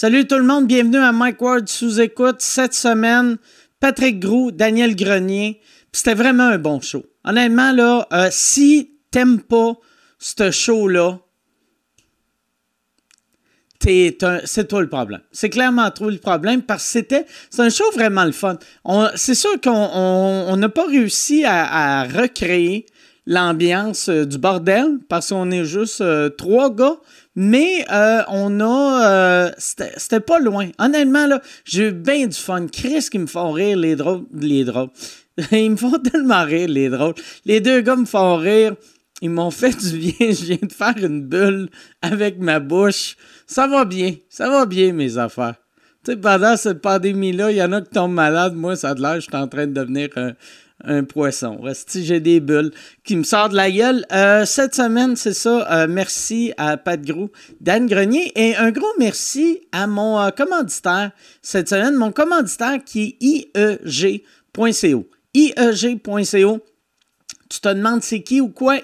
Salut tout le monde, bienvenue à Mike Ward sous écoute. Cette semaine, Patrick Grou, Daniel Grenier. C'était vraiment un bon show. Honnêtement, là, euh, si t'aimes pas ce show-là, c'est toi le problème. C'est clairement toi le problème parce que c'était un show vraiment le fun. C'est sûr qu'on n'a pas réussi à, recréer l'ambiance euh, du bordel parce qu'on est juste euh, trois gars, mais euh, on a c'était pas loin. Honnêtement là, j'ai eu bien du fun. Chris qui me font rire les drôles, les drôles. Ils me font tellement rire les drôles. Les deux gars me font rire. Ils m'ont fait du bien. Je viens de faire une bulle avec ma bouche. Ça va bien. Ça va bien, mes affaires. Tu sais, pendant cette pandémie-là, il y en a qui tombent malades. Moi, ça a l'air, je suis en train de devenir poisson. Si j'ai des bulles qui me sortent de la gueule. Euh, cette semaine, c'est ça. Euh, merci à Pat Grou, Dan Grenier et un gros merci à mon euh, commanditaire cette semaine. Mon commanditaire qui est IEG.co. IEG.co tu te demandes c'est qui ou quoi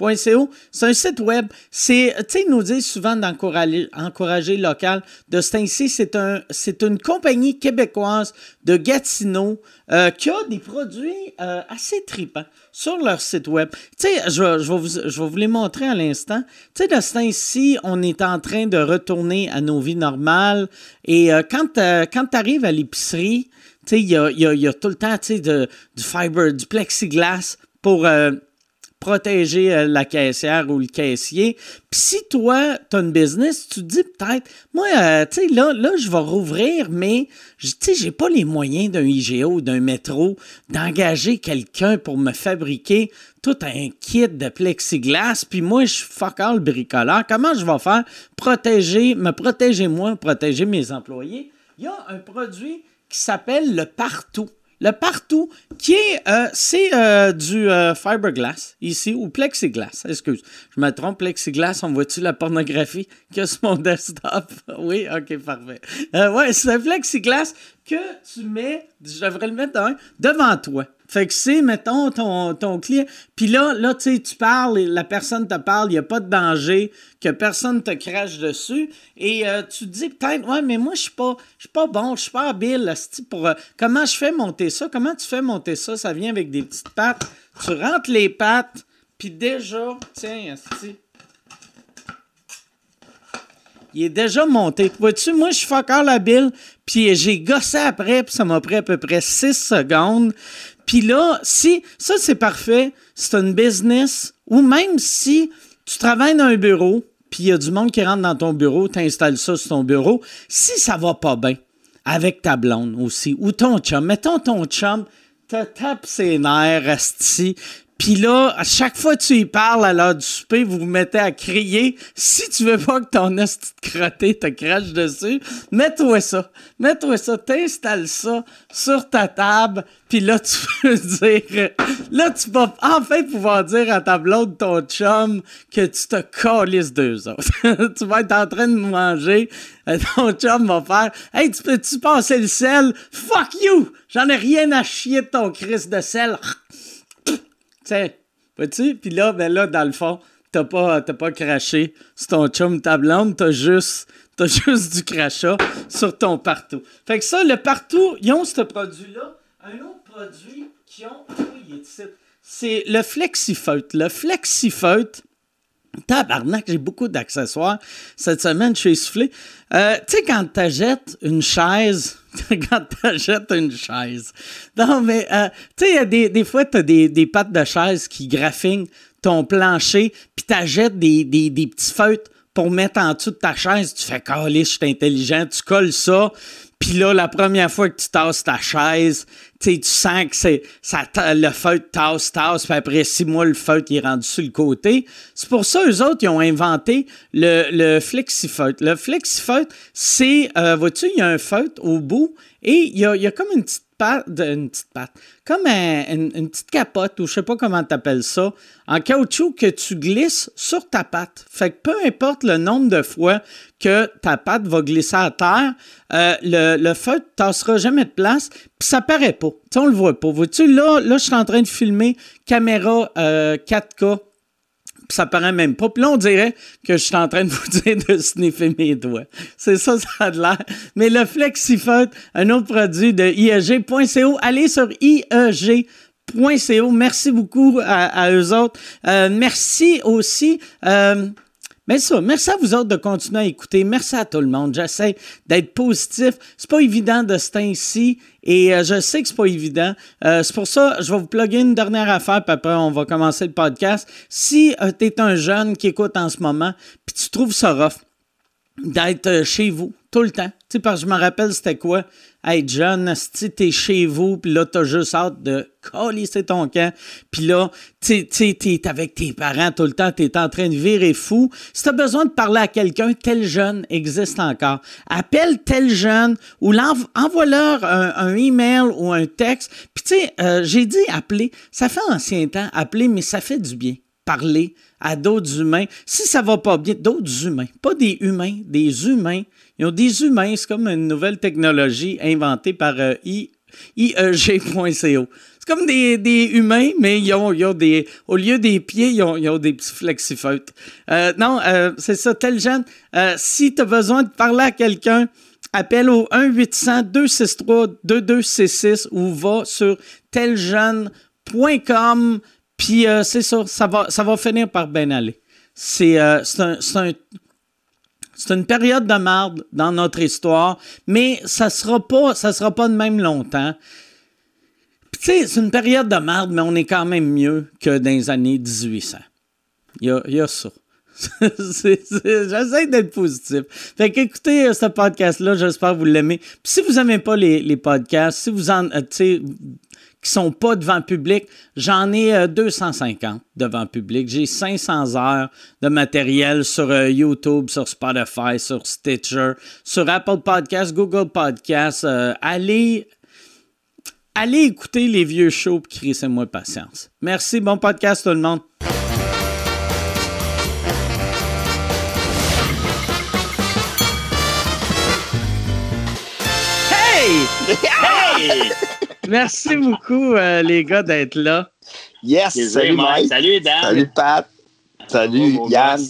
IEG.co. C'est un site web. C'est, tu sais, ils nous disent souvent d'encourager encourager local. De ce c'est un, c'est une compagnie québécoise de Gatineau euh, qui a des produits euh, assez tripants sur leur site web. Tu sais, je, vais vous, je les montrer à l'instant. Tu sais, de ce on est en train de retourner à nos vies normales. Et euh, quand, quand tu arrives à l'épicerie, il y a, tout le temps de, du fiber, du plexiglas pour protéger euh, la caissière ou le caissier. Puis si toi, tu as une business, tu te dis peut-être, moi, euh, tu sais, là, là, je vais rouvrir, mais tu sais, j'ai pas les moyens d'un IGO ou d'un métro d'engager quelqu'un pour me fabriquer tout un kit de plexiglas, puis moi, je suis fuck all bricoleur. Comment je vais faire? Protéger, me protéger moi, protéger mes employés? Il y a un produit qui s'appelle le partout. Le partout, qui est, euh, c'est euh, du euh, fiberglass ici, ou plexiglas, excuse. Je me trompe, plexiglas, on voit-tu la pornographie que sur mon desktop? oui, ok, parfait. ouais, c'est un plexiglas que tu mets, je devrais le mettre devant toi. Fait que c'est, mettons, ton, ton client. Puis là, là tu sais, tu parles, la personne te parle, il n'y a pas de danger, que personne te crache dessus. Et euh, tu te dis peut-être, ouais, mais moi, je suis pas, je suis pas bon, je suis pas habile, pour. Euh, comment je fais monter ça? Comment tu fais monter ça? Ça vient avec des petites pattes. Tu rentres les pattes, puis déjà, tiens, Il est déjà monté. Vois-tu, moi, je suis encore habile, puis j'ai gossé après, puis ça m'a pris à peu près 6 secondes. Puis là, si ça c'est parfait, c'est une business ou même si tu travailles dans un bureau, puis il y a du monde qui rentre dans ton bureau, tu installes ça sur ton bureau, si ça va pas bien avec ta blonde aussi ou ton chum, mettons ton chum te tape ses nerfs, ici, puis là, à chaque fois que tu y parles à l'heure du souper, vous vous mettez à crier. Si tu veux pas que ton esti de crotté te crache dessus, mets-toi ça. Mets-toi ça. T'installes ça sur ta table. Puis là, tu peux dire... Là, tu vas enfin pouvoir dire à ta blonde, ton chum, que tu te calisses deux autres. tu vas être en train de manger. Ton chum va faire « Hey, tu peux-tu passer le sel? Fuck you! J'en ai rien à chier de ton crise de sel. » sais, vois-tu? Puis là, ben là, dans le fond, t'as pas, pas craché sur ton chum ta blonde, t'as juste, as juste du crachat sur ton partout. Fait que ça, le partout, ils ont ce produit-là. Un autre produit qui ont, c'est le flexifeute. Le flexifeute, Tabarnak, j'ai beaucoup d'accessoires. Cette semaine, je suis essoufflé. Euh, tu sais, quand t'achètes une chaise, quand t'achètes une chaise. Non, mais, euh, tu sais, des, des fois, t'as des, des pattes de chaise qui graffinent ton plancher, puis t'achètes des, des, des petits feutres pour mettre en dessous de ta chaise. Tu fais, calé, je suis intelligent, tu colles ça. Puis là, la première fois que tu tasses ta chaise, tu sens que c'est ça le feutre tasse, tasse, puis après six mois, le feutre est rendu sur le côté. C'est pour ça, eux autres, ils ont inventé le, le flexifeutre. Le flexifeutre, c'est, euh, vois-tu, il y a un feutre au bout et il y a, il y a comme une petite une petite patte, comme une, petite capote ou je sais pas comment tu appelles ça, en caoutchouc que tu glisses sur ta patte. Fait que peu importe le nombre de fois que ta patte va glisser à terre, euh, le, le feu ne tassera jamais de place, puis ça paraît pas. Tu on le voit pas. Vois-tu, là, là, je suis en train de filmer caméra 4K euh, ça paraît même pas. Puis là, on dirait que je suis en train de vous dire de sniffer mes doigts. C'est ça, ça a l'air. Mais le FlexiFoot, un autre produit de IEG.co, allez sur IEG.co. Merci beaucoup à, eux autres. Euh, merci aussi. Euh, mais ça, merci à vous autres de continuer à écouter. Merci à tout le monde. J'essaie d'être positif. C'est pas évident de ce temps-ci et euh, je sais que c'est pas évident. Euh, c'est pour ça, je vais vous plugger une dernière affaire, puis après, on va commencer le podcast. Si euh, tu es un jeune qui écoute en ce moment, puis tu trouves ça rough d'être chez vous tout le temps, tu sais, parce que je me rappelle c'était quoi? Être jeune, si t'es chez vous, puis là, t'as juste hâte de colisser ton camp, puis là, tu sais, t'es avec tes parents tout le temps, t'es en train de virer fou. Si t'as besoin de parler à quelqu'un, tel jeune existe encore. Appelle tel jeune ou envoie-leur un, email ou un texte. Puis tu sais, euh, j'ai dit appeler, ça fait ancien temps, appeler, mais ça fait du bien parler à d'autres humains. Si ça va pas bien, d'autres humains, pas des humains, des humains. Ils ont des humains, c'est comme une nouvelle technologie inventée par euh, IEG.co. C'est comme des, humains, mais ils ont, des, au lieu des pieds, ils ont, des petits flexifeutes. Euh, non, euh, c'est ça, tel jeune. si tu as besoin de parler à quelqu'un, appelle au 1-800-263-2266 ou va sur teljeune.com puis euh, c'est ça, ça va, ça va finir par bien aller. C'est euh, un, une période de marde dans notre histoire, mais ça sera pas, ça sera pas de même longtemps. tu sais, c'est une période de marde, mais on est quand même mieux que dans les années 1800. Il y a, y a ça. J'essaie d'être positif. Fait qu'écoutez euh, ce podcast-là, j'espère que vous l'aimez. Puis si vous n'aimez pas les, les, podcasts, si vous en, qui sont pas devant public, j'en ai 250 euh, devant public. J'ai 500 heures de matériel sur euh, YouTube, sur Spotify, sur Stitcher, sur Apple Podcasts, Google Podcasts. Euh, allez, allez écouter les vieux shows pour créer moi patience. Merci, bon podcast tout le monde. Hey! Hey! Merci beaucoup, euh, les gars, d'être là. Yes, salut Mike. Salut Dan. Salut Pat. Salut Yann.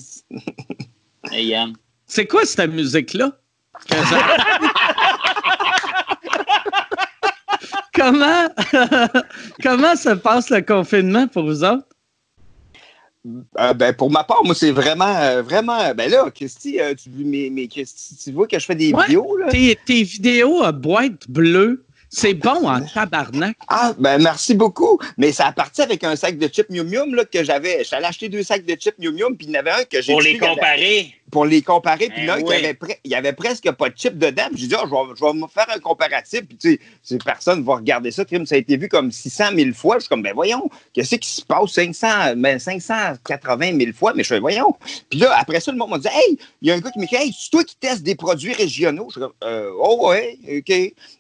Hey Yann. C'est quoi cette musique-là? comment, comment se passe le confinement pour vous autres? Euh, ben, pour ma part, moi, c'est vraiment, euh, vraiment. Ben là, Christy, tu, tu vois que je fais des vidéos. Là? Tes, tes vidéos à boîte bleue, c'est bon en tabarnak. Ah, ben merci beaucoup. Mais ça a parti avec un sac de chips Mium Mium là, que j'avais. J'allais acheter deux sacs de chips Mium Mium, puis il y en avait un que j'ai. Pour les comparer pour les comparer. Puis ben là, il, y avait presque pas de chip dedans. J'ai dit, oh, je, vais, me faire un comparatif. Puis tu sais, personne va regarder ça. Ça a été vu comme 600 000 fois. Je suis comme, ben voyons, qu'est-ce qui se passe? 500, ben, 580 000 fois? Mais je fais, voyons. Puis là, après ça, le monde m'a dit, hey, il y a un gars qui m'écrit, hey, c'est toi qui testes des produits régionaux? Je suis comme, euh, oh ouais, OK.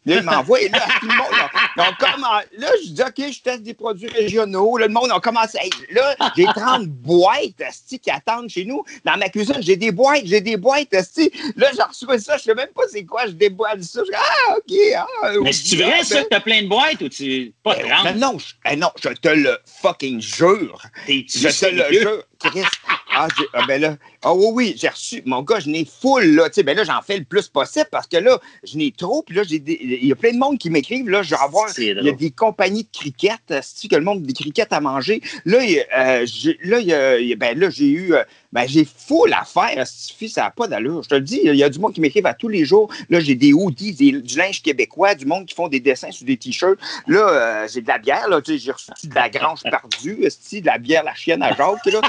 Là, il m'envoie. Le monde, là, je dis, OK, je teste des produits régionaux. Là, le monde a commencé. là, j'ai 30 boîtes qui attendent chez nous. Dans ma cuisine, j'ai des boîtes, j'ai des boîtes. Là, j'ai reçu ça, je sais même pas c'est quoi, je déboîte ça. Je ah, OK. Ah, Mais c'est-tu vrai, ça, que t'as plein de boîtes ou tu. Pas 30? Ben, non, je, eh non, je te le fucking jure. Je te le jure. Chris. Ah, ah, ben là, ah oui, oui, j'ai reçu, mon gars, je n'ai full, là, tu sais, ben là, j'en fais le plus possible parce que là, je n'ai trop, puis là, il y a plein de monde qui m'écrivent, là, je vais avoir, il y a des compagnies de cricket, cest que le monde des cricket à manger? Là, euh, là, il ben là, j'ai eu, euh, ben, j'ai full à faire, ça n'a pas d'allure. Je te le dis, il y a du monde qui m'écrive à tous les jours. Là, j'ai des hoodies, du linge québécois, du monde qui font des dessins sur des t-shirts. Là, euh, j'ai de la bière, là, j'ai reçu de la grange perdue, de la bière, la chienne à Jacques, là.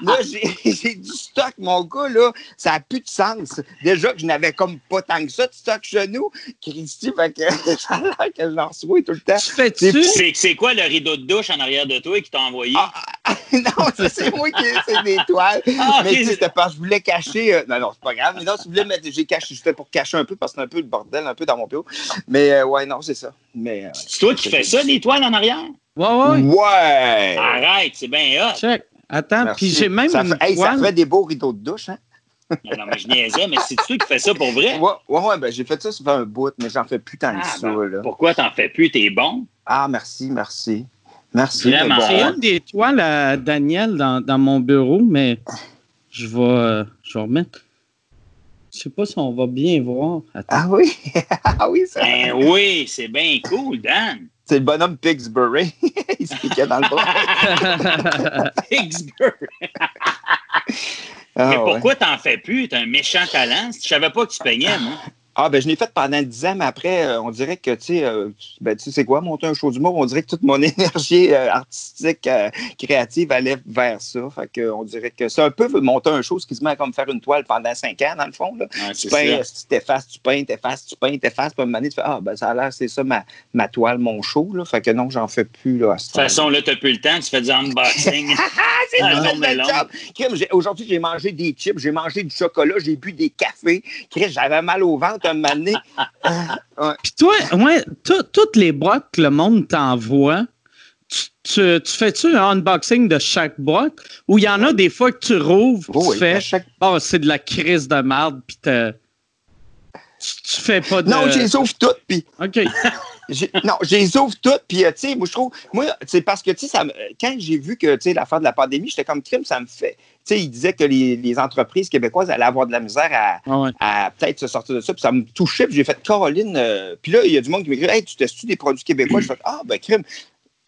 Là, j'ai du stock, mon gars, là. Ça n'a plus de sens. Déjà que je n'avais comme pas tant que ça de stock chez nous. Christy, fait que ça a l'air que je l'en reçois tout le temps. C'est quoi le rideau de douche en arrière de toi qui t'a envoyé? Ah, ah, non, c'est moi qui c'est des toiles. Ah, mais c'était parce que je voulais cacher. Euh, non, non, c'est pas grave. Mais non, si vous voulez mettre, j'ai caché, je fais pour cacher un peu parce que c'est un peu le bordel, un peu dans mon bureau. Mais euh, ouais, non, c'est ça. Mais, euh, c'est toi qui fais ça, les toiles en arrière? Ouais, ouais. Ouais. Arrête, c'est bien hot. Check. Attends, puis j'ai même. Ça, fait, ça fait des beaux rideaux de douche, hein? non, mais je niaisais, mais c'est toi qui fais ça pour vrai? Ouais, ouais, ouais ben j'ai fait ça, ça fait un bout, mais j'en fais plus tant que ah, ça. Ben, pourquoi t'en fais plus? T'es bon? Ah, merci, merci. Merci. Vraiment. hein. une des toiles à Daniel dans, dans mon bureau, mais je vais, euh, je vais remettre. Je sais pas si on va bien voir. Attends. Ah oui? ah oui, ça- Ben oui, c'est bien cool, Dan. c'est le bonhomme Pixbury. Il se piquait dans le bras. Pittsburgh. Ah, Mais ouais. pourquoi t'en fais plus? T'as un méchant talent. Je savais pas que tu peignais, moi. Ah, ben, je l'ai fait pendant 10 ans, mais après, euh, on dirait que, tu sais, euh, ben, tu sais, c'est quoi, monter un show d'humour? On dirait que toute mon énergie euh, artistique, euh, créative allait vers ça. Fait que, on dirait que c'est un peu monter un show, ce qui se met à comme faire une toile pendant 5 ans, dans le fond, là. Ouais, Tu peins, tu t'effaces, tu peins, t'effaces, tu peins, t'effaces, puis à un moment donné, tu fais, ah, ben, ça a l'air, c'est ça, ma, ma toile, mon show, là. Fait que non, j'en fais plus, là, à ce De toute façon, là, t'as plus le temps. Tu fais du unboxing. Ah, c'est Ah, non, job. J'ai- Aujourd'hui, j'ai mangé des chips, j'ai mangé du chocolat, j'ai bu des cafés. Chris, J'avais mal au ventre un moment donné. Euh, ouais. Puis toi, ouais, tout- toutes les boîtes que le monde t'envoie, tu, tu, tu fais-tu un unboxing de chaque boîte ou il y en a des fois que tu rouvres, Oh tu oui, fais, chaque- oh, c'est de la crise de merde, puis tu, fais pas de. Non, je les ouvre toutes, puis OK. non, je les ouvre toutes, puis euh, tu sais, moi je trouve, moi, c'est parce que tu sais, quand j'ai vu que tu sais l'affaire de la pandémie, j'étais comme crime, ça me fait, tu sais, il disait que les, les entreprises québécoises allaient avoir de la misère à, Ah ouais. à peut-être se sortir de ça. Puis ça me touchait. Puis j'ai fait Caroline. euh, puis là, il y a du monde qui m'écrit Hey, tu testes-tu des produits québécois? Je fais Ah, ben, crime.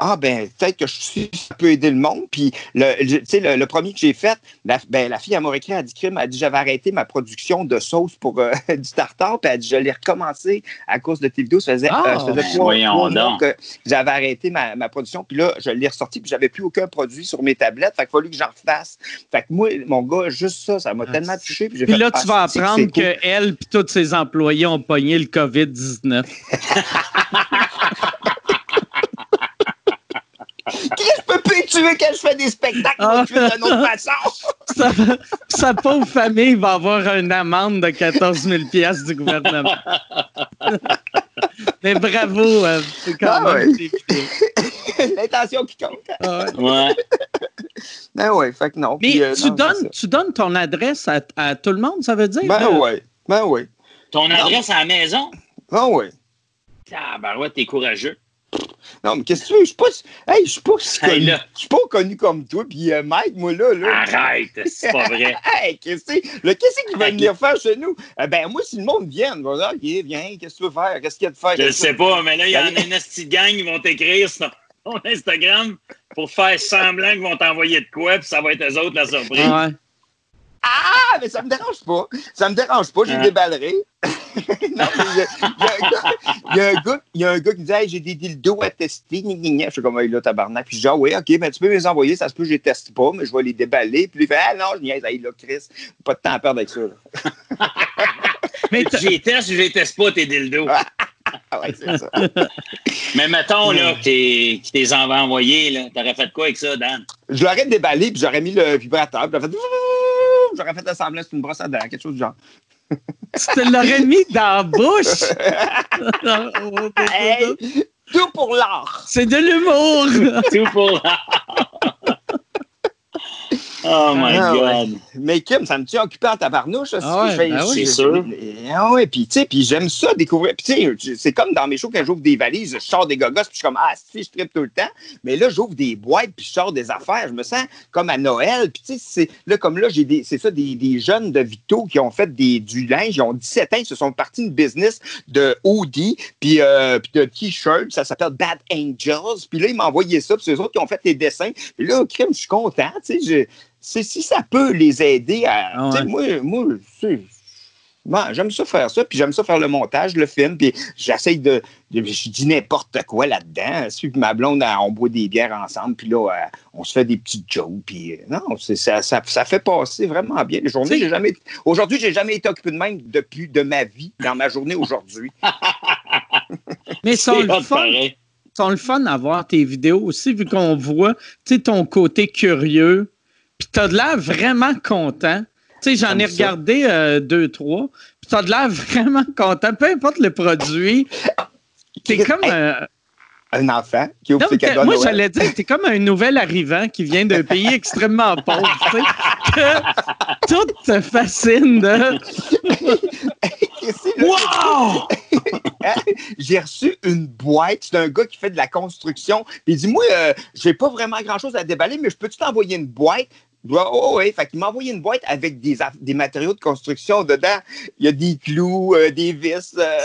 Ah, ben, peut-être que je suis, ça peut aider le monde. Puis, le, le- tu sais, le, le premier que j'ai fait, la, ben, la fille, elle m'a écrit, elle a dit crime, elle a dit J'avais arrêté ma production de sauce pour euh, du tartare. Puis elle a dit Je l'ai recommencé à cause de tes vidéos. Ça faisait, Ah, euh, ça faisait ben, trois, mois donc. que j'avais arrêté ma, ma production. Puis là, je l'ai ressorti. Puis j'avais plus aucun produit sur mes tablettes. Fait qu'il fallu que j'en refasse. Fait que moi, mon gars, juste ça, ça m'a Ah, tellement touché. Puis, Puis fait, là, Ah, tu vas que apprendre c'est cool. qu'elle et tous ses employés ont pogné le COVID-19. Chris, je peux plus tuer quand je fais des spectacles, Ah. je d'une autre façon. sa, sa pauvre famille va avoir une amende de 14 000 piastres du gouvernement. Mais bravo, euh, c'est quand Ah même ouais. L'intention qui compte. Ah ouais. Ouais. Ben ouais, fait que non. Mais Puis, euh, tu, non, donnes, tu donnes ton adresse à, à tout le monde, ça veut dire? Ben euh, ouais. Ben ouais. Ton adresse à la maison? Ben ouais. Ah, ben ouais, t'es courageux. Non, mais qu'est-ce que tu veux? Je suis pas, hey, je suis pas si Hey, connu. là. Je suis pas connu comme toi. Puis euh, Mike, moi, là, là. Arrête, c'est pas vrai. Hey, qu'est-ce que c'est? Qu'est-ce qu'il va venir faire chez nous? Eh ben, moi, si le monde vient, on va dire, OK, viens, qu'est-ce que tu veux faire? Qu'est-ce qu'il y a de faire? Je que sais pas, mais là, il y en a une petite gang qui vont t'écrire sur ton Instagram pour faire semblant qu'ils vont t'envoyer de quoi, puis ça va être eux autres la surprise. Ouais. Ah, mais ça me dérange pas. Ça me dérange pas, j'ai Hein? déballerai. non, mais il y, a- il y a un gars- y a un qui me dit hey, j'ai des dildos à tester. gna, gna, gna. Je suis comme, hey, là, tabarnak. Puis je dis, ah oui, OK, ben, tu peux me les envoyer. Ça se peut que je les teste pas, mais je vais les déballer. Puis il fait, ah non, je niaise. Hey, là, Chris, pas de temps à perdre avec ça. Mais t'as- J'y teste ou j'y teste pas tes dildos. Ah ouais, c'est ça. Mais mettons là, que t'es- que t'es en envoyé, là, t'aurais fait quoi avec ça, Dan? Je l'aurais déballé, puis j'aurais mis le vibrateur. Puis j'aurais fait, j'aurais fait semblant, c'est une brosse à dents, quelque chose du genre. tu te l'aurais mis dans la bouche? Hey, tout pour l'art. C'est de l'humour. Tout pour Oh my Ah, God. Mais Kim, ça me tient occupé en tabarnouche. ça, Ah ouais, je fais- ben oui. C'est sûr. Ah ouais, puis tu sais, puis j'aime ça découvrir. Puis tu sais, c'est comme dans mes shows quand j'ouvre des valises, je sors des gogos, puis je suis comme ah si je tripe tout le temps. Mais là, j'ouvre des boîtes, puis je sors des affaires. Je me sens comme à Noël. Puis tu sais, c'est là comme là, j'ai des, c'est ça des, des jeunes de Vito qui ont fait des du linge, ils ont 17 ans, ils se sont partis une business de hoodie, puis euh, de t-shirt, ça s'appelle Bad Angels. Puis là, ils m'ont envoyé ça, puis c'est eux autres qui ont fait les dessins. Puis là, crème, je suis content, tu sais, je- c'est si ça peut les aider à. Ah ouais. Moi, moi c'est- bon, j'aime ça faire ça, puis j'aime ça faire le montage, le film, puis j'essaye de, de- Je dis n'importe quoi là-dedans. Puis ma blonde, on boit des bières ensemble, puis là, euh, on se fait des petites jokes, puis euh, non, ça, ça, ça fait passer vraiment bien les journées. J'ai jamais, aujourd'hui, j'ai jamais été occupé de même depuis de ma vie, dans ma journée aujourd'hui. Mais C'est le fun. sont le fun à voir tes vidéos aussi, vu qu'on voit ton côté curieux. Puis t'as de l'air vraiment content. Tu sais, j'en ai regardé euh, deux, trois. Puis t'as de l'air vraiment content. Peu importe le produit. T'es comme Hey, un. Un enfant qui ouvre Non, ses cadeaux moi, j'allais dire, t'es comme un nouvel arrivant qui vient d'un pays extrêmement pauvre, tu sais, que tout te fascine de... Wow! j'ai reçu une boîte. C'est un gars qui fait de la construction. Puis il dit Moi, euh, j'ai pas vraiment grand-chose à déballer, mais je peux-tu t'envoyer une boîte? Oh, oui, fait qu'il m'a envoyé une boîte avec des, des matériaux de construction dedans. Il y a des clous, euh, des vis. Euh.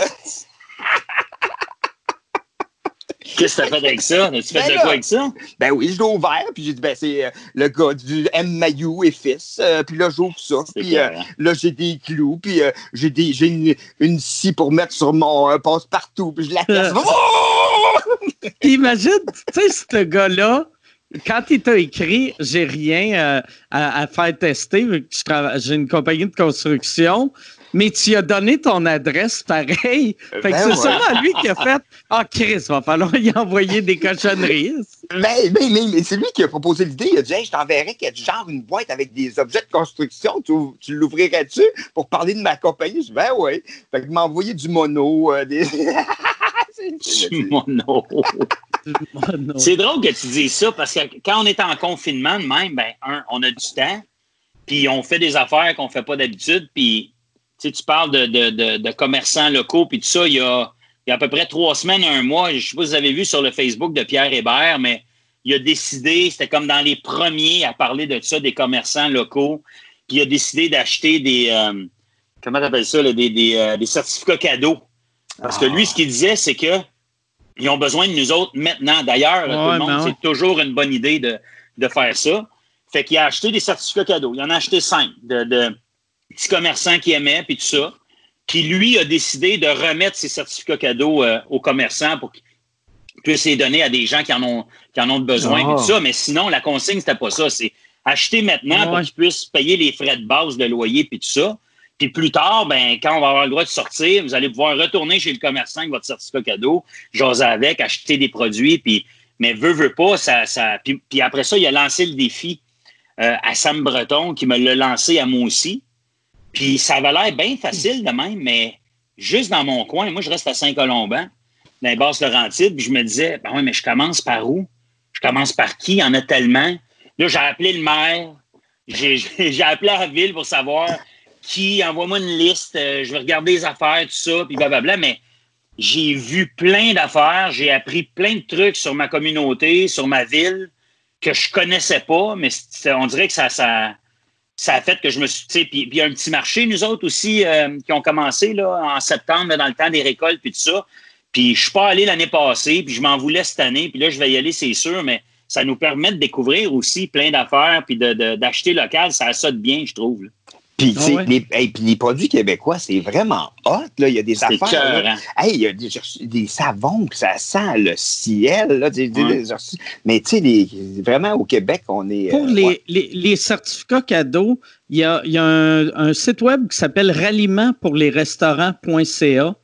Qu'est-ce que tu as fait avec ça? Tu fait ben de quoi avec ça? Ben oui, je l'ai ouvert, puis j'ai dit, ben c'est euh, le gars du M. Mayou et fils. puis là, j'ouvre ça. Puis là, j'ai des clous, puis j'ai des j'ai une, une, scie pour mettre sur mon passe-partout, puis je la casse. Imagine, tu sais, ce gars-là, quand il t'a écrit, j'ai rien euh, à, faire tester, j'ai une compagnie de construction, mais tu as donné ton adresse pareil. Fait que ben c'est sûrement lui qui a fait Ah, oh, Chris, va falloir y envoyer des cochonneries. Mais, mais, mais, c'est lui qui a proposé l'idée. Il a dit hey, Je t'enverrais genre une boîte avec des objets de construction. Tu, tu l'ouvrirais-tu pour parler de ma compagnie Je dis Ben oui. Fait qu'il m'a envoyé du mono. Euh, des... du mono. C'est drôle que tu dises ça parce que quand on est en confinement de même, ben, un, on a du temps, puis on fait des affaires qu'on ne fait pas d'habitude, puis tu parles de, commerçants locaux, puis tout ça, il y, a, à peu près trois semaines, un mois, je ne sais pas si vous avez vu sur le Facebook de Pierre Hébert, mais il a décidé, c'était comme dans les premiers à parler de ça, des commerçants locaux, puis il a décidé d'acheter des, euh, comment tu appelles ça, euh, des, certificats cadeaux. Parce que lui, ce qu'il disait, c'est que ils ont besoin de nous autres maintenant. D'ailleurs, tout le monde, ben c'est toujours une bonne idée de, faire ça. Fait qu'il a acheté des certificats cadeaux. Il en a acheté cinq de, petits commerçants qui aimaient, puis tout ça. Puis lui a décidé de remettre ses certificats cadeaux euh, aux commerçants pour qu'ils puissent les donner à des gens qui en ont, qui en ont besoin, tout ah. ça. Mais sinon, la consigne, c'était pas ça. C'est acheter maintenant pour qu'ils puissent payer les frais de base de loyer, puis tout ça. Puis plus tard, ben, quand on va avoir le droit de sortir, vous allez pouvoir retourner chez le commerçant avec votre certificat cadeau, jaser avec, acheter des produits, puis mais veut, veut pas, ça. ça puis, après ça, il a lancé le défi euh, à Sam Breton qui me l'a lancé à moi aussi. Puis ça avait l'air bien facile de même, mais juste dans mon coin, moi je reste à Saint-Colomban, dans les basses Laurentides, puis je me disais, ben oui, mais je commence par où? Je commence par qui? Il y en a tellement. Là, j'ai appelé le maire, j'ai appelé la ville pour savoir qui, envoie-moi une liste, euh, je vais regarder les affaires, tout ça, puis blablabla, mais j'ai vu plein d'affaires, j'ai appris plein de trucs sur ma communauté, sur ma ville, que je connaissais pas, mais on dirait que ça, ça, ça a fait que je me suis. Puis il y a un petit marché, nous autres aussi, euh, qui ont commencé là, en septembre, dans le temps des récoltes, puis tout ça. Puis je suis pas allé l'année passée, puis je m'en voulais cette année, puis là, je vais y aller, c'est sûr, mais ça nous permet de découvrir aussi plein d'affaires, puis d'acheter local, ça a ça de bien, je trouve. Puis, ah les, produits québécois, c'est vraiment hot. Là. Il y a des affaires. il y a des, savons que ça sent le ciel. Là, mais tu sais, vraiment au Québec, on est. Pour euh, les, certificats cadeaux, il y a, un, site web qui s'appelle ralliement pour les restaurants.ca.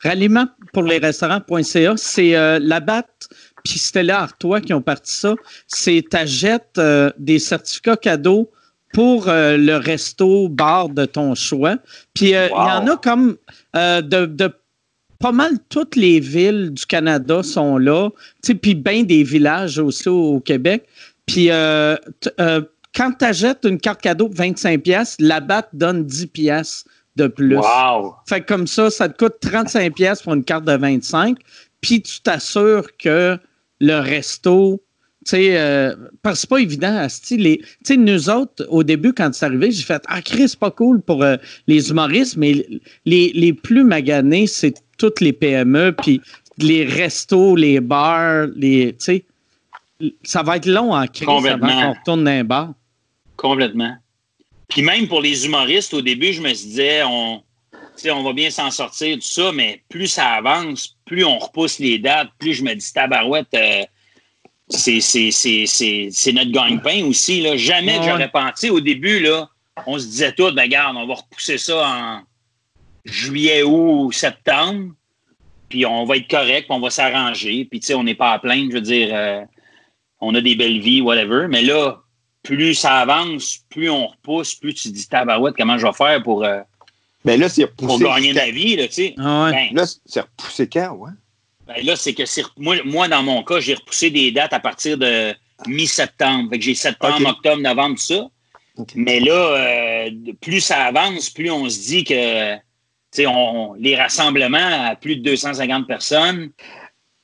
Ralliement pour les restaurants.ca, c'est euh, la batte puis Stella Artois qui ont parti ça. C'est t'achètes euh, des certificats cadeaux pour euh, le resto bar de ton choix. Puis euh, il y en a comme euh, de, pas mal toutes les villes du Canada sont là, puis bien des villages aussi au, Québec. Puis quand tu achètes une carte cadeau de 25 pièces, la BAT donne 10 pièces de plus. Wow. Fait comme ça, ça te coûte 35 pièces pour une carte de 25, puis tu t'assures que le resto euh, parce que c'est pas évident à. Tu nous autres, au début, quand c'est arrivé, j'ai fait Ah, Chris, pas cool pour euh, les humoristes, mais les, les plus maganés, c'est toutes les PME, puis les restos, les bars, les. Tu sais, ça va être long en crise avant qu'on retourne dans un bar. Complètement. Puis même pour les humoristes, au début, je me disais, on, on va bien s'en sortir, tout ça, mais plus ça avance, plus on repousse les dates, plus je me dis, tabarouette, euh, c'est notre gagne-pain aussi. Là. Jamais que j'aurais pensé au début, là, on se disait tout, ben regarde, on va repousser ça en juillet ou septembre, puis on va être correct, puis on va s'arranger, puis tu sais, on n'est pas à plaindre, je veux dire, euh, on a des belles vies, whatever, mais là, plus ça avance, plus on repousse, plus tu te dis, tabarouette, comment je vais faire pour, euh, ben là, pour gagner ma vie, là, tu sais. Ah ben, là, c'est repoussé quand, ouais? Ben là, c'est que moi, moi, dans mon cas, j'ai repoussé des dates à partir de mi-septembre. Fait que j'ai septembre, octobre, novembre, tout ça. Mais là, euh, plus ça avance, plus on se dit que on, les rassemblements à plus de 250 personnes,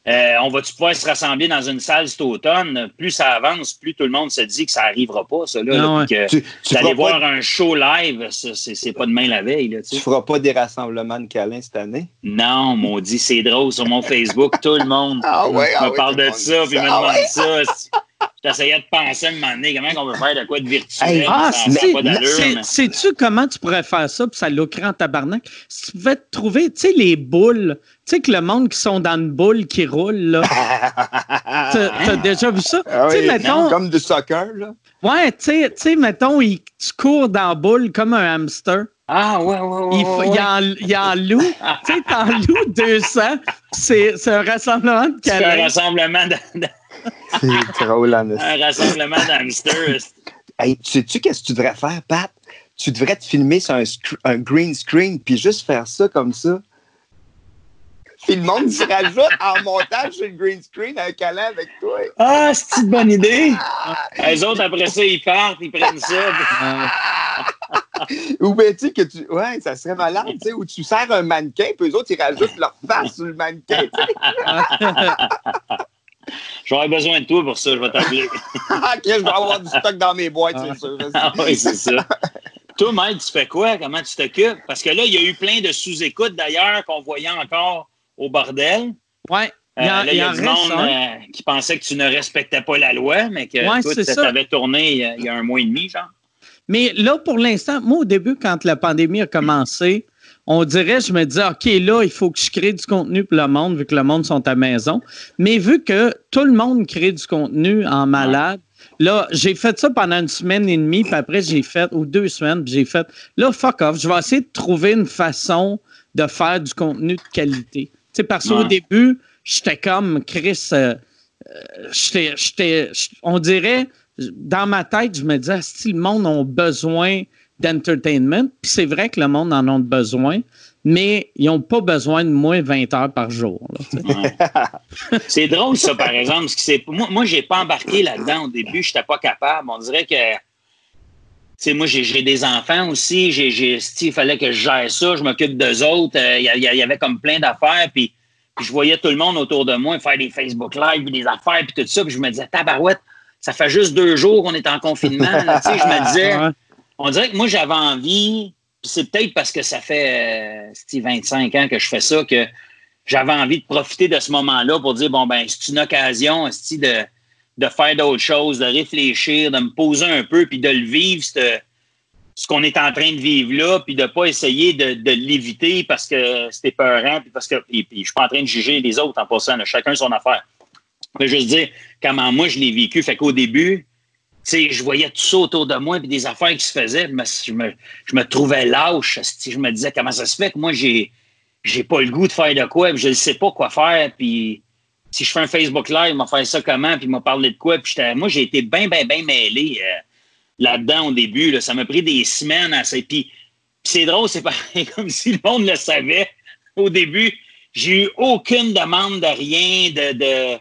euh, on va-tu pouvoir se rassembler dans une salle cet automne? Plus ça avance, plus tout le monde se dit que ça n'arrivera pas, ça. Là, d'aller voir un show live, c'est pas demain la veille. Là, tu feras pas des rassemblements de câlins cette année? Non, maudit, c'est drôle sur mon Facebook. tout le monde ah ouais, me ah parle de ça, puis me ah demande ça. J'essayais de penser à un moment donné comment on peut faire de quoi de virtuel. ah, Sais-tu comment tu pourrais faire ça, puis ça lucrait en tabarnak? Si tu pouvais te trouver, tu sais, les boules, tu sais que le monde qui sont dans une boule qui roule, là. T'as déjà vu ça? Ah oui, mettons, comme du soccer, là. Ouais, tu sais, mettons, il, tu cours dans la boule comme un hamster. Ah, ouais, ouais, ouais. Il, ouais. il, en, il en loue. tu sais, t'en loues 200. C'est un rassemblement de. C'est un rassemblement de... C'est drôle, Un rassemblement d'hamsters. Hey, sais-tu qu'est-ce que tu devrais faire, Pat? Tu devrais te filmer sur un, green screen puis juste faire ça comme ça. Puis le monde se rajoute en montage sur le green screen un câlin avec toi. Ah, c'est une bonne idée. Les autres, après ça, ils partent, ils prennent ça. Ou bien, tu sais, que tu. Ouais, ça serait malade, tu sais, où tu sers un mannequin, puis eux autres, ils rajoutent leur face sur le mannequin. J'aurais besoin de toi pour ça, je vais t'appeler. ok, je vais avoir du stock dans mes boîtes, c'est sûr. Ah oui, c'est ça. toi, Mike, tu fais quoi? Comment tu t'occupes? Parce que là, il y a eu plein de sous-écoutes d'ailleurs qu'on voyait encore au bordel. Ouais. Il y a, euh, là, il y a du monde euh, qui pensait que tu ne respectais pas la loi, mais que ouais, toi, tu avais tourné il y a un mois et demi, genre. Mais là, pour l'instant, moi, au début, quand la pandémie a commencé, on dirait, je me disais, OK, là, il faut que je crée du contenu pour le monde, vu que le monde sont à maison. Mais vu que tout le monde crée du contenu en malade, là, j'ai fait ça pendant une semaine et demie, puis après, j'ai fait, ou deux semaines, puis j'ai fait, là, fuck off, je vais essayer de trouver une façon de faire du contenu de qualité. Tu sais, parce qu'au début, j'étais comme Chris, euh, euh, j'étais, on dirait, dans ma tête, je me disais, si le monde a besoin d'entertainment. Puis c'est vrai que le monde en a besoin, mais ils n'ont pas besoin de moins 20 heures par jour. c'est drôle, ça, par exemple. Parce que moi, moi je n'ai pas embarqué là-dedans au début. Je n'étais pas capable. On dirait que. moi, j'ai, des enfants aussi. J'ai, il fallait que je gère ça. Je m'occupe d'eux autres. Euh, il y, avait comme plein d'affaires. Puis, je voyais tout le monde autour de moi faire des Facebook Live, des affaires, puis tout ça. Puis je me disais, tabarouette, ça fait juste deux jours qu'on est en confinement. je me disais, on dirait que moi, j'avais envie, c'est peut-être parce que ça fait 25 euh, ans que je fais ça, que j'avais envie de profiter de ce moment-là pour dire, bon, ben, c'est une occasion de, de faire d'autres choses, de réfléchir, de me poser un peu, puis de le vivre, ce qu'on est en train de vivre là, puis de ne pas essayer de, l'éviter parce que c'était peurant, puis parce que je suis pas en train de juger les autres en passant, chacun son affaire. Je veux juste dire comment moi je l'ai vécu. Fait qu'au début, sais, je voyais tout ça autour de moi, puis des affaires qui se faisaient, je me, je me trouvais lâche. Je me disais, comment ça se fait que moi, j'ai j'ai pas le goût de faire de quoi, puis je ne sais pas quoi faire, puis si je fais un Facebook Live, il m'a fait ça comment, puis il m'a parlé de quoi, puis moi, j'ai été bien, bien, bien mêlé euh, là-dedans au début. Là. Ça m'a pris des semaines à ça. Puis, c'est drôle, c'est pareil, comme si le monde le savait au début. J'ai eu aucune demande de rien, de, de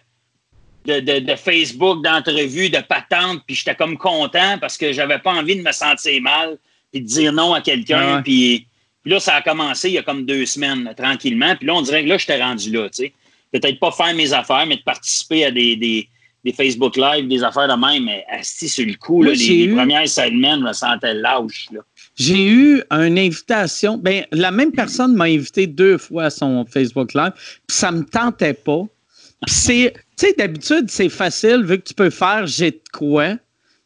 de, Facebook, d'entrevues, de patentes, puis j'étais comme content parce que j'avais pas envie de me sentir mal, puis de dire non à quelqu'un, puis, là, ça a commencé il y a comme deux semaines, tranquillement, puis là, on dirait que là, j'étais rendu là, tu sais. Peut-être pas faire mes affaires, mais de participer à des, des, Facebook Live, des affaires de même, mais assis sur le coup, les, premières semaines, je me sentais lâche, là. J'ai eu une invitation. Ben, la même personne m'a invité deux fois à son Facebook Live, puis ça me tentait pas. c'est, tu sais, d'habitude, c'est facile vu que tu peux faire j'ai de quoi.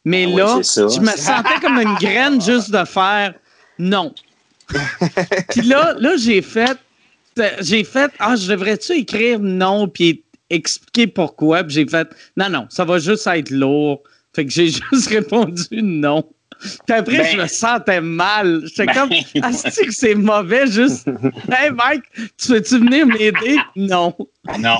Mais ah là, je me sentais comme une graine juste de faire non. puis là, là j'ai fait, j'ai fait, ah, je devrais-tu écrire non, puis expliquer pourquoi. Puis j'ai fait, non, non, ça va juste être lourd. Fait que j'ai juste répondu non. Puis après, je ben. me sentais mal. J'étais ben. comme, ah, c'est que c'est mauvais, juste. Hey, Mike, tu veux-tu venir m'aider? Non. Non.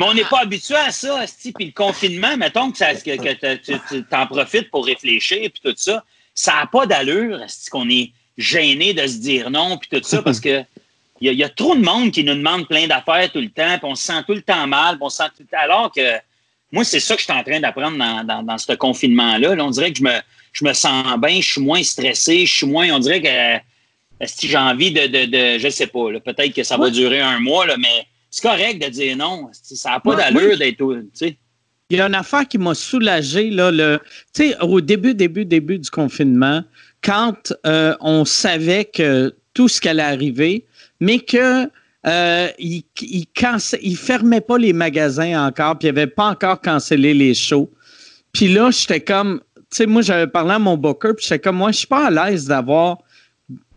Mais on n'est pas habitué à ça, puis le confinement, mettons que, tu en profites pour réfléchir, puis tout ça, ça n'a pas d'allure, qu'on est gêné de se dire non, puis tout ça, parce que il y, a trop de monde qui nous demande plein d'affaires tout le temps, puis on se sent tout le temps mal, on se sent tout... alors que moi, c'est ça que je suis en train d'apprendre dans, ce confinement-là. on dirait que je me, je me sens bien, je suis moins stressé, je suis moins, on dirait que si j'ai envie de, de, de, je sais pas, peut-être que ça va durer un mois, là, mais c'est correct de dire non. Ça n'a pas d'allure d'être, Il y a une affaire qui m'a soulagé, là, le, au début, début, début du confinement, quand euh, on savait que tout ce qui allait arriver, mais que euh, il, il, fermait pas les magasins encore, puis il avait pas encore cancellé les shows. Puis là, j'étais comme, tu sais, moi, j'avais parlé à mon booker, puis j'étais comme, moi, je suis pas à l'aise d'avoir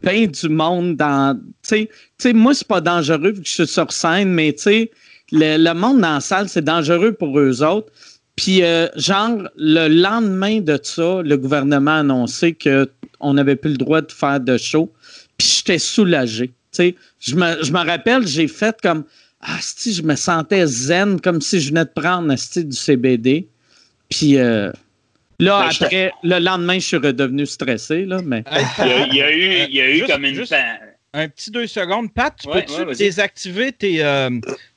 plein du monde dans. Tu sais, moi, c'est pas dangereux vu que je suis sur scène, mais tu sais, le, monde dans la salle, c'est dangereux pour eux autres. Puis, euh, genre, le lendemain de ça, le gouvernement a annoncé qu'on n'avait plus le droit de faire de show. Puis, j'étais soulagé. Tu sais, je me, je me rappelle, j'ai fait comme. Ah, si, je me sentais zen, comme si je venais de prendre du CBD. Puis, euh, Là, ben, après, le lendemain, je suis redevenu stressé, là, mais. il, y a, eu, il y a eu comme une. un petit deux secondes. Pat, tu peux-tu désactiver tes, euh,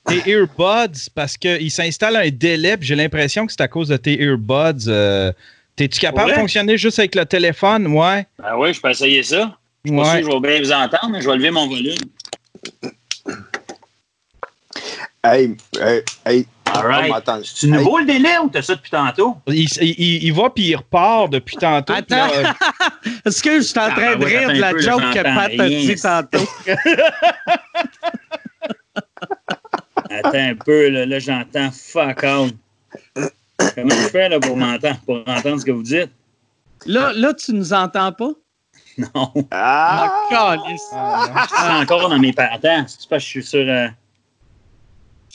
tes, earbuds? Parce qu'il s'installe un délai, j'ai l'impression que c'est à cause de tes earbuds. Euh, T'es-tu capable de fonctionner juste avec le téléphone? Ouais. Ben oui, je peux essayer ça. Je suis pas sûr que je vais bien vous entendre, mais je vais lever mon volume. Hey, hey, hey C'est nouveau le délai ou t'as ça depuis tantôt? Il, il, va puis il repart depuis tantôt. Attends. Euh, Est-ce que je suis en train ah, de rire de la joke que Pat a dit tantôt? Attends un peu, là, là j'entends fuck out. Comment je fais là, pour m'entendre, pour entendre ce que vous dites? Là, là tu nous entends pas? Non. Ah! ah je suis encore dans mes patins. C'est pas que je suis sur. Euh...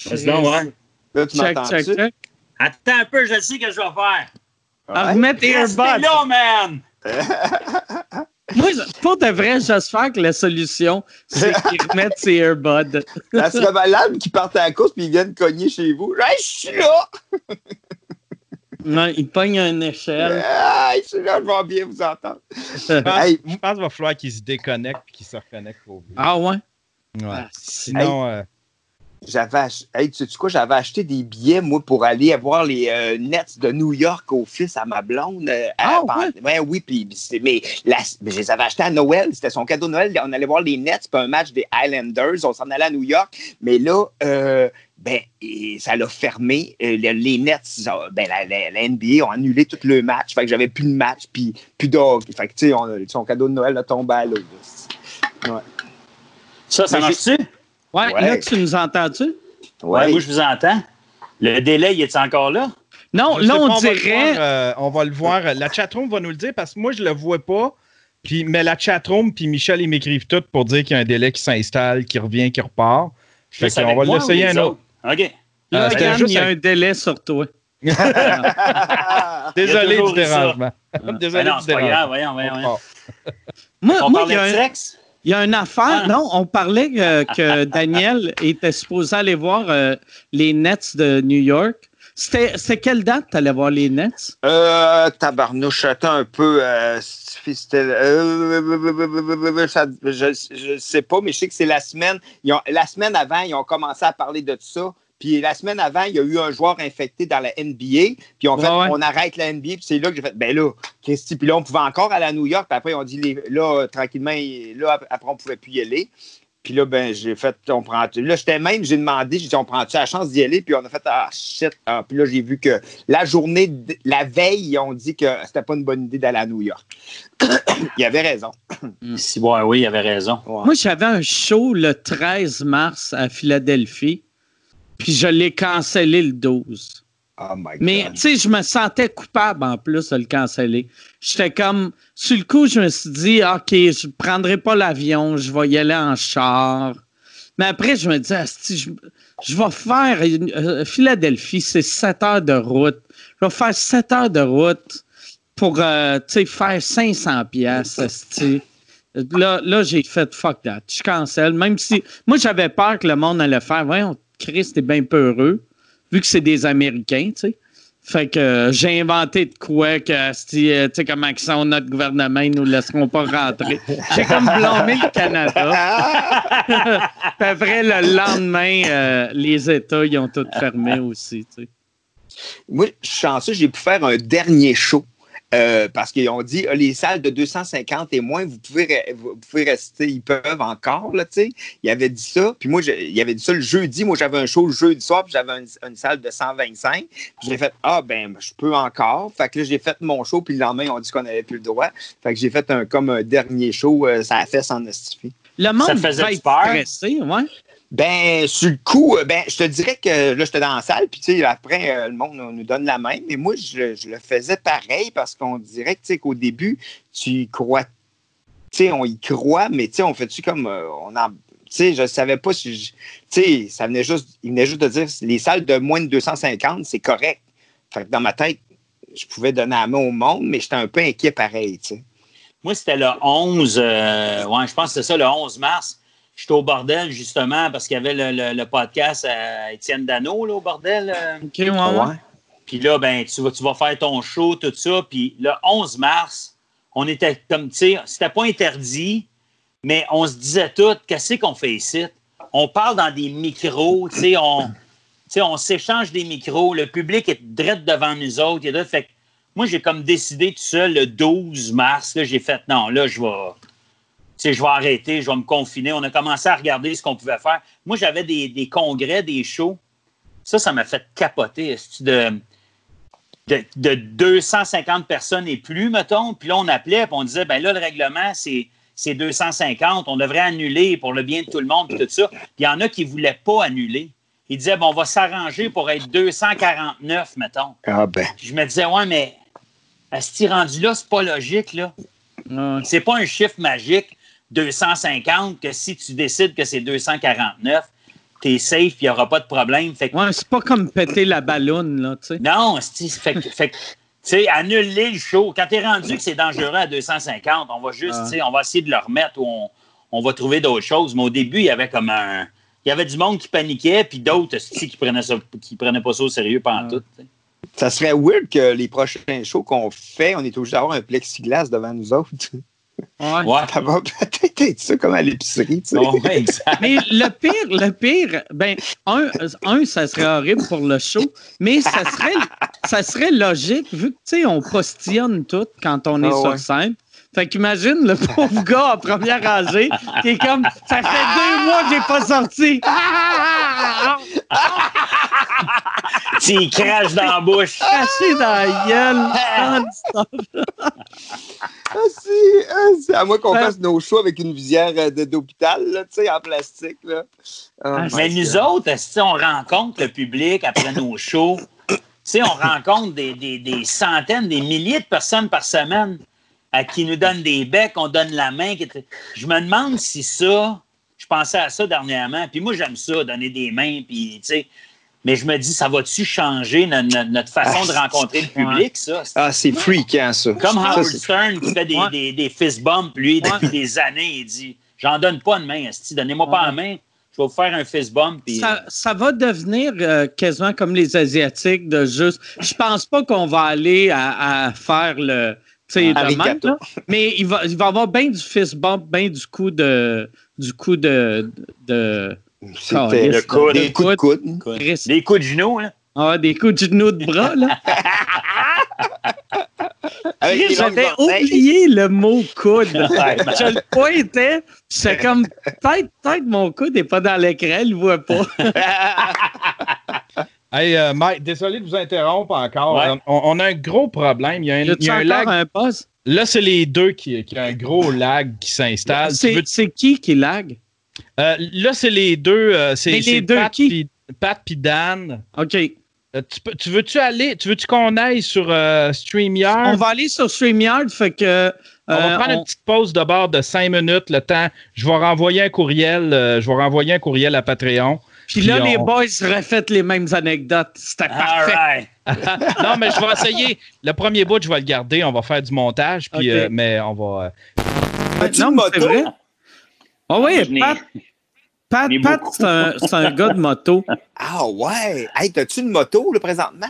Vas-y donc, ouais. Là, tu check, check, check. Attends un peu, je sais ce que je vais faire. Ah, mettre tes earbuds. là, man! Moi, pour de vrai, j'espère que la solution, c'est qu'ils remettent ses earbuds. Ça serait malade qu'ils partent à la course puis ils viennent cogner chez vous. Hey, je suis là! Non, ils pognent une échelle. Ah, je suis là, je vais bien vous entendre. Je pense, qu'il va falloir qu'ils se déconnectent et qu'ils se reconnectent au Ah ouais? Ouais. Ah, Sinon, euh, j'avais hey, tu sais quoi, j'avais acheté des billets, moi, pour aller voir les euh, Nets de New York au fils à ma blonde. Euh, ah, ouais? oui, puis, mais je les avais achetés à Noël. C'était son cadeau de Noël. On allait voir les Nets, puis un match des Islanders. On s'en allait à New York. Mais là, euh, ben, ça l'a fermé. Les, Nets, ben, la, NBA ont annulé tout le match. Fait que j'avais plus de match, puis plus d'og. Fait que, tu sais, son cadeau de Noël a tombé à l'eau. Ouais. Ça, ça marche-tu? Ouais, là, tu nous entends-tu? Ouais. moi, je vous entends. Le délai, il est encore là? Non, là, on, dirait. Euh, on va le voir. La chatroom va nous le dire parce que moi, je le vois pas. Puis, mais la chatroom, puis Michel, ils m'écrivent tout pour dire qu'il y a un délai qui s'installe, qui revient, qui repart. Fait qu'on va l'essayer un autre. OK. Là, euh, il y a un délai sur toi. Désolé du dérangement. Désolé non, du dérangement. Voyons, voyons, voyons. Moi, on moi, il y a un... sexe? Il y a une affaire, ah. non, on parlait que Daniel était supposé aller voir euh, les Nets de New York. C'était quelle date tu allais voir les Nets? Euh, tabarnouche, attends un peu. Euh, euh je ne sais pas, mais je sais que c'est la semaine. la semaine avant, ils ont commencé à parler de ça. Puis la semaine avant, il y a eu un joueur infecté dans la NBA. Puis on, fait, on arrête la NBA. Puis c'est là que j'ai fait, ben là, Christy. Puis là, on pouvait encore aller à New York. Puis après, on dit, là, tranquillement, là, après, on pouvait plus y aller. Puis là, ben, j'ai fait, on prend. Là, j'étais même, j'ai demandé, j'ai dit, on prend-tu la chance d'y aller? Puis on a fait, ah, shit. Ah, puis là, j'ai vu que la journée, la veille, ils ont dit que c'était pas une bonne idée d'aller à New York. il avait raison. Si, oui, il avait raison. Moi, j'avais un show le 13 mars à Philadelphie. Puis je l'ai cancellé le 12. Oh my God. Mais tu sais, je me sentais coupable en plus de le canceller. J'étais comme, sur le coup, je me suis dit, OK, je ne prendrai pas l'avion, je vais y aller en char. Mais après, je me dis, je, je, vais faire euh, Philadelphie, c'est 7 heures de route. Je vais faire 7 heures de route pour euh, faire 500 pièces. Là, là j'ai fait fuck that. Je cancelle. Même si. Moi, j'avais peur que le monde allait faire. Voyons, Christ est bien peu heureux, vu que c'est des Américains, tu sais. Fait que euh, j'ai inventé de quoi que, euh, tu sais, comment ils sont, notre gouvernement, ils nous laisseront pas rentrer. J'ai comme blâmé le Canada. Puis après, le lendemain, euh, les États, ils ont tout fermé aussi, tu sais. Moi, je suis chanceux, j'ai pu faire un dernier show euh, parce qu'ils ont dit, ah, les salles de 250 et moins, vous pouvez, vous pouvez rester, ils peuvent encore, là, tu sais. Il avait dit ça. Puis moi, il avait dit ça le jeudi. Moi, j'avais un show le jeudi soir, puis j'avais une, salle de 125. J'ai fait, ah, ben, je peux encore. Fait que là, j'ai fait mon show, puis le lendemain, ils ont dit qu'on n'avait plus le droit. Fait que j'ai fait un, comme un dernier show, euh, ça a fait s'en astifier. Le monde ça faisait va être ouais. Ben, sur le coup, euh, ben, je te dirais que là, j'étais dans la salle, puis tu sais, après, euh, le monde nous donne la main, mais moi, je, le faisais pareil parce qu'on dirait que, qu'au début, tu y crois, tu sais, on y croit, mais tu sais, on fait-tu comme, euh, on en, tu sais, je savais pas si, tu sais, ça venait juste, il venait juste de dire, les salles de moins de 250, c'est correct. Fait que dans ma tête, je pouvais donner la main au monde, mais j'étais un peu inquiet pareil, tu sais. Moi, c'était le 11, ouais, je pense que c'était ça, le 11 mars J'étais au bordel, justement, parce qu'il y avait le, podcast à Étienne Dano, là, au bordel. Euh. OK, ouais, Puis là, ben, tu vas, tu vas faire ton show, tout ça. Puis le 11 mars, on était comme, tu sais, c'était pas interdit, mais on se disait tout, qu'est-ce qu'on fait ici? On parle dans des micros, tu sais, on, on s'échange des micros, le public est direct devant nous autres. fait moi, j'ai comme décidé tout seul le 12 mars, j'ai fait, non, là, je vais je vais arrêter, je vais me confiner. On a commencé à regarder ce qu'on pouvait faire. Moi, j'avais des, congrès, des shows. Ça, ça m'a fait capoter. De, de, de, 250 personnes et plus, mettons. Puis là, on appelait, puis on disait, ben là, le règlement, c'est, 250. On devrait annuler pour le bien de tout le monde, puis tout ça. Puis il y en a qui ne voulaient pas annuler. Ils disaient, bon, on va s'arranger pour être 249, mettons. Ah ben. je me disais, ouais, mais à ce rendu-là, c'est pas logique, là? C'est pas un chiffre magique. 250 que si tu décides que c'est 249, t'es safe, il n'y aura pas de problème. Fait ouais, c'est pas comme péter la ballonne, là, tu sais. Non, fait, fait tu sais, annuler le show. Quand t'es rendu que c'est dangereux à 250, on va juste, tu sais, on va essayer de le remettre ou on, on va trouver d'autres choses. Mais au début, il y avait comme un... Il y avait du monde qui paniquait, puis d'autres qui prenaient ça, qui prenaient pas ça au sérieux pendant tout. Ça serait weird que les prochains shows qu'on fait, on est obligé d'avoir un plexiglas devant nous autres. Ouais. ouais. Ça va peut-être être ça comme à l'épicerie. Tu sais. mais le pire, le pire, ben, un, un, ça serait horrible pour le show, mais ça serait, ça serait logique vu que, tu sais, on postillonne tout quand on est ah sur scène. Fait qu'imagine le pauvre gars en première rangée qui est comme Ça fait deux mois que j'ai pas sorti. Tu craches dans la bouche. Craché dans la gueule. ah, si, ah, à moins qu'on fasse nos shows avec une visière euh, d'hôpital, tu sais, en plastique. Là. Oh mais nous autres, si on rencontre le public après nos shows, tu sais, on rencontre des, des, des centaines, des milliers de personnes par semaine à qui nous donne des becs, on donne la main. Je me demande si ça, je pensais à ça dernièrement, puis moi j'aime ça, donner des mains, puis tu sais, mais je me dis, ça va-tu changer notre, façon de rencontrer le public, ça? Ah, c'est freakant, ça. Comme Howard Stern qui fait des, des, fist bumps, lui, depuis des années, il dit, j'en donne pas de main, donnez-moi pas la main, je vais vous faire un fist bump. Ça, va devenir euh, quasiment comme les Asiatiques de juste. Je pense pas qu'on va aller à faire le mais il va, il va avoir bien du fist bump, bien du coup de. Du coup de. de C'était le coup, des coups de coude. Des coups de genoux, là. Ah, des coups de genoux de bras, là. J'avais oublié le mot coude. je le pointais, c'est comme peut-être peut mon coude n'est pas dans l'écran, il ne voit pas. Hey, euh, Mike, désolé de vous interrompre encore. On, a un gros problème. Il y a un, il y a un lag. Un Là, c'est les deux qui, qui ont un gros lag qui s'installe. C'est qui qui lag? Euh, là, c'est les deux. Euh, c'est les deux Pat qui? Pat puis Dan. OK. tu, veux-tu aller, tu veux-tu qu'on aille sur StreamYard? On va aller sur StreamYard, fait que. on va prendre une petite pause de bord de cinq minutes, le temps. Je vais renvoyer un courriel, je vais renvoyer un courriel à Patreon. Puis là, les boys refaitent les mêmes anecdotes. C'était parfait. non, mais je vais essayer. Le premier bout, je vais le garder. On va faire du montage. Puis, euh, mais on va. Euh... Non, mais c'est vrai. Oh oui, Pat, Pat, Pat c'est un, un, gars de moto. Ah ouais. Hey, t'as-tu une moto, là, présentement?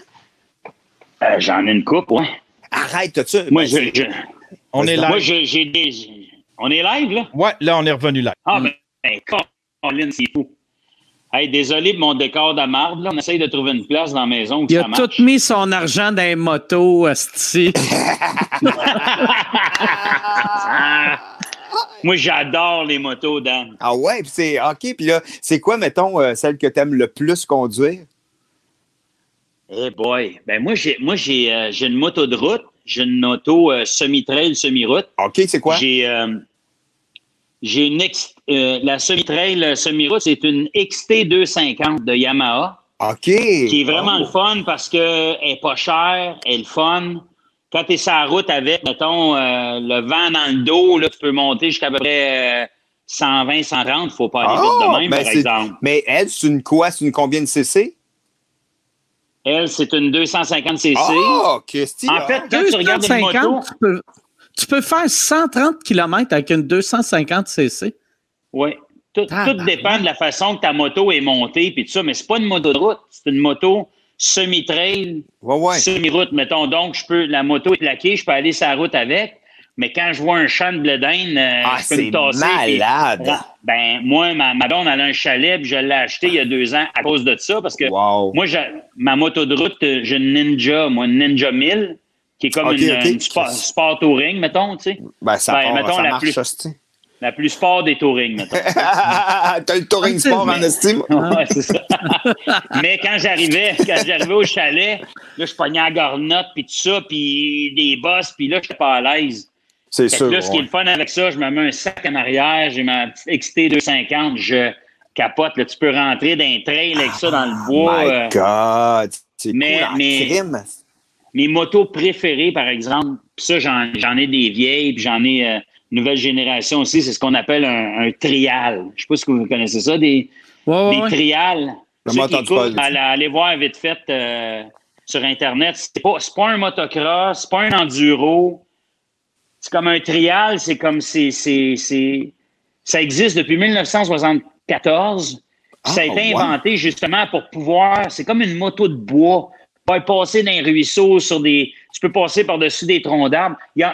Euh, J'en ai une coupe, ouais. Arrête, t'as-tu. Moi, je, je, On est live. Moi, j'ai des. On est live, là? Ouais, là, on est revenu live. Ah, ben, ben Colin, c'est fou. Hey, désolé pour mon décor de marde. On essaye de trouver une place dans la maison. Où Il a tout mis son argent dans les motos, Asti. Moi, j'adore les motos, Dan. Ah ouais, puis c'est OK. Puis là, c'est quoi, mettons, euh, celle que tu aimes le plus conduire? Eh boy. Ben moi, j'ai moi j'ai euh, une moto de route. J'ai une moto euh, semi-trail, semi-route. OK, c'est quoi? J'ai j'ai une la semi-trail, semi-route, c'est une XT250 de Yamaha. OK. Qui est vraiment le fun parce qu'elle n'est pas chère, elle est le fun quand tu es sur la route avec, mettons, euh, le vent dans le dos, là, tu peux monter jusqu'à peu près 120, 130. Il ne faut pas aller vite de ah, même, ben par exemple. Mais elle, c'est une quoi? C'est une combien de CC? Elle, c'est une 250 CC. Oh, Christy! En fait, quand tu regardes une moto... Tu peux, tu peux faire 130 km avec une 250 CC. Oui. Tout, tout, dépend de la façon que ta moto est montée puis tout ça, mais c'est pas une moto de route, c'est une moto semi-trail, semi-route, mettons. Donc, je peux, la moto est plaquée, je peux aller sur la route avec. Mais quand je vois un champ de blé euh, ah, je peux me tasser. malade! ben, moi, ma, ma blonde, elle a un chalet, puis je l'ai acheté il y a deux ans à cause de ça, parce que moi, ma moto de route, j'ai une Ninja, moi, une Ninja 1000, qui est comme une, sport, touring, mettons, tu sais. Ben, ça, ben, mettons, ça marche, la plus sport des tourings, mettons. T'as le touring sport en estime? ouais, c'est ça. Mais quand j'arrivais, quand j'arrivais au chalet, là, je pognais la garnotte, puis tout ça, puis des bosses, puis là, je suis pas à l'aise. C'est sûr. Là, ce qui est le fun avec ça, je me mets un sac en arrière, j'ai ma petite XT 250, je capote. Là, tu peux rentrer dans un trail avec ça dans le bois. Oh my euh. God! C'est mais, cool mais, Mes motos préférées, par exemple, puis ça, j'en ai des vieilles, puis j'en ai... Euh, nouvelle génération aussi, c'est ce qu'on appelle un, trial. Je ne sais pas si vous connaissez ça, des, des trials. allez, voir vite fait euh, sur Internet. C'est pas, pas un motocross, c'est pas un enduro. C'est comme un trial, c'est comme c'est, ça existe depuis 1974. ça a été ah, inventé justement pour pouvoir. C'est comme une moto de bois passer dans les ruisseaux sur des. Tu peux passer par-dessus des troncs d'arbres. Il,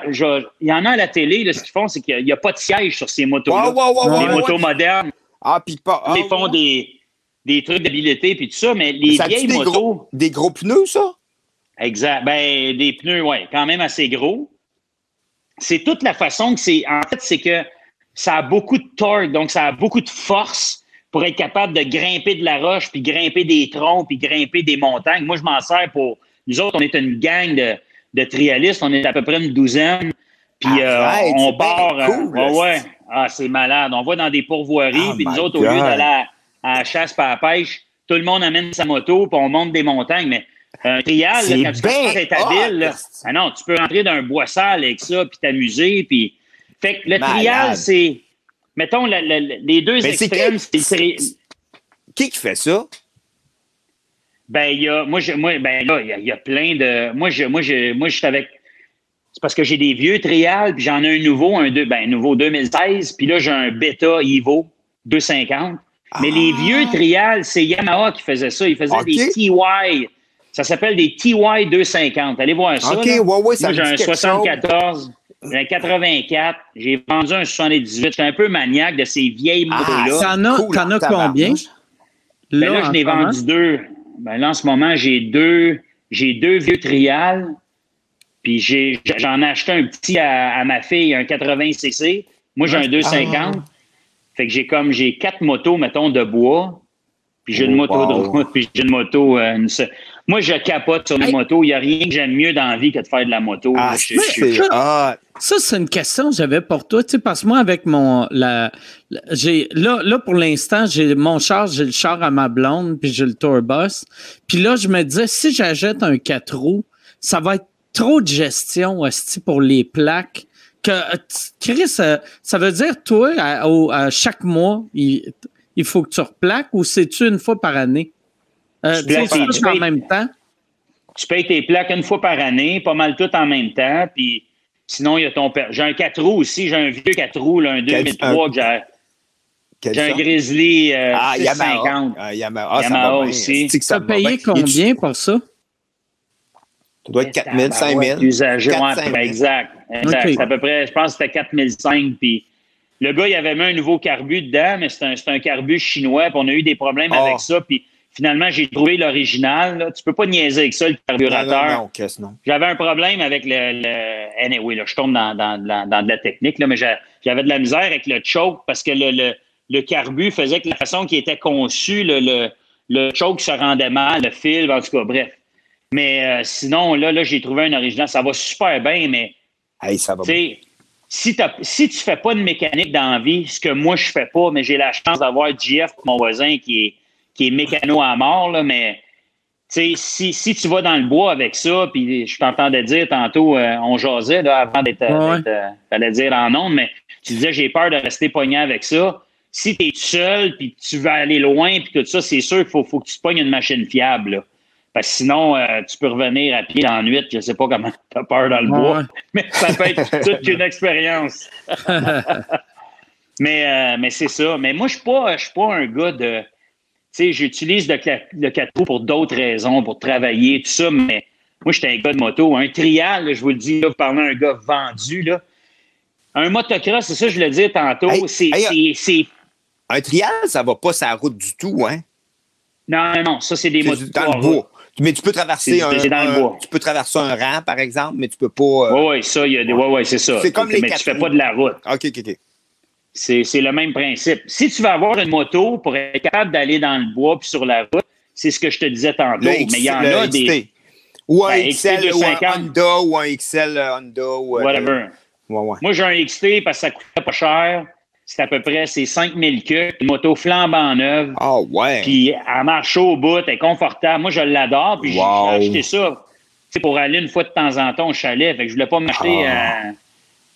y, en a à la télé, là, ce qu'ils font, c'est qu'il n'y a, pas de siège sur ces motos-là. les motos modernes. Ah, puis pas. ils ah, font des, des trucs d'habileté puis tout ça, mais les vieilles des motos. Gros, des gros pneus, ça? Exact. Ben, des pneus, oui, quand même assez gros. C'est toute la façon que c'est. En fait, c'est que ça a beaucoup de torque, donc ça a beaucoup de force pour être capable de grimper de la roche, puis grimper des troncs, puis grimper des montagnes. Moi, je m'en sers pour... Nous autres, on est une gang de, de trialistes, on est à peu près une douzaine, puis euh, on part... Euh, ouais, Ah, c'est malade. On va dans des pourvoiries, oh puis nous autres, au lieu d'aller à, la chasse par la pêche, tout le monde amène sa moto, puis on monte des montagnes, mais un trial, quand tu commences à être habile, ah non, tu peux rentrer dans un bois sale avec ça, puis t'amuser, puis... Fait que le trial, c'est mettons, les deux extrêmes, c'est. Qui qui fait ça? Ben, il y a. Moi, moi ben, là, il y, a plein de. Moi, je, moi, je, moi, je suis avec. C'est parce que j'ai des vieux trials, puis j'en ai un nouveau, un deux, ben, nouveau 2016, puis là, j'ai un Beta Evo 250. Mais les ah! vieux trials, c'est Yamaha qui faisait ça. Ils faisaient des TY. Ça s'appelle des TY 250. Allez voir ça. OK, ouais, ouais, ça Moi, j'ai un 74. J'ai un 84, j'ai vendu un 78. Je suis un peu maniaque de ces vieilles ah, motos-là. T'en as, combien? Ben là, je n'ai vendu deux. Ben là, en ce moment, j'ai deux, j'ai deux vieux trials. Puis j'en ai, acheté un petit à, ma fille, un 80cc. Moi, j'ai un 250. Ah. Fait que j'ai comme, j'ai quatre motos, mettons, de bois. Puis j'ai une oh, moto de route, puis j'ai une moto. Euh, moi, je capote sur les motos. Il n'y a rien que j'aime mieux dans la vie que de faire de la moto. Ah, ça, c'est une question que j'avais pour toi. Tu sais, parce que moi, avec mon. La, j'ai, là, là, pour l'instant, j'ai mon char, j'ai le char à ma blonde, puis j'ai le tourbus. Puis là, je me disais, si j'achète un 4 roues, ça va être trop de gestion aussi pour les plaques. Que, Chris, euh, ça veut dire, toi, à, chaque mois, il, il faut que tu replaques ou c'est-tu une fois par année? Euh, tu, payes, en même temps? Tu payes tes plaques une fois par année, pas mal tout en même temps. Puis sinon, il y a ton père. J'ai un 4 roues aussi, j'ai un vieux 4 roues, un 2003 que j'ai. J'ai un Grizzly euh, ah, 650. Ah, Yamaha, ah, Yamaha aussi. Tu as payé combien pour ça? Ça doit être 4 000, 5 000. Usagé, ouais, exact. exact. C'est à peu près, je pense que c'était 4 500. Puis le gars, il avait mis un nouveau carbu dedans, mais c'est un, un, carbu chinois, puis on a eu des problèmes avec ah. ça, puis finalement, j'ai trouvé l'original. Tu peux pas niaiser avec ça, le carburateur. Non, non, non. J'avais un problème avec le... le... Anyway, là, je tombe dans, dans, dans, de la technique, là, mais j'avais de la misère avec le choke parce que le, le, le carbu faisait que la façon qui était conçu, le, le, le choke se rendait mal, le fil, en tout cas, bref. Mais euh, sinon, là, là j'ai trouvé un original. Ça va super bien, mais. Hey, ça va si, si tu fais pas de mécanique dans la vie, ce que moi je fais pas, mais j'ai la chance d'avoir JF, mon voisin, qui est, qui est mécano à mort, là, mais si, si tu vas dans le bois avec ça, puis je t'entendais dire tantôt, euh, on jasait là, avant d'être, ouais. euh, dire en ondes, mais tu disais j'ai peur de rester pogné avec ça. Si tu es seul, puis tu veux aller loin, puis tout ça, c'est sûr qu'il faut, faut que tu pognes une machine fiable. Là sinon, euh, tu peux revenir à pied en nuit. Je ne sais pas comment tu as peur dans le bois, mais ça peut être toute une expérience. mais euh, mais c'est ça. Mais moi, je ne suis pas un gars de. Sais, j'utilise le, le 4 pour d'autres raisons, pour travailler, tout ça, mais moi, j'étais un gars de moto. Un trial, je vous le dis, là, parlant d'un gars vendu, là. Un motocross, c'est ça, je le disais tantôt, c'est. Un trial, ça va pas sa route du tout, hein? Non, non, ça, c'est des motos. Dans le bois. Mais tu peux traverser un, tu peux traverser un rang, par exemple, mais tu peux pas. Oui, euh, oui, ça, il y a des. Oui, oui, c'est ça. C'est comme les Mais tu fais pas de la route. OK, OK, OK. C'est le même principe. Si tu veux avoir une moto pour être capable d'aller dans le bois puis sur la route, c'est ce que je te disais tantôt. mais il y en a des. Ou un ben, XL, ou un Honda, ou un XL Honda. Ou, euh, Whatever. Ouais, ouais. Moi, j'ai un XT parce que ça coûtait pas cher c'est à peu près c'est 5000 queues, une moto flambant neuve. Ah oh, ouais. Puis elle marche au bout, elle est confortable. Moi, je l'adore. Puis j'ai acheté ça pour aller une fois de temps en temps au chalet. Fait que je voulais pas m'acheter. Euh,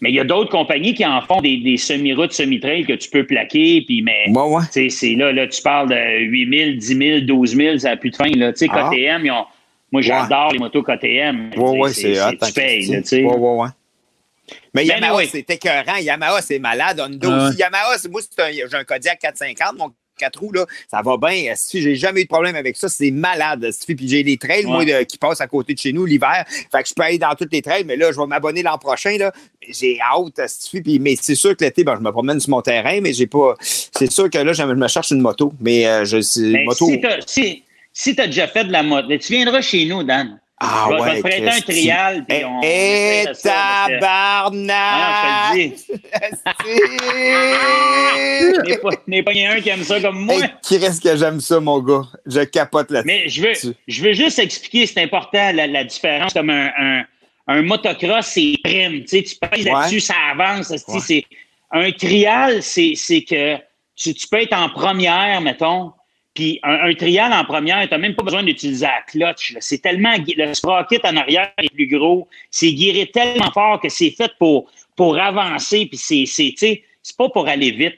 mais il y a d'autres compagnies qui en font des, des semi-routes, semi-trails que tu peux plaquer. Puis, mais ouais, ouais. c'est là, là, tu parles de 8 000, 10 000, 12 000, ça n'a plus de fin. Là. sais, ah. KTM, ils ont, moi, j'adore les motos KTM. Ouais, ouais, c'est Tu payes. Là, ouais, ouais, ouais. Mais ben Yamaha, c'est écœurant. Yamaha, c'est malade. Honda ah aussi. Yamaha, moi, j'ai un Kodiak 450, mon 4 roues, là, ça va bien. J'ai jamais eu de problème avec ça. C'est malade. Puis j'ai les trails, moi, qui passent à côté de chez nous l'hiver. Fait que je peux aller dans toutes les trails, mais là, je vais m'abonner l'an prochain. J'ai hâte. Puis, mais c'est sûr que l'été, ben, je me promène sur mon terrain, mais j'ai pas. C'est sûr que là, je me cherche une moto. Mais euh, je moto. Si tu as déjà fait de la moto, tu viendras chez nous, Dan. Ah je vais, ouais, te prêter un trial. Puis on, eh, tabarnak! Ah, je te le dis. N'est pas, pas un qui aime ça comme moi. qui reste que j'aime ça, mon gars? Je capote là-dessus. Mais je veux, je veux juste expliquer, c'est important, la, différence. Comme un, un, un motocross, c'est prime. Tu sais, tu pèses là-dessus, ça avance. C'est, un trial, c'est, que tu, tu peux être en première, mettons, puis un, trial en première, tu n'as même pas besoin d'utiliser la clutch. C'est tellement. Le sprocket en arrière est plus gros. C'est guiré tellement fort que c'est fait pour, pour avancer. Puis c'est, c'est, c'est pas pour aller vite.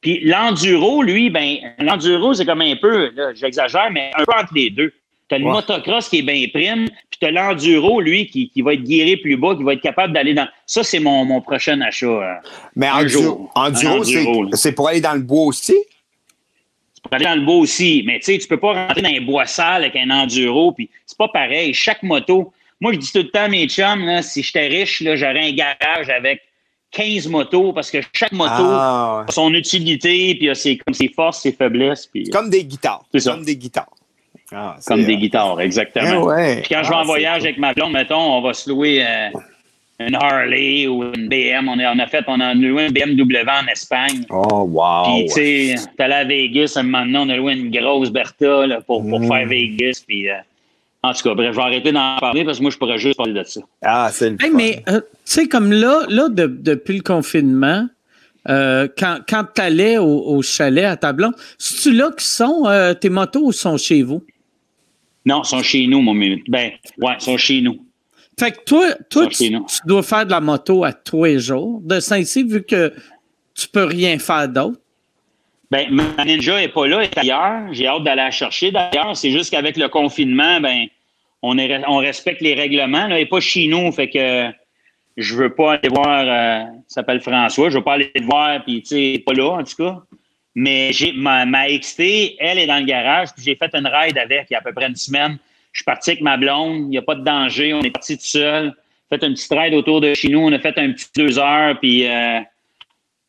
Puis l'enduro, lui, ben, l'enduro, c'est comme un peu, j'exagère, mais un peu entre les deux. Tu as le motocross qui est bien prime, puis tu as l'enduro, lui, qui, qui, va être guiré plus bas, qui va être capable d'aller dans. Ça, c'est mon, mon prochain achat. Euh, mais enduro, enduro, c'est pour aller dans le bois aussi? Peux aller dans le bois aussi, mais tu sais, tu peux pas rentrer dans un bois sale avec un enduro, puis c'est pas pareil. Chaque moto, moi, je dis tout le temps à mes chums, là, si j'étais riche, j'aurais un garage avec 15 motos parce que chaque moto ah, a son utilité, puis a ses, comme ses forces, ses faiblesses. Puis, comme des guitares. C'est Comme des guitares. Ah, comme des guitares, exactement. Eh puis quand je vais en ah, voyage avec ma blonde, mettons, on va se louer. Euh, une Harley ou une BM. On, a, fait, on a loué une BMW en Espagne. Oh, wow. Puis, tu sais, t'es allé à Vegas, un moment donné, on a loué une grosse Bertha pour, pour mm. faire Vegas. Puis, euh, en tout cas, bref, je vais arrêter d'en parler parce que moi, je pourrais juste parler de ça. Ah, c'est le Mais, euh, tu sais, comme là, là depuis le confinement, euh, quand, quand tu allais au, chalet à ta blonde, c'est-tu là que sont tes motos ou sont chez vous? Non, sont chez nous, mon Ben, ouais, sont chez nous. Fait que toi, toi tu, dois faire de la moto à tous les jours de Saint-Cyr vu que tu peux rien faire d'autre. Ben, ma ninja n'est pas là, elle est ailleurs. J'ai hâte d'aller la chercher d'ailleurs. C'est juste qu'avec le confinement, ben, on, est, on respecte les règlements. Elle n'est pas chez nous, fait que je veux pas aller voir, euh, s'appelle François, je veux pas aller le voir, puis tu sais, pas là en tout cas. Mais j'ai ma, ma XT, elle est dans le garage, puis j'ai fait une ride avec il y a à peu près une semaine. Je suis parti avec ma blonde, il n'y a pas de danger, on est parti tout seul. Fait un petit ride autour de chez nous, on a fait un petit deux heures, puis euh,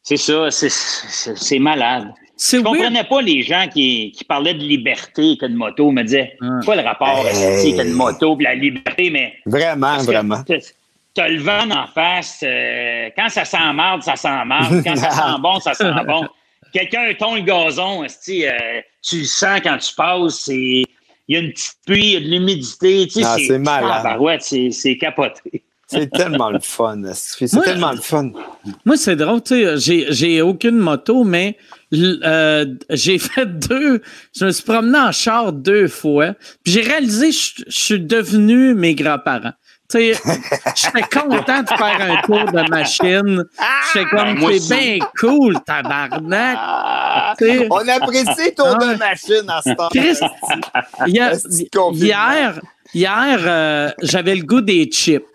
C'est ça, c'est malade. Je ne comprenais pas les gens qui, qui, parlaient de liberté que de moto. me disaient, quoi le rapport hey. que de moto et la liberté, mais. Vraiment, vraiment. T'as le vent en face. Euh, quand ça sent marde, ça sent marde. Quand ça sent bon, ça sent bon. Quelqu'un tombe le gazon, euh, tu le sens quand tu passes. Il y a une petite pluie, il y a de l'humidité. c'est malade. ouais, c'est capoté. C'est tellement le fun. C'est tellement le fun. Moi, c'est drôle, tu sais, j'ai aucune moto, mais euh, j'ai fait deux. Je me suis promené en char deux fois. Puis j'ai réalisé que je, suis devenu mes grands-parents. Tu sais, j'étais content de faire un tour de machine. J'étais comme, ben, c'est bien cool, tabarnak. On apprécie le tour de machine en ce temps. hier, hier euh, j'avais le goût des chips.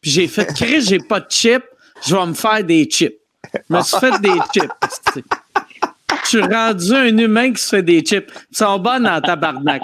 Puis j'ai fait, Chris, j'ai pas de chips, je vais me faire des chips. Je me suis fait des chips. Je suis rendu un humain qui se fait des chips. Ils sont bonnes en tabarnak.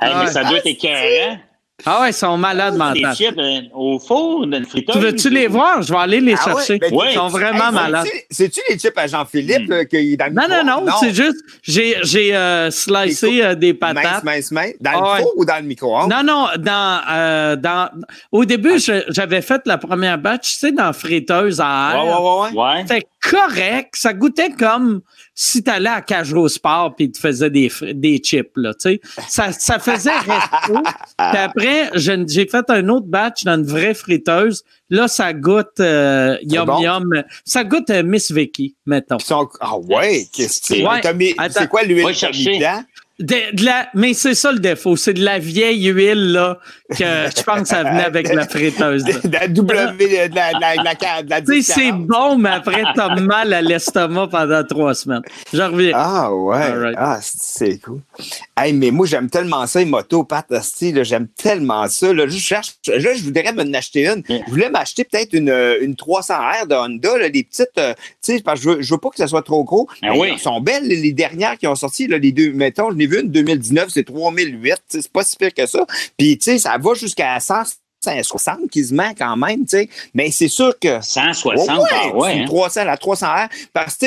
mais ça doit être écœurant. Ah ouais, ils sont malades mentales. Des chips euh, au four, dans le friteuse. Tu veux-tu les voir? Je vais aller les ah chercher. Ben, ils sont vraiment malades. C'est-tu les chips à Jean-Philippe hmm. qu'il dans le Non, non, non, non. c'est juste, j'ai, j'ai euh, slicé euh, des patates. Mince, mince, mince. Dans le ah four ou dans le micro-ondes? Non, non, dans, euh, dans... Au début, ah. j'avais fait la première batch, tu sais, dans friteuse à air. Ouais, ouais, ouais. ouais. Correct. Ça goûtait comme si tu allais à Cajot Sport puis tu faisais des, des chips, là, tu sais. Ça, ça faisait resto. puis après, j'ai fait un autre batch dans une vraie friteuse. Là, ça goûte euh, yum yum. Ça goûte euh, Miss Vicky, mettons. Ah ouais, qu'est-ce que c'est? C'est quoi l'huile dedans? De, la, mais c'est ça le défaut, c'est de la vieille huile là que je pense que ça venait avec la friteuse. De la W, de la, de la, de la, Tu sais, c'est bon, mais après t'as mal à l'estomac pendant trois semaines. Je reviens. Ah ouais, ah c'est cool. Hey, mais moi j'aime tellement ça les motos, Pat, j'aime tellement ça. Là, je cherche, là, je voudrais m'en acheter une. Je voulais m'acheter peut-être une, une 300R de Honda, là, des petites, euh, sais, parce que je veux, je veux pas que ça soit trop gros. Ah oui. Elles sont belles les dernières qui ont sorti, là, les deux, mettons, je n'ai vu une 2019, c'est 3008. C'est pas si pire que ça. Puis, tu sais, ça va jusqu'à 160 quasiment quand même, tu sais. Mais c'est sûr que. 160, ouais, ouais, 300, hein. la 300R. Parce que,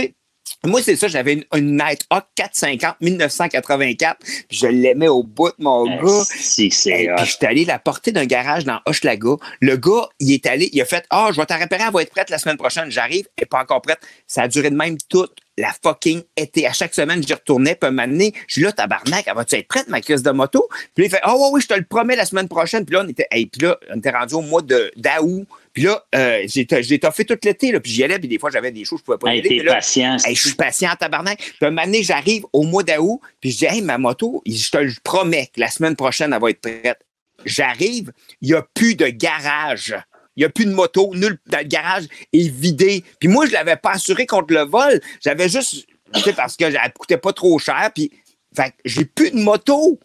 moi, c'est ça, j'avais une, une Nighthawk 450 1984, puis je l'aimais au bout de mon euh, gars. Si, c'est Puis j'étais allé la porter d'un garage dans Hochelaga. Le gars, il est allé, il a fait Ah, je vais t'en réparer, elle va être prête la semaine prochaine. J'arrive, elle n'est pas encore prête. Ça a duré de même toute la fucking été. À chaque semaine, j'y retournais, puis m'amener. Je suis là, tabarnak, elle va-tu être prête, ma crise de moto? Puis il fait Ah, oh, oui, je te le promets la semaine prochaine. Puis là, on était, puis là, on était rendu au mois d'août. Puis là, euh, j'ai toffé tout l'été, puis j'y allais, puis des fois, j'avais des choses, je pouvais pas y aller. T'es patient. je suis patient, tabarnak. Puis un moment donné, j'arrive au mois d'août, puis je dis, hey, ma moto, je te le promets que la semaine prochaine, elle va être prête. J'arrive, il n'y a plus de garage. Il n'y a plus de moto, nul dans le garage est vidé. Puis moi, je ne l'avais pas assuré contre le vol. J'avais juste, tu sais, parce que ça ne coûtait pas trop cher. Puis, fait j'ai plus de moto.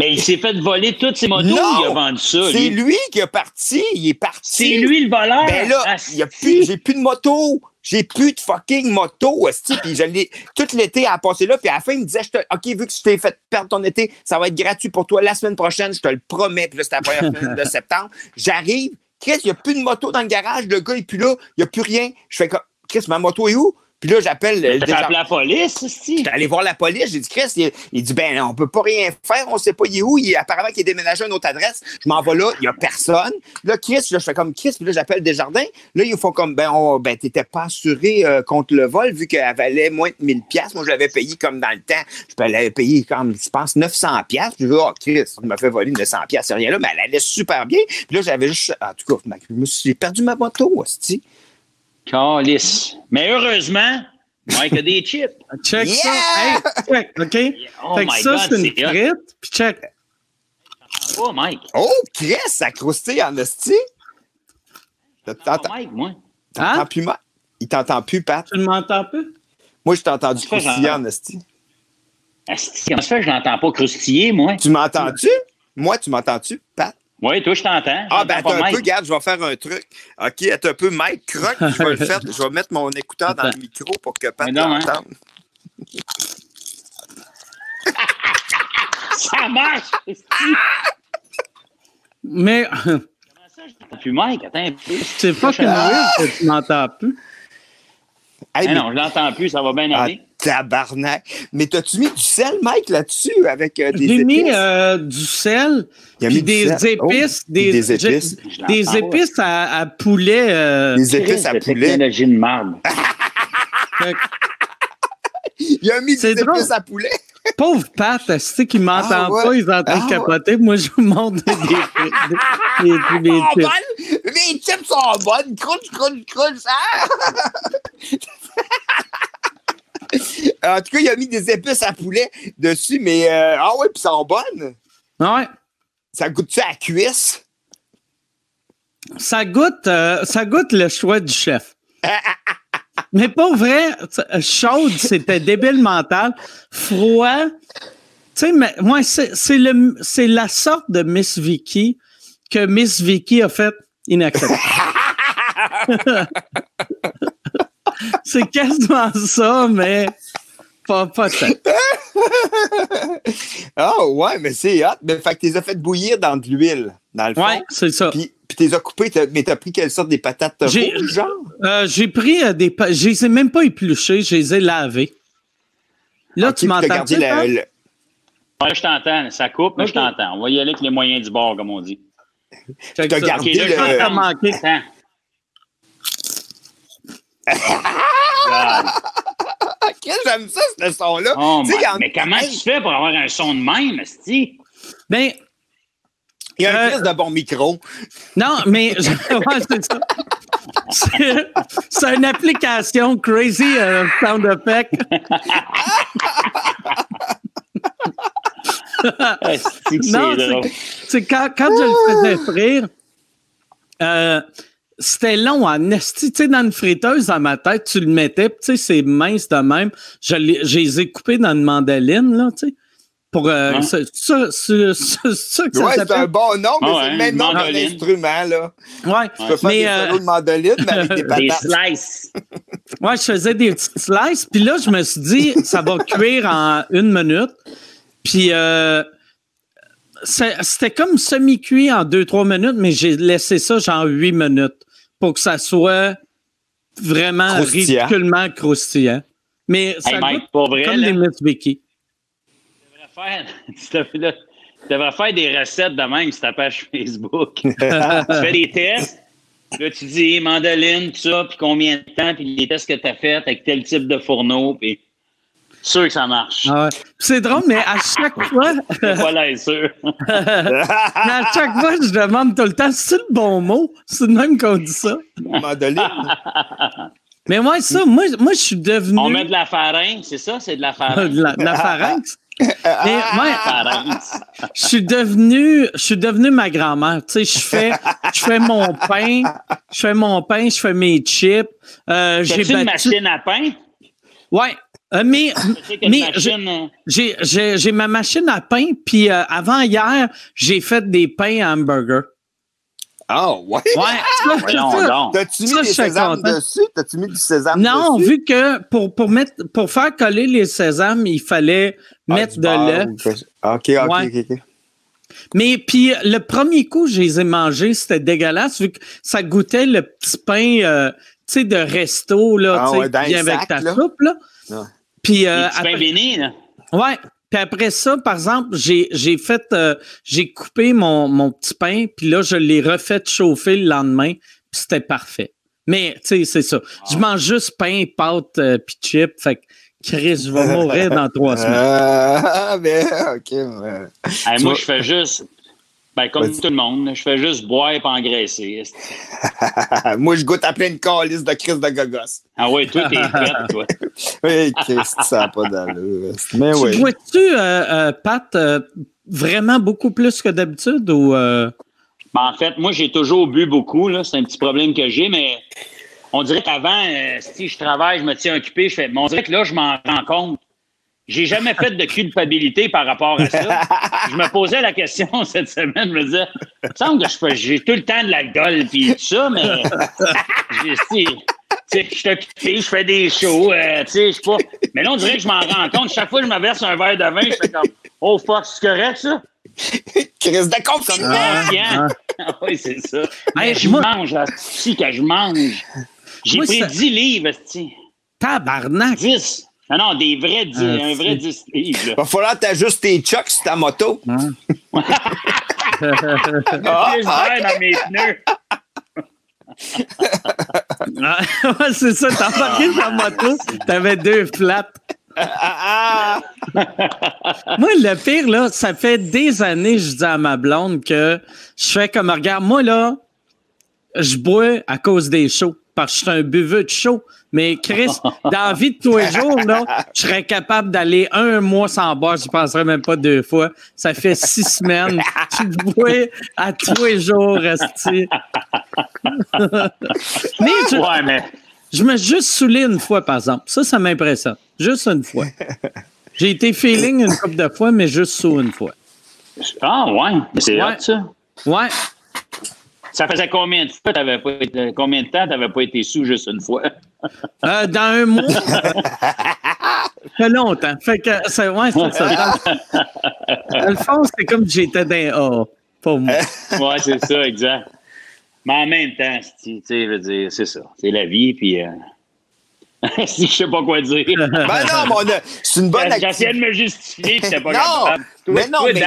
Mais il s'est fait voler toutes ses motos il a vendu ça. C'est lui. qui est parti. Il est parti. C'est lui le voleur. Ben là, il a plus, j'ai plus de moto. J'ai plus de fucking moto, Puis je l'ai, tout l'été à passer là. Puis à la fin, il me disait, je te, OK, vu que je t'ai fait perdre ton été, ça va être gratuit pour toi la semaine prochaine. Je te le promets. Puis là, c'était la première semaine de septembre. J'arrive. Chris, il n'y a plus de moto dans le garage. Le gars, il est plus là. Il n'y a plus rien. Je fais comme, Chris, ma moto est où? Puis là, j'appelle. Tu appelé la police, aussi? J'étais allé voir la police. J'ai dit, Chris, il, dit, ben, on peut pas rien faire. On sait pas, il est où. Il, apparemment qu'il est déménagé à une autre adresse. Je m'en vais là. Il y a personne. Là, Chris, là, je fais comme Chris. Puis là, j'appelle Desjardins. Là, ils font comme, ben, on, ben, t'étais pas assuré euh, contre le vol vu qu'elle valait moins de 1000 pièces. Moi, je l'avais payé comme dans le temps. Je l'avais payé comme, je pense, 900 pièces. Je dis, oh, Chris, il m'a fait voler 900 pièces. C'est rien là. Mais elle allait super bien. Puis là, j'avais juste, en tout cas, j'ai perdu ma moto, aussi. Calice. Mais heureusement, Mike a des chips. Check ça. Hey, check, OK? Oh fait que ça, c'est une frite. Puis check. Oh, Mike. Oh, Chris, ça croustille en esti. T'entends Mike, moi? T'entends hein? plus, Mike? Il t'entend plus, Pat? Tu ne m'entends plus? Moi, je t'ai entendu croustiller en esti. Esti, comment ça fait que je n'entends pas croustiller, moi? Tu m'entends-tu? Moi, tu m'entends-tu, Pat? Oui, toi, je t'entends. Ah, ben, attends un peu, regarde, je vais faire un truc. OK, attends un peu, Mike, croque, je vais le faire. Je vais mettre mon écouteur dans le micro pour que Pat l'entende. Hein? ça marche! Mais. Comment plus Mike, attends un peu. C'est pas que tu m'entends plus. Hey, non, je l'entends plus, ça va bien ah, aller. Tabarnak. Mais t'as-tu mis du sel, Mike, là-dessus, avec euh, des épices? J'ai mis euh, du sel, puis des, épices, oh, des, des, épices. Des épices à, poulet. Euh, des épices à poulet. technologie de marde. Il a mis des épices à poulet. Pauvre Pat, c'est qui m'entend ah, pas, ils entendent ah, capoter. Moi, je vous montre des, des, des, des, chips. Les chips sont bonnes. Crunch, crunch, crunch. en tout cas, il a mis des épices à poulet dessus, mais euh, ah ouais, puis ça sont bonnes. Ouais. Ça goûte-tu à cuisse? Ça goûte, euh, ça goûte le choix du chef. mais pas vrai, chaude, c'était débile mental. Froid, tu sais, mais moi, c'est le, c'est la sorte de Miss Vicky que Miss Vicky a fait inacceptable. c'est quasiment ça, mais pas, pas tant. oh, ouais, mais c'est hot. Mais fait que tu les as fait bouillir dans de l'huile, dans le fond. Ouais, c'est ça. Puis, puis tu les as coupées, mais tu as pris quelle sorte des patates rouges, genre? Euh, j'ai pris euh, des patates. Je les ai même pas épluchées, je les ai lavées. Là, tu m'entends. Le... Ouais, je t'entends. Ça coupe, mais je t'entends. On va y aller avec les moyens du bord, comme on dit. Tu as gardé okay, là, le... Quel j'aime ça, ce son-là. Oh mais comment tu fais pour avoir un son de même, Sti? Ben. Il y a un euh... de bon micro. Non, mais. c'est ça. C'est une application Crazy euh, Sound Effect. non, c'est quand, quand je le faisais frire, euh, c'était long en esti. Tu sais, dans une friteuse, dans ma tête, tu le mettais, tu sais, c'est mince de même. Je, les, je les ai coupés dans une mandoline, là, tu sais. Pour, euh, ça, ça, ça, ça, que ouais, c'est un bon nom, mais c'est le même nom que l'instrument, là. Ouais. Tu peux faire mais, des euh... de mandoline, mais avec des patates. Des slices. ouais, je faisais des petites slices, puis là, je me suis dit, ça va cuire en une minute. Puis, euh, c'était comme semi-cuit en deux, trois minutes, mais j'ai laissé ça genre huit minutes pour que ça soit vraiment croustillant. ridiculement croustillant. Mais ça hey Mike, goûte vrai, comme là, les Miss Vicky. Tu devrais faire des recettes de même sur ta page Facebook. tu fais des tests, là tu dis mandoline, tout ça, puis combien de temps, puis les tests que tu as faits avec tel type de fourneau, puis sûr que ça marche. Ah ouais. C'est drôle, mais à chaque fois. voilà, sûr. à chaque fois, je demande tout le temps, c'est le bon mot? C'est le même qu'on dit ça. Mandoline. mais moi, ça, moi, moi, je suis devenu. On met de la pharynx, c'est ça? C'est de la pharynx. de la, de la pharynx? Mais moi, je suis devenu, je suis devenu ma grand-mère. Tu sais, je fais, je fais mon pain, je fais mon pain, je fais mes chips. Euh, j'ai battu... une machine à pain? Ouais, euh, mais mais j'ai ma machine à pain, puis euh, avant hier, j'ai fait des pains à hamburger. Ah, oh, ouais? Ouais. T'as-tu mis du sésame dessus? T'as-tu mis du sésame non, vu que pour, pour, mettre, pour faire coller les sésames, il fallait ah, mettre de l'œuf. OK, OK, OK. Mais puis le premier coup, je les ai mangés, c'était dégueulasse, vu que ça goûtait le petit pain, euh, tu sais, de resto, là, ah, tu sais, bien avec ta soupe, là. Puis, euh, après, béni, là. Ouais. Puis après ça, par exemple, j'ai, j'ai fait, euh, j'ai coupé mon, mon petit pain, puis là, je l'ai refait chauffer le lendemain, puis c'était parfait. Mais, tu sais, c'est ça. Je ah. mange juste pain, pâte, euh, puis chip, fait que Chris, je vais mourir dans trois semaines. Ah, mais, OK. moi, je fais juste ben, comme tout le monde, je fais juste boire et pas engraisser. Moi, je goûte à plein de calices de crise de gogos. Ah oui, toi, t'es prête, toi. oui, Christ, ça n'a pas d'allure. Mais oui. Vois-tu, euh, euh, Pat, euh, vraiment beaucoup plus que d'habitude ou. Ben, en fait, moi, j'ai toujours bu beaucoup. C'est un petit problème que j'ai, mais on dirait qu'avant, si je travaille, je me tiens occupé, je fais. Mais on dirait que là, je m'en rends compte. J'ai jamais fait de culpabilité par rapport à ça. Je me posais la question cette semaine, je me disais, il me semble que j'ai tout le temps de l'alcool puis tout ça, mais je fais des shows, euh, tu sais, je pas. Mais là, on dirait que je m'en rends compte. Chaque fois que je me verse un verre de vin, je fais comme, oh fuck, c'est correct ça? Chris de confinement! Ah, ah. oui, c'est ça. Mais je mange, si que je mange. J'ai pris 10 livres, Tabarnak! 10. Non, non, des vrais 10, ah, un vrai 10 livres. Il va falloir que tu ajustes tes chucks sur ta moto. Hein? dans mes pneus. c'est ça, t'as embarqué sur ta moto, t'avais deux flats. moi, le pire, là, ça fait des années, je dis à ma blonde que je fais comme, regarde, moi, là, je bois à cause des shows, parce que je suis un buveux de show. Mais Chris, dans la vie de tous les jours, là, je serais capable d'aller un mois sans boire, je ne penserais même pas deux fois. Ça fait six semaines. Tu bois à tous les jours, Resti. mais, je, ouais, mais je me suis juste saoulé une fois, par exemple. Ça, ça m'impressionne. Juste une fois. J'ai été feeling une couple de fois, mais juste sous une fois. Ah, ouais. C'est ouais. ça. Ouais. Ça faisait combien de fois t'avais pas été, combien de temps t'avais pas été sous juste une fois? Euh, dans un mois. ça fait longtemps. Fait que c'est ouais, c'est ça. Dans, le fond, c'est comme si j'étais dans A pour moi. ouais, c'est ça, exact. Mais en même temps, tu sais, veux dire, c'est ça. C'est la vie, puis. Euh... si je sais pas quoi dire. ben non, mais c'est une bonne activité. J'essayais de me justifier, puis c'était pas non, mais non, mais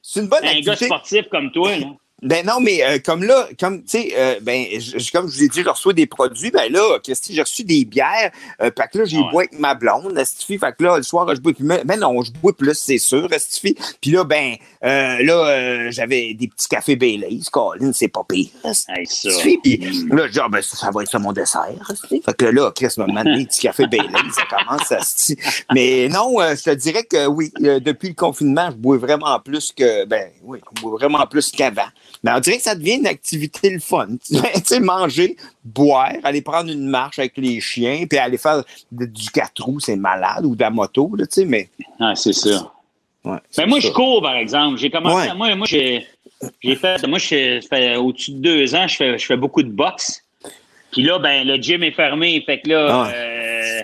c'est une bonne un activité. Un gars sportif comme toi, là. Ben non, mais euh, comme là, comme tu sais, euh, ben comme je vous ai dit, je reçois des produits. Ben là, Christy, j'ai reçu des bières. Euh, fait que là, j'ai ah bois avec ma blonde, Stifi. Fait que là, le soir, je bois plus. Mais non, je bois plus, c'est sûr, Stifi. Puis là, ben là, j'avais des petits cafés Baileys. Colin, c'est pas pire. Stifi. Puis mm. là, genre, ben ça, va être ça mon dessert. Stifi. Fait que là, Chris m'a demandé des petits cafés Baileys. ça commence à Mais non, je te dirais que oui, depuis le confinement, je bois vraiment plus que ben oui, je bois vraiment plus qu'avant. Mais on dirait que ça devient une activité le fun. tu sais, manger, boire, aller prendre une marche avec les chiens, puis aller faire du quatre roues, c'est malade, ou de la moto, tu sais, mais... Ah, c'est ça. Ouais, mais moi, je cours, par exemple. J'ai commencé... Moi, moi j'ai fait... Moi, je fais au-dessus de deux ans, je fais, je fais beaucoup de boxe. Puis là, ben, le gym est fermé, fait que là... Ah. Euh,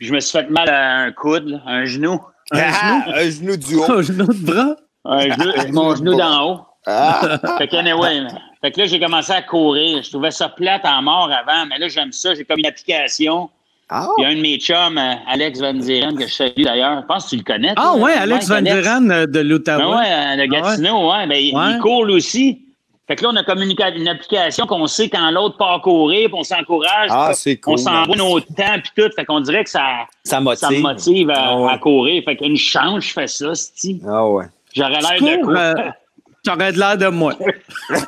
je me suis fait mal à un coude, un genou. Un, genou? un genou du haut. Un genou de bras? Un genou, mon genou d'en haut. Ah. fait, que anyway, fait que là, j'ai commencé à courir. Je trouvais ça plate en mort avant, mais là, j'aime ça. J'ai comme une application. Ah. Il y a un de mes chums, euh, Alex Van Zieren, que je salue d'ailleurs. Je pense que tu le connais. Ah ouais, Alex Van Zieren euh, de l'Ottawa. Ah ouais, euh, de Gatineau, ouais. Ben, Il court aussi. Fait que là, on a comme une, application qu'on sait quand l'autre part courir, puis on s'encourage. Ah, c'est cool. On s'envoie nos temps, puis tout. Fait qu'on dirait que ça, ça motive, me motive à, à, courir. Fait qu'une chance, je fais ça, cest Ah ouais. J'aurais l'air de courir. T'aurais de l'air de moi. non,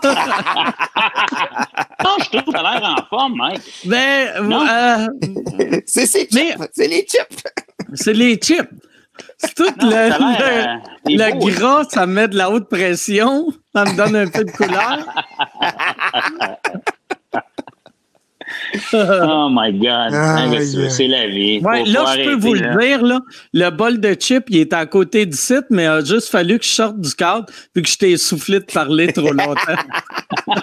je trouve que t'as l'air en forme, mec. Ben, euh, c'est ces chips. C'est les chips. c'est les chips. C'est tout le, le, le gras, ça met de la haute pression. Ça me donne un peu de couleur. oh my God. c'est la vie. Ouais, là, je peux vous le dire, là, le bol de chip, il est à côté du site, mais il a juste fallu que je sorte du cadre vu que je t'ai soufflé de parler trop longtemps.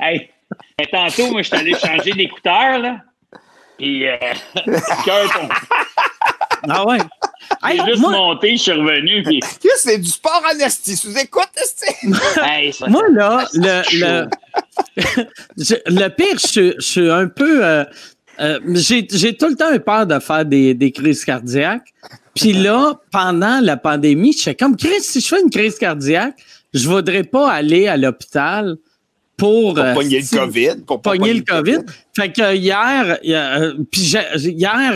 hey, tantôt, moi, je suis allé changer d'écouteur, là. Puis, euh, cœur Ah ouais? J'ai juste monté, je suis revenu. Puis... C'est du sport en esti. Sous écoute, hey, Moi, là, le, le, le, pire, je, je, suis un peu. Euh, euh, j'ai tout le temps eu peur de faire des, des crises cardiaques. Puis là, pendant la pandémie, je suis comme, Chris, si je fais une crise cardiaque, je voudrais pas aller à l'hôpital pour, pour euh, pogner le COVID. Pour pogner le COVID. Fait que hier, euh, puis hier,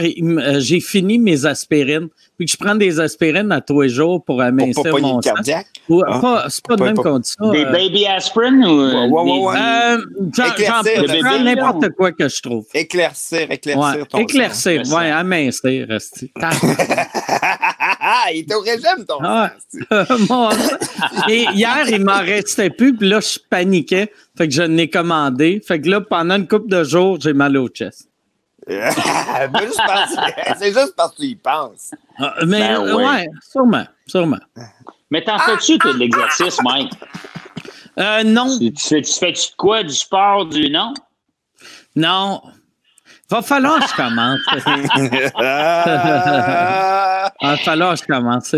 j'ai fini mes aspirines. Puis que je prends des aspirines à tous les jours pour amincir pour pas mon sang. cardiaque? Ah. c'est pas de même qu'on dit ça. Des euh, baby aspirin ou... Ouais, ouais, ouais, euh, J'en prends n'importe quoi que je trouve. Éclaircir, éclaircir ton Éclaircir, oui, amincir. il était au régime, ton ah, Et hier, il m'en restait plus, puis là, je paniquais. Fait que je l'ai commandé. Fait que là, pendant une couple de jours, j'ai mal au chest. c'est juste parce que tu y penses. Ah, mais ben ouais. sûrement, sûrement. Mais t'en fais-tu, toi, de l'exercice, Mike? Euh, non. Tu, fais, tu fais -tu quoi? Du sport, du non? Non. Va falloir que je commence. Va falloir que je commence.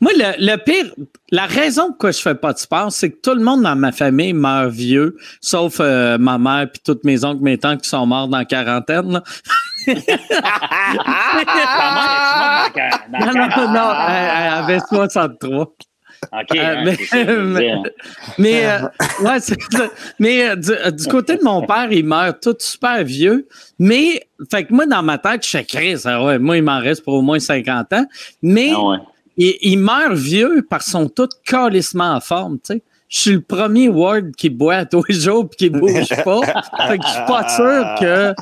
Moi, le, pire, la raison pourquoi je fais pas de sport, c'est que tout le monde dans ma famille meurt vieux, sauf euh, ma mère puis toutes mes oncles, mes tantes qui sont morts dans la quarantaine. Là. non, non, non, elle avait 63. OK. Euh, hein, mais, euh, ouais, mais euh, du, côté de mon père, il meurt tout super vieux. Mais, fait que moi, dans ma tête, je suis Chris, ah ouais, moi, il m'en reste pour au moins 50 ans. Mais ah il, meurt vieux parce qu'ils sont tous calissement en forme, tu sais. Je suis le premier Ward qui boit tous les jours et qui bouge pas. fait que je suis pas sûr que.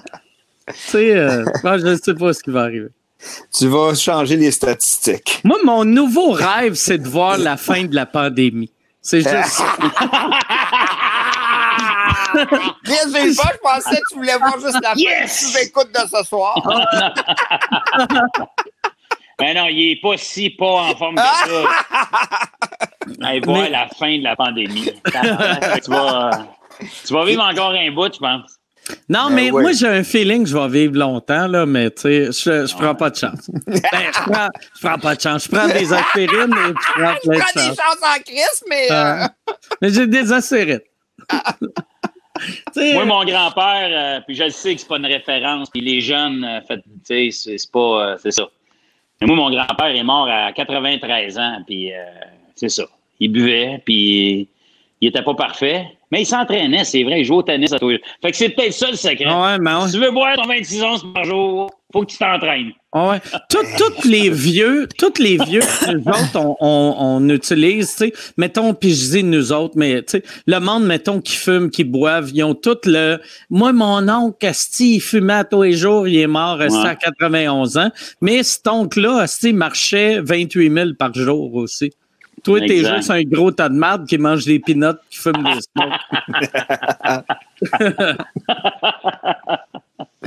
Tu sais, je ne sais pas ce qui va arriver tu vas changer les statistiques. Moi, mon nouveau rêve, c'est de voir la fin de la pandémie. C'est juste j'ai pas, je pensais que tu voulais voir juste la yes! fin. Tu écoutes de ce soir. Mais non, il n'est pas si pas en forme que ça. Allez voir la fin de la pandémie. tu, vas, tu vas vivre encore un bout, je pense. Non, ben mais moi, j'ai un feeling que je vais vivre longtemps, là, mais tu sais, je, je prends pas de chance. ben, je, prends, je prends pas de chance. Je prends des aspirines et je prends plein de chance. Je prends des chances en crise, mais. Euh... mais j'ai des aspirines. moi, mon grand-père, euh, puis je sais que c'est pas une référence, puis les jeunes, euh, tu sais, c'est pas. Euh, c'est ça. Mais moi, mon grand-père est mort à 93 ans, puis c'est ça. Il buvait, puis il était pas parfait. Mais il s'entraînait, c'est vrai, il jouait au tennis à tous les jours. Fait que c'est peut-être ça le secret. Ouais, mais Si tu veux boire ton 26 onces par jour, faut que tu t'entraînes. Ouais. Tous les vieux, tous les vieux, nous autres, on, on, utilise, tu sais, mettons, puis je dis nous autres, mais tu sais, le monde, mettons, qui fume, qui boivent, ils ont tout le. Moi, mon oncle, Asti, il fumait à tous les jours, il est mort à 91 ans. Mais cet oncle-là, Asti, marchait 28 000 par jour aussi. Toi, t'es juste un gros tas de marde qui mange des pinottes qui fume des smokes.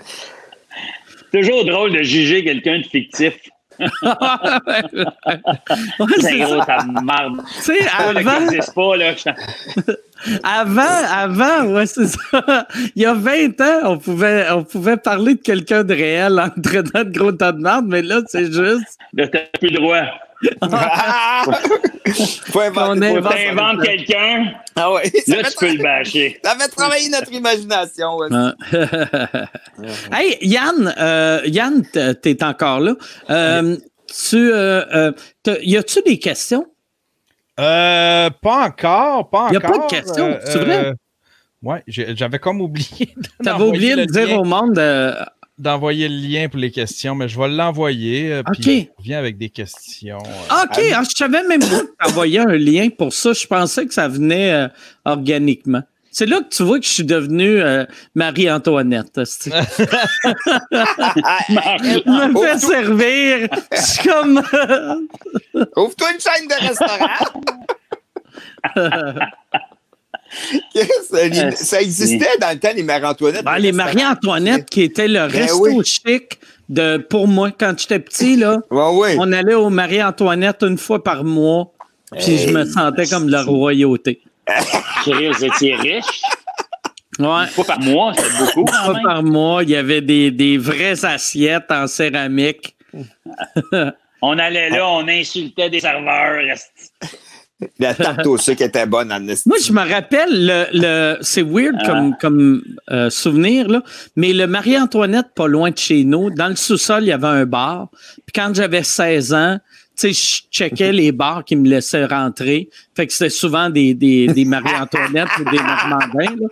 Toujours drôle de juger quelqu'un de fictif. c'est un gros tas de marde. Tu sais, avant... Pas, là, avant, avant, ouais, c'est ça. Il y a 20 ans, on pouvait, on pouvait parler de quelqu'un de réel en traitant de gros tas de marde, mais là, c'est juste. Là, t'as plus le faut inventer, faut inventer quelqu'un. Ah ouais. Là, tu peux le bâcher. Ça fait travailler notre imagination. Ouais. hey, Yann, euh, Yann, t'es encore là. Euh, tu, euh, y a-tu des questions? pas encore, pas encore. Il n'y a pas de questions, c'est vrai? Ouais, j'avais comme oublié. T'avais oublié de dire au monde d'envoyer le lien pour les questions, mais je vais l'envoyer. Euh, OK. Puis je avec des questions. Euh, OK. Ah, je savais même pas t'envoyer un lien pour ça. Je pensais que ça venait euh, organiquement. C'est là que tu vois que je suis devenu Marie-Antoinette. me fait servir. Je suis comme. Ouvre-toi une chaîne de restaurant. ça, existait dans le temps, les Marie-Antoinette. Ben, les Marie-Antoinette, qui étaient le ben resto chic de, pour moi, quand j'étais petit, là. On allait au Marie-Antoinette une fois par mois, puis je me sentais comme la royauté. vous étiez riche? Ouais. Une fois par mois, c'est beaucoup. Une fois par mois, il y avait des, des vraies assiettes en céramique. on allait là, on insultait des serveurs. La tarte au sucre était bonne en Moi, je me rappelle, le, le c'est weird ah. comme, comme euh, souvenir, là, mais le Marie-Antoinette, pas loin de chez nous, dans le sous-sol, il y avait un bar. Puis quand j'avais 16 ans, tu sais, je checkais les bars qui me laissaient rentrer. Fait que c'était souvent des, des, des Marie-Antoinette ou des Normandins. Là.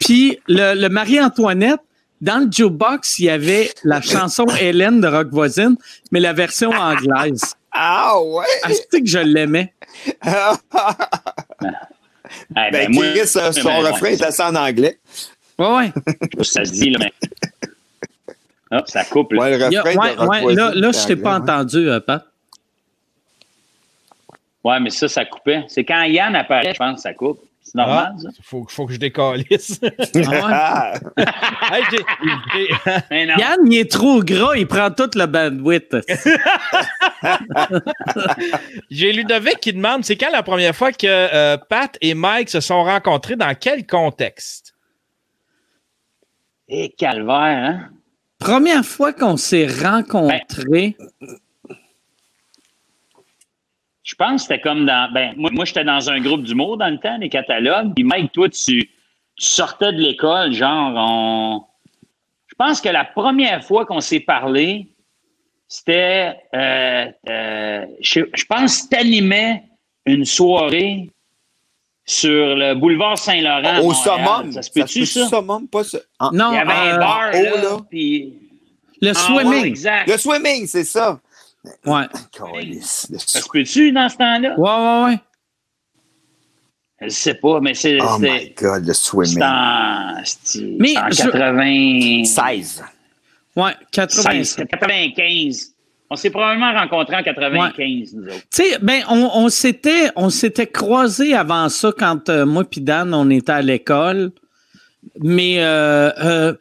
Puis le, le Marie-Antoinette, dans le jukebox, il y avait la chanson Hélène de Rock Voisine, mais la version anglaise. Ah ouais? Ah, c'est que je l'aimais. ben, ben, moi, son ben, refrain est assez en anglais. Ouais, ouais. ça se dit, là, mais. Oh, ça coupe. Là. Ouais, le refrain ouais, ouais, là, là, je t'ai pas entendu, euh, Pat. Ouais, mais ça, ça coupait. C'est quand Yann apparaît, je pense que ça coupe. C'est normal, ah, ça? Faut, faut que je décalisse. Ah Yann, il est trop gras, il prend toute la bandwidth. J'ai Ludovic qui demande c'est quand la première fois que euh, Pat et Mike se sont rencontrés, dans quel contexte? Et calvaire, hein? Première fois qu'on s'est rencontrés. Je pense que c'était comme dans. Ben, moi, moi j'étais dans un groupe d'humour dans le temps, les catalogues. Puis Mike, toi, tu, sortais de l'école, genre, on. Je pense que la première fois qu'on s'est parlé, c'était. Euh, euh, je, pense que tu animais une soirée sur le boulevard Saint-Laurent. Au summum. Ça se peut-tu, ça? Summum, pas ça. non, il y avait un bar, là, là. Puis... Le swimming. le swimming, c'est ça. Ouais. Ça se peut-tu dans ce temps-là? Ouais, ouais, ouais. Je sais pas, mais c'est. Oh my God, le swimming. C'est en, mais en 96. Ouais, 96. 95. On s'est probablement rencontrés en 95, nous autres. Tu sais, ben, on, on s'était, on s'était croisés avant ça quand euh, moi et Dan, on était à l'école. Mais euh, euh,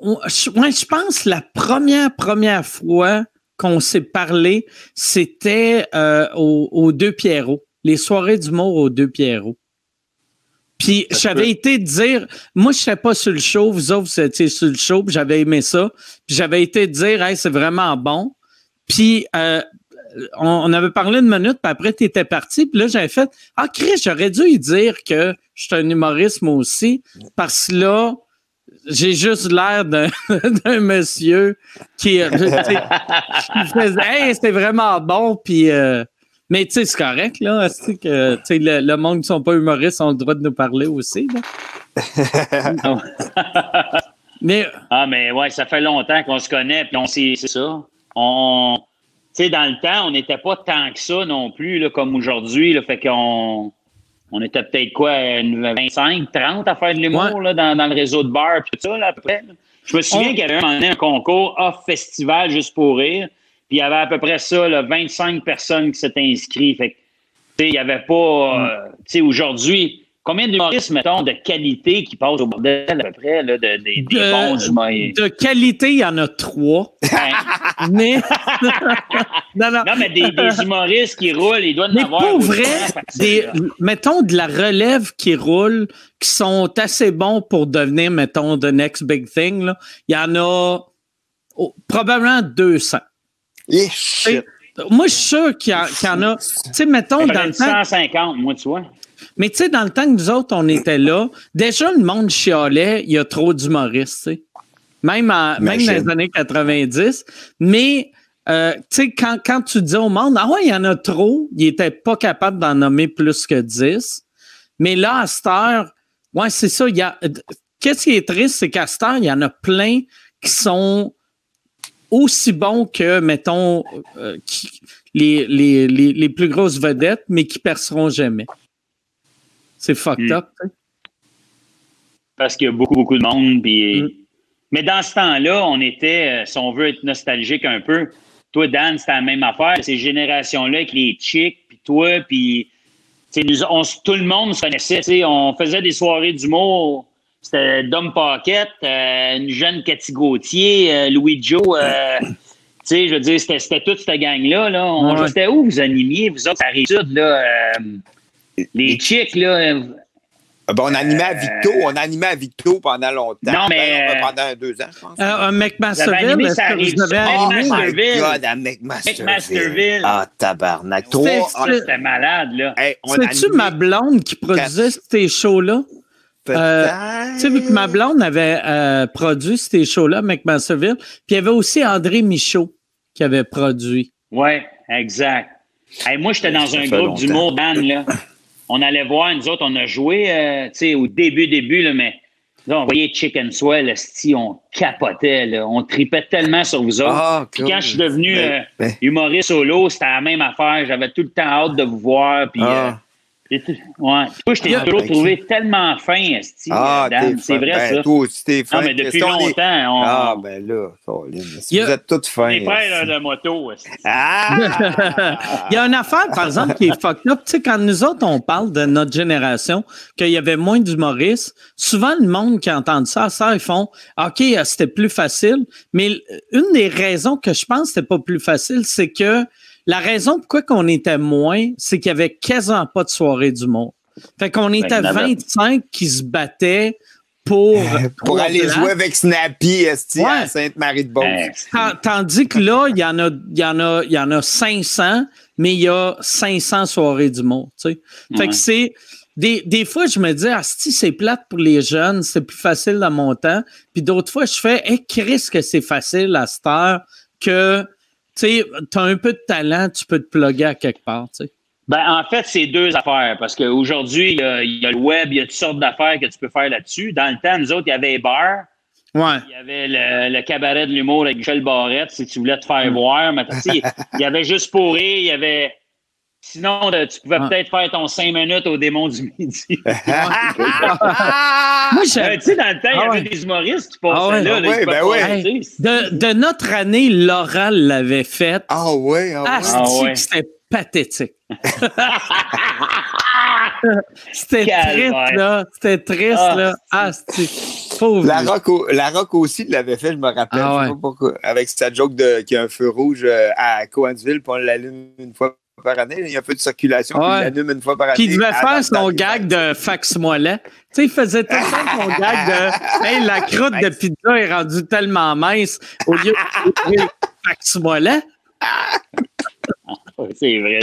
je pense la première, première fois qu'on s'est parlé, c'était euh, aux, Deux Pierrots, les soirées d'humour aux Deux Pierrots. Puis j'avais été dire, moi je serais pas sur le show, vous autres vous étiez sur le show, puis j'avais aimé ça. Puis j'avais été dire, hey, c'est vraiment bon. Puis euh, on, avait parlé une minute, puis après tu étais parti, puis là j'avais fait, ah Chris, j'aurais dû lui dire que je suis un humoriste moi aussi, parce que là, j'ai juste l'air d'un monsieur qui, euh, faisait Hey, c'était vraiment bon, puis. Euh, mais tu sais, c'est correct, là. que le, le, monde qui ne sont pas humoristes ont le droit de nous parler aussi. mais, ah, mais ouais, ça fait longtemps qu'on se connaît, puis on sait, c'est ça. On, tu sais, dans le temps, on n'était pas tant que ça non plus, là, comme aujourd'hui. Fait qu'on on était peut-être quoi, 25, 30 à faire de l'humour dans, dans, le réseau de bars et tout ça, là, à peu près. Je me souviens qu'il y avait un, un concours off festival juste pour rire. Puis il y avait à peu près ça, là, 25 personnes qui s'étaient inscrites. Fait il n'y avait pas. Euh, tu sais, aujourd'hui, Combien d'humoristes, mettons, de qualité qui passent au bordel à peu près, là, de, des bons humoristes? De qualité, il y en a trois. Mais... non, non. non, mais des, humoristes qui roulent, ils doivent en avoir. Pour vrai, des, mettons de la relève qui roule, qui sont assez bons pour devenir, mettons, the next big thing. Là. Il y en a oh, probablement 200. Et shit. Moi, je suis sûr qu'il y, en a. Tu sais, mettons, dans le temps. 150, moi, tu vois. Mais tu sais, dans le temps que nous autres, on était là, déjà, le monde chialait, il y a trop d'humoristes, tu sais. Même, même dans les années 90. Mais, euh, tu sais, quand, quand tu dis au monde, ah ouais, il y en a trop, il n'était pas capable d'en nommer plus que 10. Mais là, à cette heure, ouais, c'est ça. Il qu'est-ce qui est triste, c'est qu'à cette heure, il y en a plein qui sont aussi bons que, mettons, euh, les, les, les, les, plus grosses vedettes, mais qui perceront jamais. C'est fucked mm. up. Parce qu'il y a beaucoup, beaucoup de monde. Mm. Mais dans ce temps-là, on était, euh, si on veut être nostalgique un peu, toi, Dan, c'était la même affaire. Ces générations-là avec les chicks, puis toi, puis nous, tout le monde se connaissait. On faisait des soirées d'humour. C'était Dom Paquette, euh, une jeune Cathy Gauthier, euh, Louis Joe. je veux dire, c'était toute cette gang-là. Là. On, C'était où vous animiez, vous autres, à Rive-Sud, là? Les chicks, là. Ah, ben, on animait à Victo, on animait à Victo pendant longtemps. Non, mais. Ben, pendant deux ans, je pense. Euh, McMasterville, est-ce que vous avez Oh my God, à McMasterville. Ah, tabarnak. Toi, c'était malade, là. C'est-tu ma blonde qui produisait ces shows-là? Euh, tu sais, vu que ma blonde avait euh, produit ces shows-là, McMasterville, puis il y avait aussi André Michaud qui avait produit. Oui, exact. moi, j'étais dans un groupe d'humour, Dan, là on allait voir, nous autres, on a joué, euh, au début, début, là, mais là, on voyait Chicken Swell, on capotait, là, on tripait tellement sur vous autres. Ah, puis quand je suis devenu ben, euh, ben. humoriste solo, c'était la même affaire. J'avais tout le temps hâte de vous voir. Puis, ah. euh, Ouais. Toi, je t'ai toujours trouvé tellement fin, Esti, ah. C'est vrai, ben, ça. Toi aussi, t'es fin. Non, mais depuis longtemps, on... Ah, ben là, Colin, si vous êtes toutes fins. Les frères de moto, Ah! Il y a une affaire, par exemple, qui est fucked up. Tu sais, quand nous autres, on parle de notre génération, qu'il y avait moins d'humoristes, souvent, le monde qui entend ça, ça, ils font OK, euh, c'était plus facile. Mais une des raisons que je pense que c'était pas plus facile, c'est que la raison pourquoi qu'on était moins, c'est qu'il y avait quasiment pas de soirée du monde. Fait qu'on ben, était 25 qui se battaient pour. pour aller jouer avec Snappy à Sainte-Marie-de-Beauce. Tandis que là, il y en a, y en a, y en a 500, mais il y a 500 soirées du monde. Tu sais. Fait que c'est. Des, des, fois, je me dis, ah, si c'est plate pour les jeunes, c'est plus facile dans mon temps. Puis d'autres fois, je fais, hé, hey, Chris, que c'est facile à cette heure que, tu sais, as un peu de talent, tu peux te plugger à quelque part, tu sais. Ben, en fait, c'est deux affaires parce qu'aujourd'hui, il y, a le web, il y a toutes sortes d'affaires que tu peux faire là-dessus. Dans le temps, nous autres, il y avait les bars. Ouais. Il y avait le, cabaret de l'humour avec Michel Barrette, si tu voulais te faire voir. Mais il y avait juste pour rire, il y avait. Sinon, tu pouvais peut-être faire ton cinq minutes au démon du midi. Moi, euh, tu sais, dans le temps, il y ah avait des humoristes qui passaient ah là. là ben ouais. de, de, notre année, Laurent l'avait fait. Ah ouais, ah, ouais. Ah, C'était pathétique. C'était triste, là. C'était triste, ah, là. Ah, pauvre. La Rock, la Rock aussi l'avait fait, je me rappelle. Ah, sais pas pourquoi. Avec sa joke de, qui a un feu rouge euh, à Coansville, puis on l'allume une fois par année. Il y a un peu de circulation, puis il l'allume une fois par année. Puis il devait faire son gag de fax mollet. Tu sais, il faisait tout le son gag de hey, la croûte de pizza est rendue tellement mince au lieu de fax mollet c'est vrai.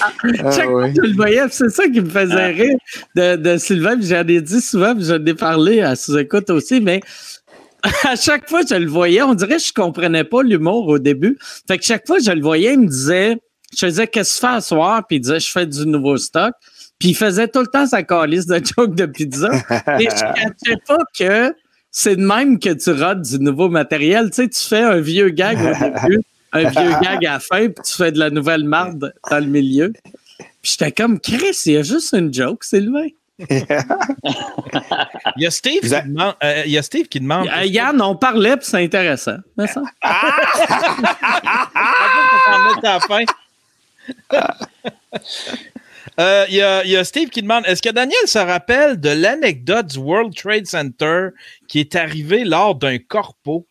Ah, chaque fois que je le voyais, c'est ça qui me faisait ah. rire de, de Sylvain. J'en ai dit souvent, j'en ai parlé à sous-écoute aussi, mais à chaque fois que je le voyais, on dirait que je comprenais pas l'humour au début. Fait que chaque fois que je le voyais, il me disait, je faisais qu'est-ce que tu fais à soir, puis il disait, je fais du nouveau stock. Puis il faisait tout le temps sa calice de joke de pizza. Et je ne pas que c'est de même que tu rates du nouveau matériel. Tu sais, tu fais un vieux gag au début un vieux gag à la fin, puis tu fais de la nouvelle marde dans le milieu. Puis j'étais comme, Chris, il y a juste une joke, Sylvain. il, y a Steve qui demande, euh, il y a Steve qui demande. Yann, on parlait, puis c'est intéressant. Mais ça. Euh, il, y a, il, y a, Steve qui demande est-ce que Daniel se rappelle de l'anecdote du World Trade Center qui est arrivé lors d'un corpo?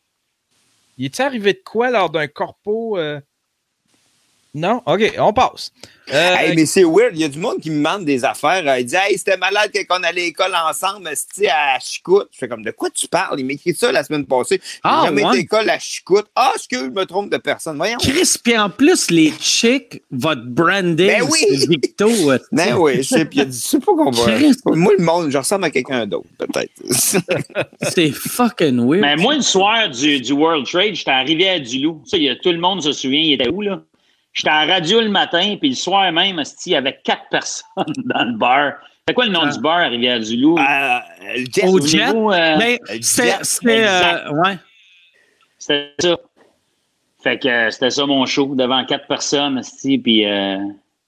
Il est arrivé de quoi lors d'un corpo? Euh? Non? OK, on passe. Euh, mais c'est weird. Il y a du monde qui me demande des affaires. Il dit Hey, c'était malade qu'on allait à l'école ensemble, à Chicoute. Je fais comme de quoi tu parles? Il m'écrit ça la semaine passée. Ah, jamais été à l'école à Chicoute. Ah, est-ce que je me trompe de personne? Voyons. Chris, puis en plus, les chicks, votre branding, ben oui. Victo. ben oui, je sais. Puis il a dit C'est pas qu'on va. Moi, le monde, je ressemble à quelqu'un d'autre, peut-être. c'est fucking weird. Mais moi, le soir du, du World Trade, j'étais arrivé à Du-Loup. Ça, y a, tout le monde se souvient, il était où, là? J'étais à radio le matin, puis le soir même, il y avait quatre personnes dans le bar. C'est quoi le nom ah. du bar à Rivière-du-Loup? Euh, Au Jet? Euh, c'était... Euh, ouais. C'était ça. Fait que euh, c'était ça mon show, devant quatre personnes, puis... Euh,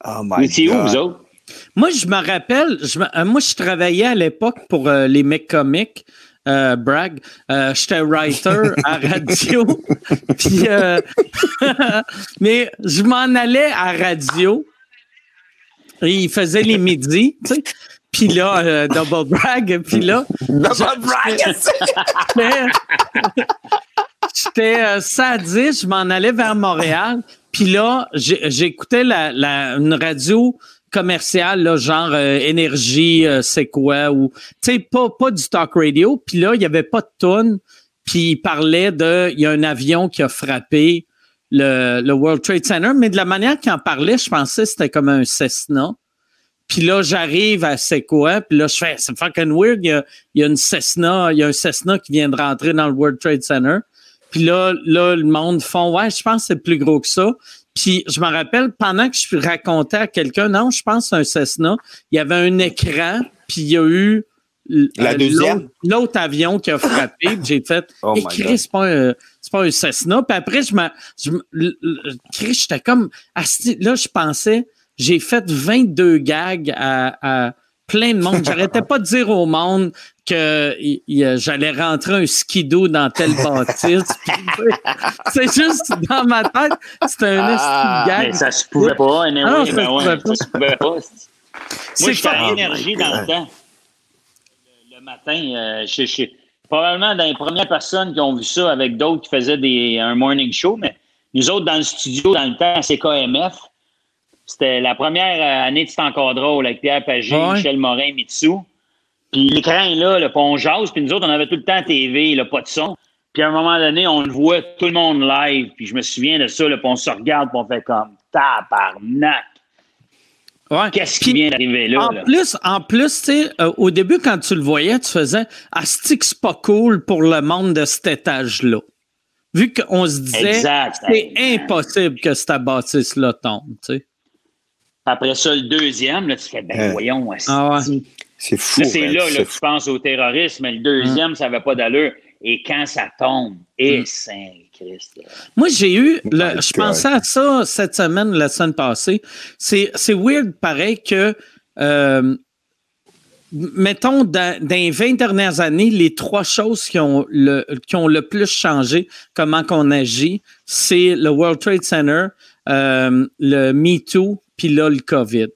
oh my God. où, vous autres? Moi, je me rappelle, je moi, je travaillais à l'époque pour les mecs comiques. Euh, brag. Euh, j'étais writer à radio. puis, euh, mais je m'en allais à radio. Et il faisait les midis, tu sais. Puis là, double brag. Puis là. Double brag! J'étais sadiste, je m'en allais vers Montréal. Puis là, j'écoutais la, la, une radio commercial, genre euh, énergie, euh, c'est quoi, ou tu sais, pas, pas du talk radio. Puis là, il y avait pas de tonne. Puis il parlait de, il y a un avion qui a frappé le, le World Trade Center, mais de la manière qu'il en parlait, je pensais que c'était comme un Cessna. Puis là, j'arrive à c'est quoi, puis là, je fais, c'est fucking weird, il y, a, il y a une Cessna, il y a un Cessna qui vient de rentrer dans le World Trade Center. Puis là, là, le monde font, ouais, je pense que c'est plus gros que ça. Puis je me rappelle, pendant que je racontais à quelqu'un, non, je pense un Cessna, il y avait un écran, puis il y a eu l'autre avion qui a frappé. J'ai fait, oh Chris, c'est pas, un, pas un Cessna. Puis après, je me. Chris, j'étais comme. Là, je pensais, j'ai fait 22 gags à plein de monde. J'arrêtais pas de dire au monde que j'allais rentrer un skido dans tel bâtisse. c'est juste dans ma tête, c'était un ah. Mais ça se pouvait pas, anyway, ah, ça, ben ouais, ça se pouvait pas. Moi, j'étais à l'énergie dans le temps. Le, matin, euh, je, je, probablement dans les premières personnes qui ont vu ça avec d'autres qui faisaient des, un morning show, mais nous autres, dans le studio, dans le temps, c'est KMF. C'était la première année de C'est encore drôle avec Pierre Pagé, Michel Morin, Mitsou. Puis l'écran est là, le on jase, puis nous autres, on avait tout le temps TV, là, pas de son. Puis à un moment donné, on le voit tout le monde live. Puis je me souviens de ça, là, puis on se regarde, puis on fait comme tabarnak. Ouais. Qu'est-ce qui vient d'arriver là? En plus, en plus, euh, au début, quand tu le voyais, tu faisais Asti, c'est pas cool pour le monde de cet étage-là? Vu qu'on se disait c'est impossible que cette bâtisse-là tombe, tu sais. Après ça, le deuxième, là, tu fais, ben voyons, ah c'est fou. C'est là, là que tu penses au terrorisme, mais le deuxième, ça n'avait pas d'allure. Et quand ça tombe, et mm. Saint-Christ. Moi, j'ai eu, je pensais à ça cette semaine, la semaine passée. C'est weird, pareil, que, euh, mettons, dans, les 20 dernières années, les trois choses qui ont le, qui ont le plus changé, comment qu'on agit, c'est le World Trade Center, euh, le Me Too, puis là, le COVID.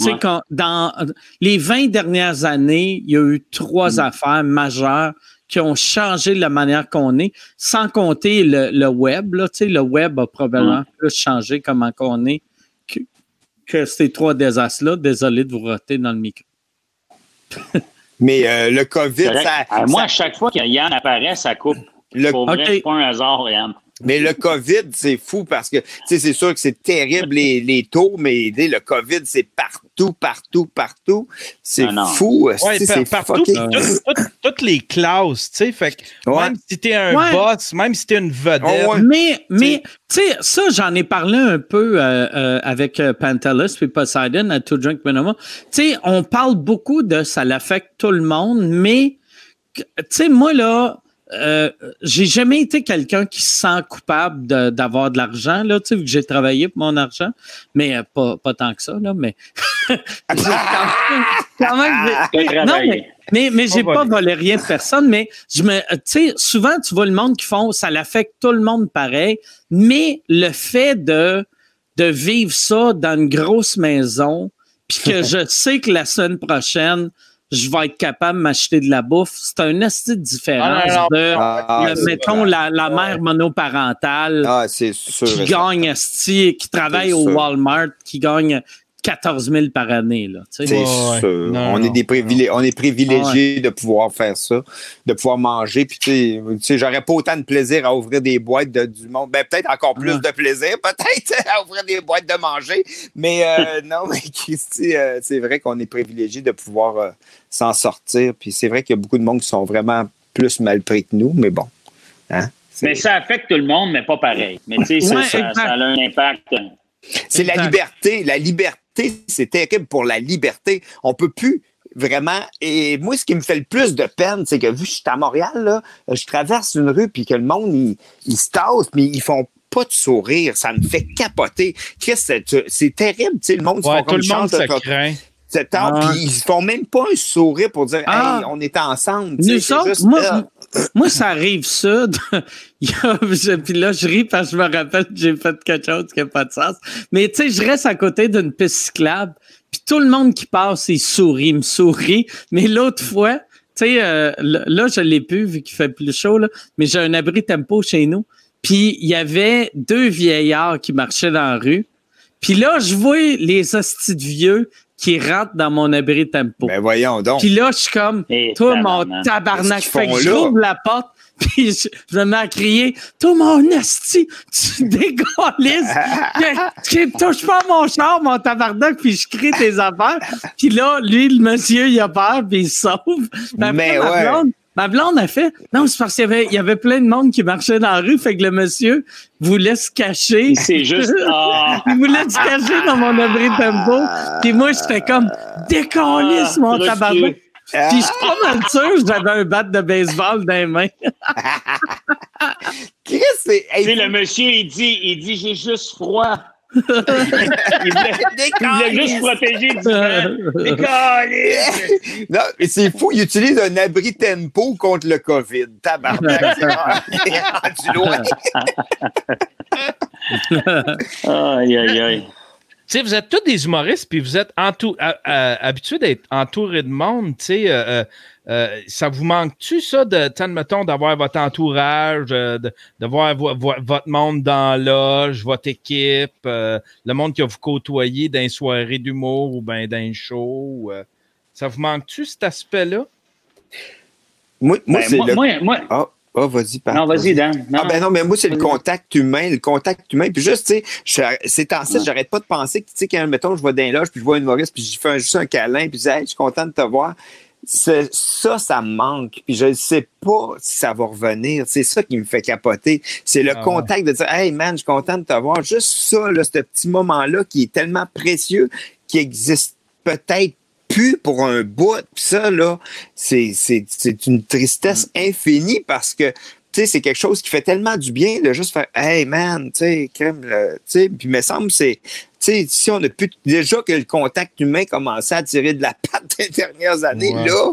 Tu sais, dans les 20 dernières années, il y a eu trois mm. affaires majeures qui ont changé la manière qu'on est, sans compter le, web. Là, tu sais, le web a probablement mm. plus changé comment qu'on est que, ces trois désastres-là. Désolé de vous roter dans le micro. Mais euh, le COVID, ça, Moi, à chaque fois qu'il y en apparaît, ça coupe. Le... Pour vrai, pas un hasard, Yann. Mais le COVID, c'est fou parce que, tu sais, c'est sûr que c'est terrible les, les, taux, mais le COVID, c'est partout, partout, partout. C'est fou. Ouais, c'est partout. toutes, les classes, tu sais. Fait même si t'es un boss, même si t'es une vedette. mais, mais tu sais, ça, j'en ai parlé un peu euh, euh, avec euh, Pantelis puis Poseidon à To Drink Minimum. Tu sais, on parle beaucoup de ça l'affecte tout le monde, mais, tu sais, moi, là, euh, j'ai jamais été quelqu'un qui se sent coupable d'avoir de, l'argent, là, tu sais, vu que j'ai travaillé pour mon argent, mais euh, pas, pas tant que ça, là, mais. quand même, non, mais, mais, mais j'ai pas volé rien de personne, mais je me, tu sais, souvent, tu vois le monde qui font, ça l'affecte tout le monde pareil, mais le fait de, de vivre ça dans une grosse maison, puis que je sais que la semaine prochaine, je vais être capable de m'acheter de la bouffe. C'est un esti de différence de, ah, mettons, la, mère monoparentale ah, qui gagne esti, qui travaille au Walmart, qui gagne 14 000 par année. C'est sûr. on, est des privilé on est privilégiés de pouvoir faire ça, de pouvoir manger. Puis, tu sais, j'aurais pas autant de plaisir à ouvrir des boîtes de, du monde. Ben, peut-être encore plus de plaisir, peut-être, à ouvrir des boîtes de manger. Mais euh, non, mais Christy, euh, c'est vrai qu'on est privilégiés de pouvoir euh, s'en sortir. Puis c'est vrai qu'il y a beaucoup de monde qui sont vraiment plus mal pris que nous, mais bon. Hein, mais ça affecte tout le monde, mais pas pareil. Mais tu sais, ça, ça, a un impact. C'est la liberté. La liberté c'est terrible pour la liberté. On peut plus vraiment. Et moi, ce qui me fait le plus de peine, c'est que vu que je suis à Montréal, là, je traverse une rue puis que le monde, il, se tasse, mais ils font pas de sourire. Ça me fait capoter. C'est terrible, tu sais, le monde se tout le monde se craint. Puis ils font même pas un sourire pour dire ah. Hey, on est ensemble. moi, moi, ça arrive ça. puis là, je ris parce que je me rappelle que j'ai fait quelque chose qui n'a pas de sens. Mais tu sais, je reste à côté d'une piste cyclable, puis tout le monde qui passe, il sourit, me sourit. Mais l'autre fois, tu sais, euh, là, je l'ai plus vu qu'il fait plus chaud, là, mais j'ai un abri tempo chez nous. Puis il y avait deux vieillards qui marchaient dans la rue. Puis là, je vois les hosties de vieux qui rentrent dans mon abri tempo. Ben voyons donc. Puis là, je suis comme, toi, mon tabarnak. Fait que j'ouvre la porte, puis je, je, me mets à crier, toi, mon asti, tu décollises. tu touches pas mon char, mon tabarnak, puis je crie tes affaires. Puis là, lui, le monsieur, il a peur, puis il sauve. Mais ouais. Ma blonde a fait. Non, c'est parce qu'il y avait, il y avait plein de monde qui marchait dans la rue, fait que le monsieur voulait se cacher. C'est juste. Ah. il voulait se cacher dans mon abri de tempo. Puis moi, j'étais comme décalisse, mon ah, tabac. Puis je suis pas mal sûr j'avais un bat de baseball dans les mains. Chris, c'est. le monsieur, il dit, il dit, j'ai juste froid il, voulait, juste protéger du vent. non, mais c'est fou. Il utilise un abri tempo contre le COVID. Tabarnak, c'est loin. aïe, aïe, aïe. Tu sais, vous êtes tous des humoristes, puis vous êtes habitués d'être entourés de monde. Tu sais, euh, euh, euh, ça vous manque-tu, ça, de, mettons, d'avoir votre entourage, de, de, voir votre monde dans l'âge, votre équipe, le monde que vous côtoyez dans une soirée d'humour ou bien dans un show? Ça vous manque-tu cet aspect-là? Moi, moi, ben, moi, le... moi, moi, Ah, ah, vas-y, Pat. Non, vas-y, Dan. Non. Ah, ben non, mais moi, c'est le contact humain, le contact humain. Puis juste, tu sais, c'est en ça, j'arrête pas de penser que, tu sais, quand, mettons, je vois d'un loge, puis je vois une Maurice, puis je fais un, juste un câlin, puis je dis, hey, je suis content de te voir. C'est- Ça, ça me manque. Puis je ne sais pas si ça va revenir. C'est ça qui me fait capoter. C'est le Ah ouais. contact de dire, hey, man, je suis content de te voir. Juste ça, là, ce petit moment-là qui est tellement précieux, qui existe peut-être plus pour un bout. Puis ça, là, c'est, c'est, c'est une tristesse infinie parce que, c'est quelque chose qui fait tellement du bien de juste faire, hey, man, tu sais, crème, le- tu sais, puis il me semble, c'est, sais, si on a pu, déjà que le contact humain commençait à tirer de la patte des dernières années, Ouais. là,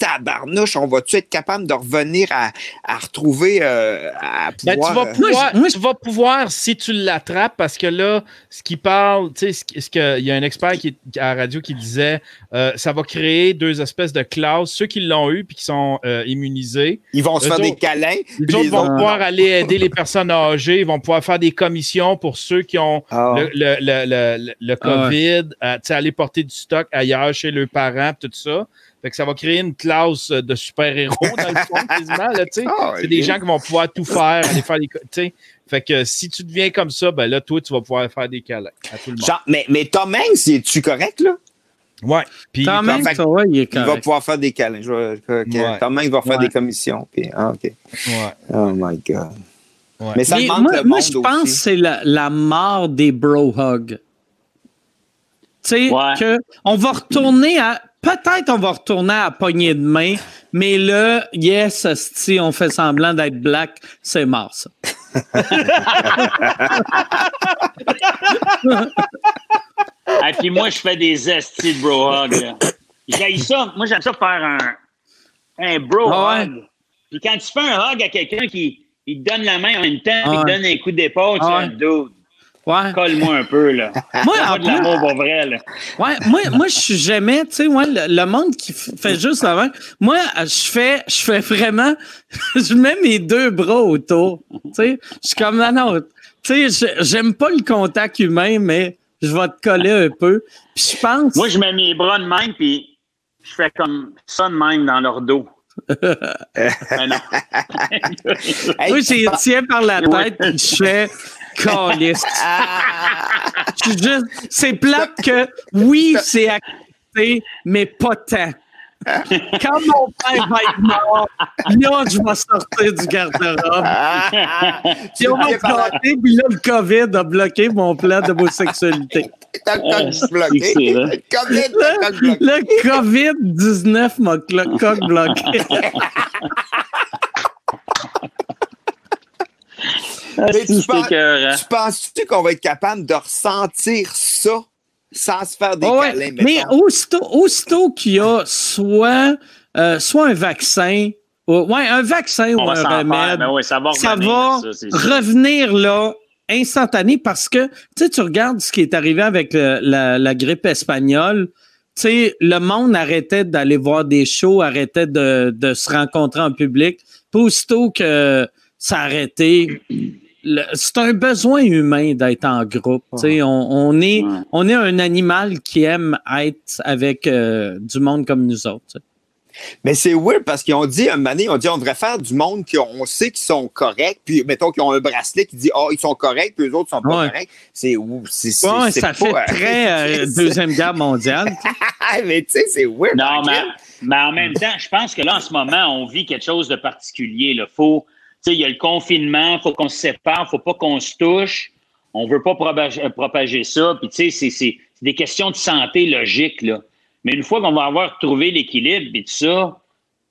tabarnouche, on va-tu être capable de revenir à, à retrouver, euh, à Ben, pouvoir... tu, vas euh, pouvoir, moi, je- tu vas pouvoir, si tu l'attrapes, parce que là, ce qui parle, tu sais, ce, qui- ce que- il y a un expert qui, à la radio qui disait, euh, ça va créer deux espèces de classes, ceux qui l'ont eu puis qui sont euh, immunisés. ils vont se faire des câlins. Les autres vont pouvoir aller aider les personnes âgées, ils vont pouvoir faire des commissions pour ceux qui ont Ah. le, le, le, le, le Ah COVID, euh, tu sais, aller porter du stock ailleurs chez leurs parents, tout ça. Fait que ça va créer une classe de super-héros, dans le fond, quasiment. Là, tu sais. Ah, c'est des gens qui vont pouvoir tout faire, aller faire des. co- tu sais. Fait que si tu deviens comme ça, ben là, toi, tu vas pouvoir faire des câlins à tout le monde. Genre, mais, mais Tom Hanks, es-tu correct, là? Ouais. Puis, fait- ça, ouais, il est Il va pouvoir faire des câlins. Je vais- ok. Ouais. Tom Hanks va faire Ouais. des commissions. Puis, ah, OK. ouais, Oh my God. ouais. Mais ça Mais manque moi, le moi, je pense que c'est la, la mort des bro hugs. Tu sais, on va retourner à. Peut-être on va retourner à poignée de main, mais là, yes, si on fait semblant d'être black, c'est mort, ça. Et puis moi, je fais des estis de bro hug. là. J'aime ça. Moi, j'aime ça faire un, un bro Ah ouais. hug. Puis quand tu fais un hug à quelqu'un qui il te donne la main en même temps, Ah il te ouais. donne un coup d'épaule, tu Ah fais, dude, Ouais. colle-moi un peu, là. Moi, en de plus, l'amour pour vrai, là. Ouais, moi, moi je suis jamais, tu sais, ouais, le, le monde qui fait juste avant. Moi, je fais, je fais vraiment, je mets mes deux bras autour. Tu sais, je suis comme, non, non, tu sais, j'aime pas le contact humain, mais je vais te coller un peu. Puis je pense. Moi, je mets mes bras de même, puis je fais comme ça de même dans leur dos. Mais non. Hey, Moi, j'ai tiens par la tête, puis je fais calice. Juste, c'est plate que, oui, c'est accepté, mais pas tant. Quand mon père va être mort, là, je vais sortir du garde-robe. Puis on va se gâter, puis là, le COVID a bloqué mon plan d'homosexualité. T'as le Ah, bloqué. coq bloqué? Le COVID-19 m'a bloqué. Mais tu penses-. Tu penses-tu qu'on va être capable de ressentir ça sans se faire des Ah ouais, câlins? mais aussitôt, aussitôt qu'il y a soit, euh, soit un vaccin, ou, ouais, un vaccin On ou un faire. remède, oui, ça va ça revenir, va ça, c'est sûr. revenir là instantané parce que tu regardes ce qui est arrivé avec le- la, la grippe espagnole. Tu sais, le monde arrêtait d'aller voir des shows, arrêtait de, de se rencontrer en public. Puis aussitôt que ça arrêtait, c'est un besoin humain d'être en groupe. Tu sais, on, on est, Ouais. on est un animal qui aime être avec euh, du monde comme nous autres. Mais c'est weird parce qu'ils ont dit, un moment donné, ils ont dit on devrait faire du monde qu'on sait qu'ils sont corrects, puis mettons qu'ils ont un bracelet qui dit, oh, ils sont corrects, puis eux autres sont pas Ouais. corrects. C'est ou c'est c'est- Ouais, c'est ça pas, fait euh, très euh, c'est- Deuxième Guerre mondiale. mais tu sais, c'est weird. Non, mais, mais en même temps, je pense que là, en ce moment, on vit quelque chose de particulier. Là. Faut, il y a le confinement, il faut qu'on se sépare, faut pas qu'on se touche. On veut pas propager, euh, propager ça. Puis, tu sais, c'est- des questions de santé logique, là. Mais une fois qu'on va avoir trouvé l'équilibre et tout ça,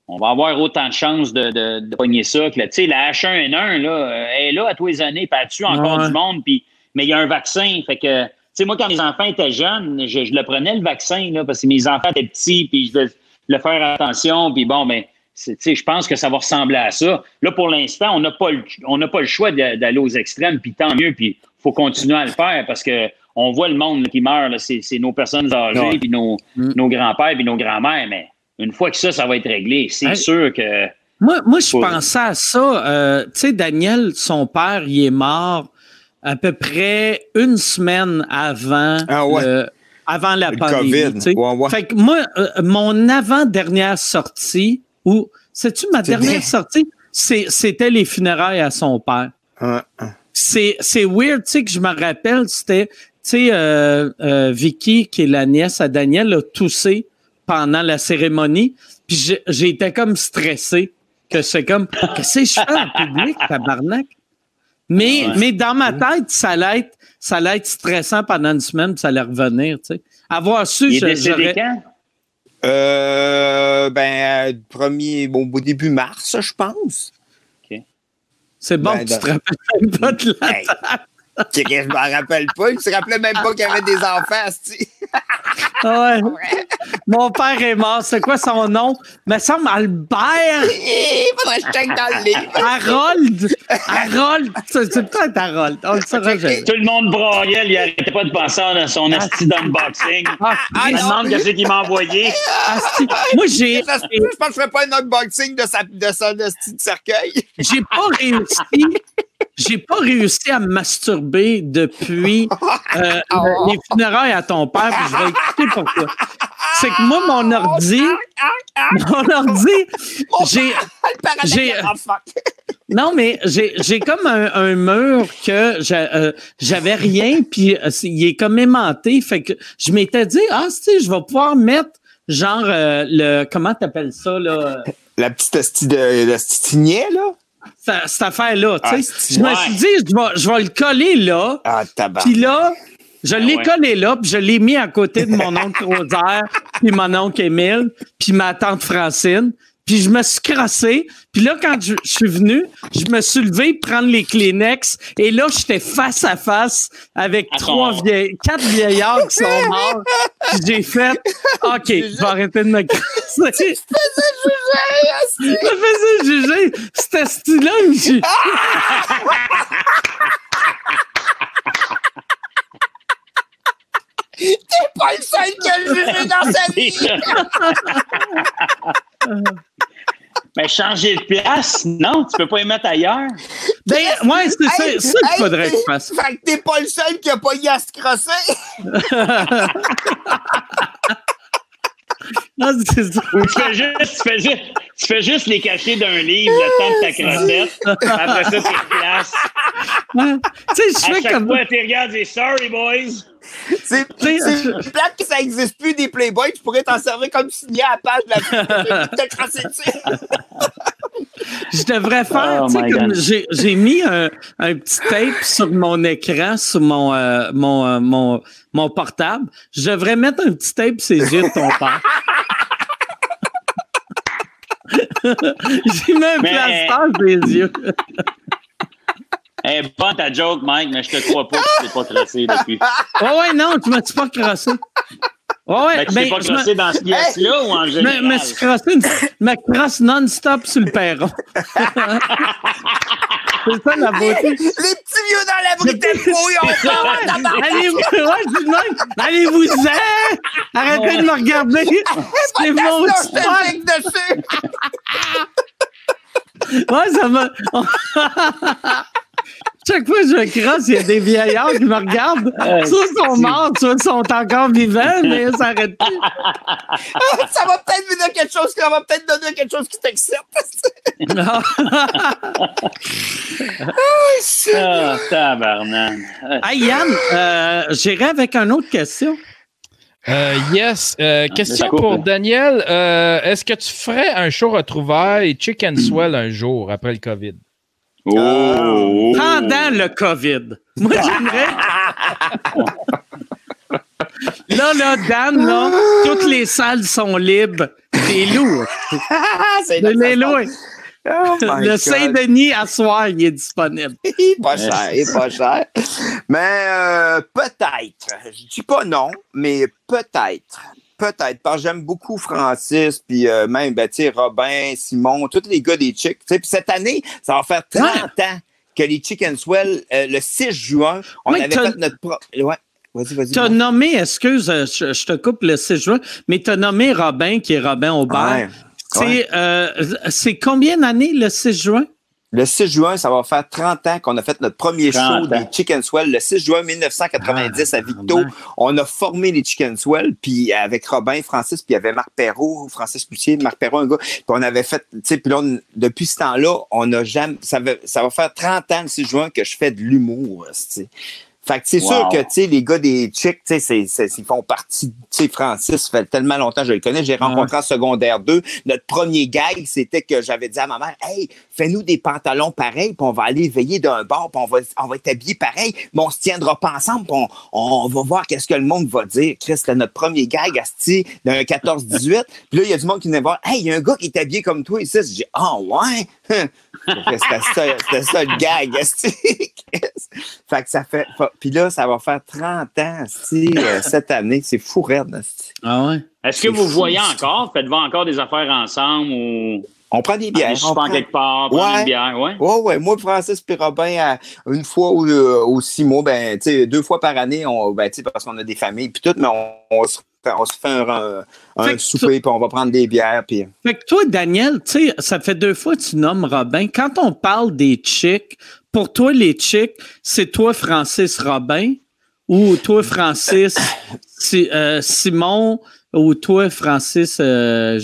on va avoir autant de chances de, de, de pogner ça. que là. Tu sais, la H1N1, là, elle est là à tous les années, puis elle tue encore Ouais. du monde, puis, mais il y a un vaccin. Fait que, tu sais, moi, quand mes enfants étaient jeunes, je, je le prenais, le vaccin, là, parce que mes enfants étaient petits, puis je devais le faire attention, puis bon, ben, tu sais, je pense que ça va ressembler à ça. Là, pour l'instant, on n'a pas, le- on n'a pas le choix d'aller aux extrêmes, puis tant mieux, puis il faut continuer à le faire parce que on voit le monde là, qui meurt, c'est c'est nos personnes âgées, Ouais. puis nos, Mm. nos grands-pères, puis nos grands-mères, mais une fois que ça, ça va être réglé, c'est Hey. sûr que... Moi, moi je Ouais. pensais à ça. euh, tu sais, Daniel, son père, il est mort à peu près une semaine avant. Ah ouais. le- avant la pandémie. Fait que moi, euh, mon avant-dernière sortie, ou c'est-tu ma dernière sortie? C'était les funérailles à son père. C'est weird, tu sais, que je me rappelle, c'était, tu sais, euh, euh, Vicky, qui est la nièce à Daniel, a toussé pendant la cérémonie, puis j'étais comme stressé, que c'est comme, qu'est-ce que je fais en public, tabarnak? Mais, mais dans ma tête, ça allait être, ça allait être stressant pendant une semaine, puis ça allait revenir, tu sais. Avoir su, j'aurais... Euh, ben, premier, bon, au début mars, je pense. C'est bon ben, tu te rappelles même pas de la date. Je m'en rappelle pas. Il se rappelait même pas qu'il y avait des enfants, ouais. Mon père est mort. C'est quoi son nom? Me semble Albert. Faudrait que je check dans le livre. Harold. Harold. C'est peut-être Harold. On le saura Tout le monde broyait. Il arrêtait pas de penser à son asti d'unboxing. Ah, il me demande qu'est-ce qu'il m'a envoyé. Moi, j'ai. Je pense que je ferais pas un unboxing de, sa, de son asti de cercueil. J'ai pas réussi j'ai pas réussi à me masturber depuis euh, les funérailles à ton père, puis je vais expliquer pourquoi. C'est que moi, mon ordi, mon ordi, j'ai, j'ai, non, mais j'ai, comme un, mur que euh, j'avais rien, puis euh, il est comme aimanté, fait que je m'étais dit, ah, tu je vais pouvoir mettre genre le, comment t'appelles ça, là? La petite asti de, de là? Cette, affaire-là. Ah, je me suis dit, je vais, je vais le coller là. Ah, puis là, je l'ai ah collé là, puis je l'ai mis à côté de mon oncle Rosaire, puis mon oncle Émile, puis ma tante Francine. Puis je me suis crassé. Puis là, quand je, suis venu, je me suis levé prendre les Kleenex. Et là, j'étais face à face avec trois vieilles, quatre vieillards qui sont morts. Puis j'ai fait, OK, je vais arrêter de me crasser. Je faisais juger. Je faisais juger. C'était style-là, monsieur. T'es pas le seul qui a jugé dans sa vie! Mais changer de place, non, tu peux pas y mettre ailleurs. Ben, ouais, c'est ça, qu'il faudrait que tu fasses. Fait que t'es pas le seul qui a pas eu à se crosser. non, c'est ça. Ou tu fais, juste, tu, fais juste, tu fais juste les cacher d'un livre le temps de ta crossette. Après ça, tu replaces. Ouais. Tu sais, je fais chaque comme. fois, tu regardes et sorry, boys. C'est plate que ça n'existe plus des Playboy. Tu pourrais t'en servir comme signé à la page de la Je devrais faire, oh tu sais, comme j'ai mis un, un, petit tape sur mon écran, sur mon, euh, mon, euh, mon, mon, portable. Je devrais mettre un petit tape sur les yeux de ton père. j'ai mis un plaster sur les yeux. Eh, bonne ta joke, Mike, mais je te crois pas que tu t'es pas crossé depuis. Ouais, ouais, non, tu m'as-tu pas crossé? Ouais, ouais. Mais tu t'es pas crossé dans ce pièce-là ou en général? Mais, je crossé une, me crosse non-stop sur le perron. C'est ça la beauté. Les, petits vieux dans la tempo, ils ont Allez-vous, ouais, même. Allez-vous-en! Arrêtez de me regarder. C'est mon dessus. ouais, ça m'a. Chaque fois que je crosse, il y a des vieillards qui me regardent. soit ils sont morts, soit ils sont encore vivants, mais ça n'arrête plus. ça va peut-être vous donner quelque chose, ça va peut-être donner quelque chose qui t'excite. Ah, tabarnak. Hey, Yann, euh, j'irai avec une autre question. Euh, yes. Euh, ah, question pour Daniel. Euh, est-ce que tu ferais un show retrouvailles Chicken Swell un jour après le COVID? Oh! Pendant le COVID. Moi, j'aimerais. là, là, Dan, là, toutes les salles sont libres. C'est lourd. C'est lourd. Oh le Saint-Denis à soir, il est disponible. il est pas cher, il est pas cher. Mais euh, peut-être. Je dis pas non, mais peut-être. Peut-être, parce que j'aime beaucoup Francis, puis euh, même, ben, Robin, Simon, tous les gars des Chicks. Puis cette année, ça va faire 30 ans que les Chicken Swell, euh, le 6 juin, on avait fait notre propre. Ouais. Vas-y, vas-y. Tu as nommé, excuse, je, te coupe le 6 juin, mais tu as nommé Robin, qui est Robin Aubert. C'est combien d'années le 6 juin? Le 6 juin, ça va faire 30 ans qu'on a fait notre premier show des Chicken Swell. Le 6 juin 1990 à Victo, on a formé les Chicken Swell, puis avec Robin, Francis, puis il y avait Marc Perrault, Francis Lucier, Marc Perrault, un gars. Puis on avait fait, tu sais, puis là, depuis ce temps-là, on a jamais, ça va, ça va faire 30 ans le 6 juin que je fais de l'humour, tu sais. Fait que c'est sûr que, tu sais, les gars des Chicks, tu sais, ils font partie, tu sais, Francis, ça fait tellement longtemps que je le connais, j'ai rencontré en secondaire 2. Notre premier gag, c'était que j'avais dit à ma mère, hey, fais-nous des pantalons pareils, puis on va aller veiller d'un bar, puis on va, on va être habillés pareil, mais on se tiendra pas ensemble, puis on, va voir qu'est-ce que le monde va dire. Chris, c'était notre premier gag, Asti, d'un 14-18. puis là, il y a du monde qui venait voir, hey, il y a un gars qui est habillé comme toi ici. J'ai dit, ah, oh, ouais? c'était ça, ça, le gag, Asti. fait que ça fait, puis là, ça va faire 30 ans, Asti, euh, cette année. C'est fou, raide, Ah ouais? Est-ce que vous voyez encore? Faites-vous encore des affaires ensemble ou. On prend des bières. on prend quelque part, ouais. une bière, ouais. Ouais, ouais. Moi, Francis et Robin, une fois ou, euh, ou six mois, ben, tu sais, deux fois par année, on, ben, parce qu'on a des familles, puis tout, mais on, se fait un, un souper, puis on va prendre des bières. Puis... Fait que toi, Daniel, tu sais, ça fait deux fois que tu nommes Robin. Quand on parle des chicks, pour toi, les chicks, c'est toi, Francis Robin, ou toi, Francis euh, Simon, ou toi, Francis euh,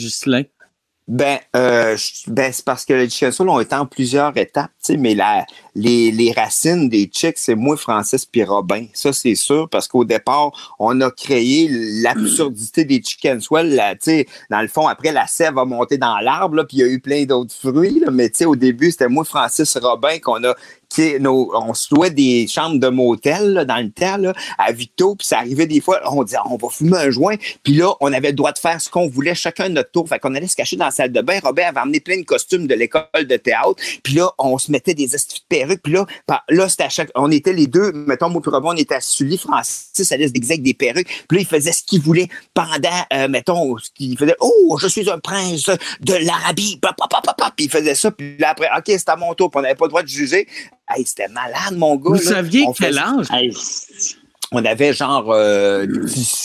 ben, euh, ben c'est parce que les Soul ont été en plusieurs étapes, mais la, les, les racines des Chicks, c'est moi, Francis puis Robin. Ça, c'est sûr, parce qu'au départ, on a créé l'absurdité des Chicken Swell. Dans le fond, après, la sève a monté dans l'arbre, puis il y a eu plein d'autres fruits. Mais au début, c'était moi, Francis Robin, qu'on a nos, on se louait des chambres de motel dans le temps à Vito, puis ça arrivait des fois, on disait on va fumer un joint, puis là, on avait le droit de faire ce qu'on voulait chacun de notre tour. Fait qu'on allait se cacher dans la salle de bain. Robert avait amené plein de costumes de l'école de théâtre, puis là, on se mettait des astuces de perruques, puis là, là c'était à chaque, on était les deux, mettons, moi on était à Sully, Francis allait se avec des perruques, puis là, il faisait ce qu'il voulait pendant, euh, mettons, il faisait, oh, je suis un prince de l'Arabie, puis il faisait ça, puis là, après, OK, c'est à mon tour, puis on n'avait pas le droit de juger. Hey, c'était malade, mon gars. Vous saviez quel âge? On avait genre euh,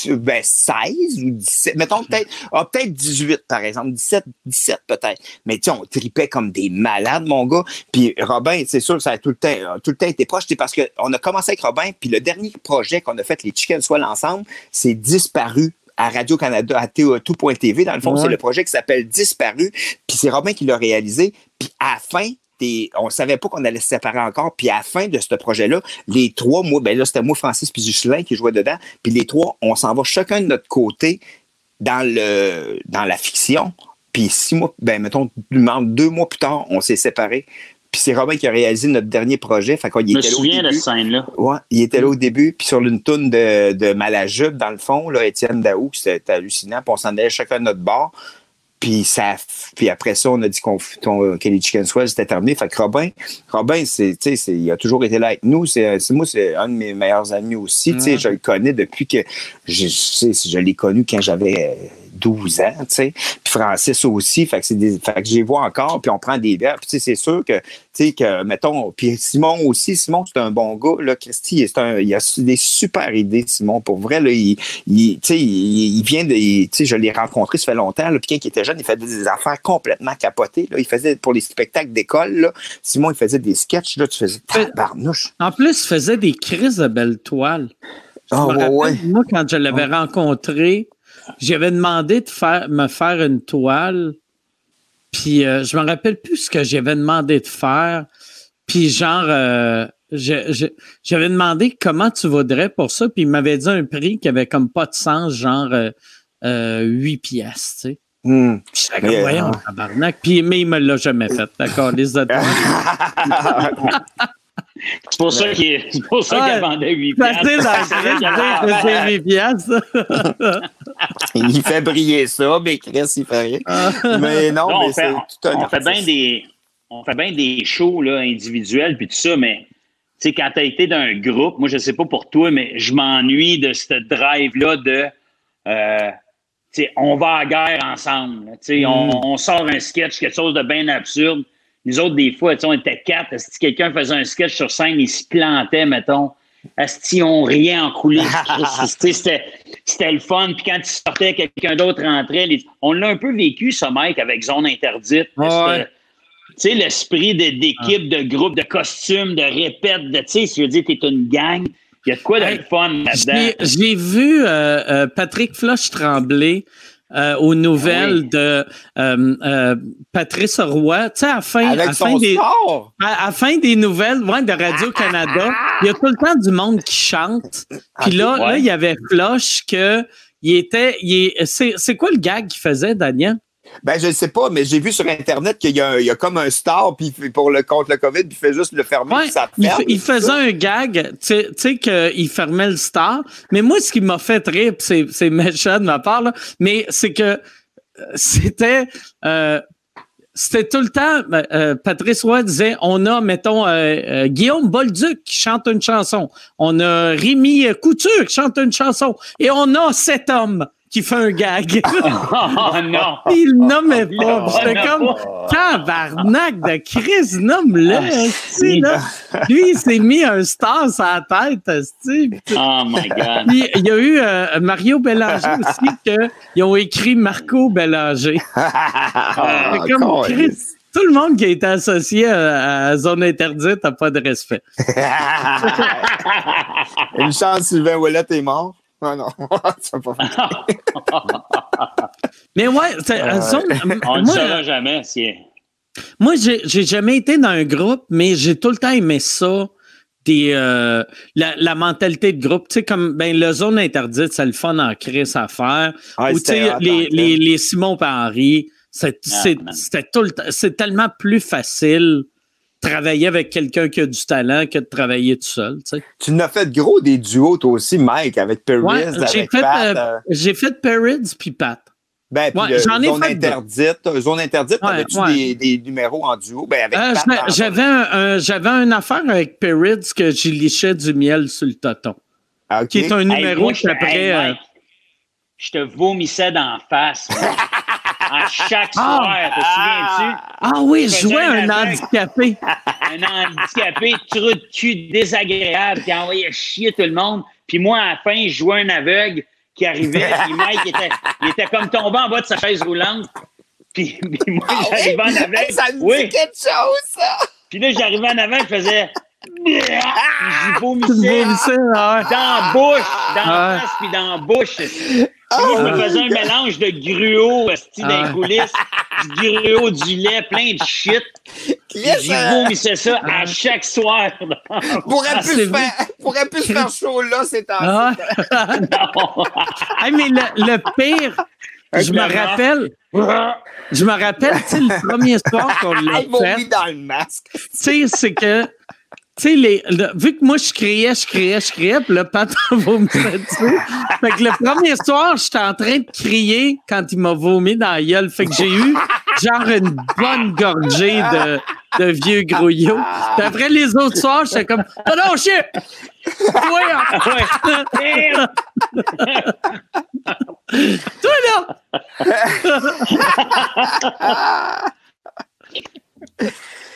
ben, 16 ou 17, mettons peut-être ah, peut-être 18 par exemple, 17 17 peut-être. Mais tu sais on tripait comme des malades mon gars. Puis Robin, c'est sûr ça a tout le temps tout le temps été proche, c'est parce que on a commencé avec Robin puis le dernier projet qu'on a fait les Chicken Swell ensemble, c'est disparu à Radio-Canada, à tout.tv. Dans le fond, c'est le projet qui s'appelle Disparu. Puis c'est Robin qui l'a réalisé. Puis à la fin, on savait pas qu'on allait se séparer encore. Puis à la fin de ce projet-là, les trois, moi, ben là, c'était moi, Francis, puis Juscelin qui jouait dedans. Puis les trois, on s'en va chacun de notre côté dans, le, dans la fiction. Puis six mois, ben mettons, deux mois plus tard, on s'est séparés. Puis c'est Robin qui a réalisé notre dernier projet. Fait Je me souviens de cette scène-là. Ouais, il était là au début. Puis sur une toune de, de Malajube, dans le fond, là, Étienne Daou, c'était hallucinant. Puis on s'en allait chacun de notre bord. Puis ça, puis après ça, on a dit qu'on que les Chicken Swell c'était terminé. Fait que Robin, Robin, c'est, tu sais, il a toujours été là avec nous. C'est, moi, c'est un de mes meilleurs amis aussi. Tu sais, je le connais depuis que je, je l'ai connu quand j'avais 12 ans, tu sais. Puis Francis aussi, fait que c'est des, fait que j'y vois encore, puis on prend des verres. Puis tu sais, c'est sûr que, tu sais, que, mettons, puis Simon aussi, Simon, c'est un bon gars, là, Christy, c'est un, il a des super idées, Simon, pour vrai, là, il, il tu sais, il, vient de, tu sais, je l'ai rencontré, ça fait longtemps, là, puis quand il était jeune, il faisait des affaires complètement capotées, là, il faisait pour les spectacles d'école, là, Simon, il faisait des sketchs, là, tu faisais barnouche. En plus, il faisait des crises de belles toiles. Ah, ouais. Moi, quand je l'avais rencontré, j'avais demandé de faire, me faire une toile. Puis euh, je me rappelle plus ce que j'avais demandé de faire. Puis genre, euh, j'avais demandé comment tu voudrais pour ça. Puis il m'avait dit un prix qui avait comme pas de sens, genre euh, 8 pièces, tu sais. Hmm. Puis, voyons, tabarnak. Puis, mais il me l'a jamais fait, d'accord, les autres. C'est pour ça qu'il pour ça qu'elle vendait 8 piastres. il fait briller ça, mais Chris, il fait rien. Mais non, mais c'est tout un on fait bien des On fait bien des shows là, individuels puis tout ça, mais tu sais, quand tu as été d'un groupe, moi, je sais pas pour toi, mais je m'ennuie de ce drive-là de euh, on va à guerre ensemble. Mm. On, on, sort un sketch, quelque chose de bien absurde. Nous autres, des fois, on était quatre. Si quelqu'un faisait un sketch sur scène, il se plantait, mettons? Asti, on riait en coulisses. c'était le fun. Puis quand il sortait, quelqu'un d'autre rentrait. On l'a un peu vécu, ça, Mike, avec Zone Interdite. sais, l'esprit d'équipe, de, groupe, de costume, de répète, de, tu sais, si je veux dire, t'es une gang, il y a de quoi de fun là-dedans. J'ai vu euh, euh, Patrick Floch trembler euh, aux nouvelles de Patrice Roy. Tu sais, à la fin, à fin des, à, fin des nouvelles ouais, de Radio-Canada, il y a tout le temps du monde qui chante. Puis là, là, il y avait Floch que il était. Il c'est quoi le gag qu'il faisait, Daniel? Ben, je ne sais pas, mais j'ai vu sur Internet qu'il y, a comme un star puis pour le, contre le COVID, puis il fait juste le fermer. Ouais, ça il, faisait un gag, tu sais, qu'il fermait le star. Mais moi, ce qui m'a fait rire, c'est méchant de ma part, là, mais c'est que euh, c'était. Euh, c'était tout le temps, ben, euh, Patrice Roy disait, on a, mettons, Guillaume Bolduc qui chante une chanson. On a Rémi Couture qui chante une chanson. Et on a cet homme qui fait un gag. oh non! Il nommait pas. J'étais comme, tabarnak de Chris, nomme-le. Ah, Lui, il s'est mis un star sur la tête. Oh my God! il y a eu euh, Mario Bélanger aussi, qu'ils ont écrit Marco Bélanger. Ah, comme Chris. Tout le monde qui a été associé à, Zone Interdite n'a pas de respect. Une chance, Sylvain Ouellet est mort. Ah non, ça pas Mais ouais, euh, on ne saura jamais. Moi, j'ai jamais été dans un groupe, mais j'ai tout le temps aimé ça. Des, euh, la, mentalité de groupe, tu sais, comme ben, le zone interdite, c'est le fun en crise à faire. Ou tu sais, les, les, les, Simon Paris, c'est c'est tellement plus facile travailler avec quelqu'un qui a du talent que de travailler tout seul. Tu, sais. tu n'as fait gros des duos, toi aussi, Mike, avec Perrids, ouais, avec fait, Pat. Euh, euh. J'ai fait Perrids puis Pat. Ben, puis ouais, j'en ai zone fait interdite. Deux. Zone interdite, ouais, avais-tu ouais. des, des, numéros en duo? Ben, avec euh, Pat, j'avais, un, j'avais une affaire avec Perrids que j'y lichais du miel sur le toton. Ah, okay. Qui est un numéro hey, qu'après... Hey, euh... Je te vomissais d'en face. à chaque ah! soir, te souviens-tu? Ah oui, je jouais un, un handicapé. un handicapé, trou de cul désagréable qui envoyait chier tout le monde. Puis moi, à la fin, je jouais un aveugle qui arrivait, puis Mike était, il était comme tombé en bas de sa chaise roulante. Puis, puis moi, ah j'arrivais en aveugle. Ça me oui. quelque chose, ça! Puis là, j'arrivais en avant, je faisais... Je vomissais dans la bouche, dans la face, puis dans la bouche. Oh, je me faisais un mélange de gruau, les coulisses, du gruau, du lait, plein de shit. J'ai vomissais ça à chaque soir. Pourrait plus, faire, pourrait plus faire chaud là, c'est un. hey, mais le, le pire, je me rappelle. Je me rappelle, le premier soir qu'on l'a fait. dans le masque. Tu sais, c'est que sais, les, vu que moi, je criais, je criais, je criais, puis le patron vomissait dessus. fait que le premier soir, j'étais en train de crier quand il m'a vomi dans la gueule. Fait que j'ai eu genre une bonne gorgée de, de vieux grouillot. Puis après les autres soirs, j'étais comme « Oh non, shit! » Oui, ouais. Toi, là!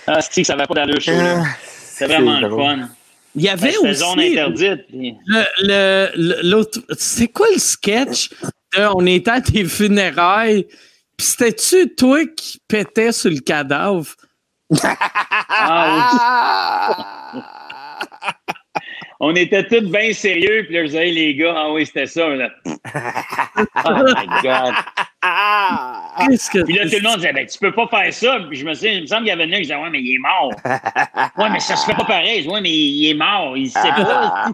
ah, c'est ça va pas dans le show, là. C'est vraiment le fun. Il y avait aussi. zone interdite. Le, l'autre, c'est quoi le sketch de On était à tes funérailles? Puis c'était-tu toi qui pétais sur le cadavre? ah. on était tous bien sérieux, puis là, je disais, les gars, ah oui, c'était ça. Là. oh my God. Que puis là, tout le monde disait, ben, tu peux pas faire ça. Puis je me suis il me semble qu'il y avait un qui disait, ouais, mais il est mort. ouais, mais ça se fait pas pareil. Ouais, mais il est mort. Il sait pas.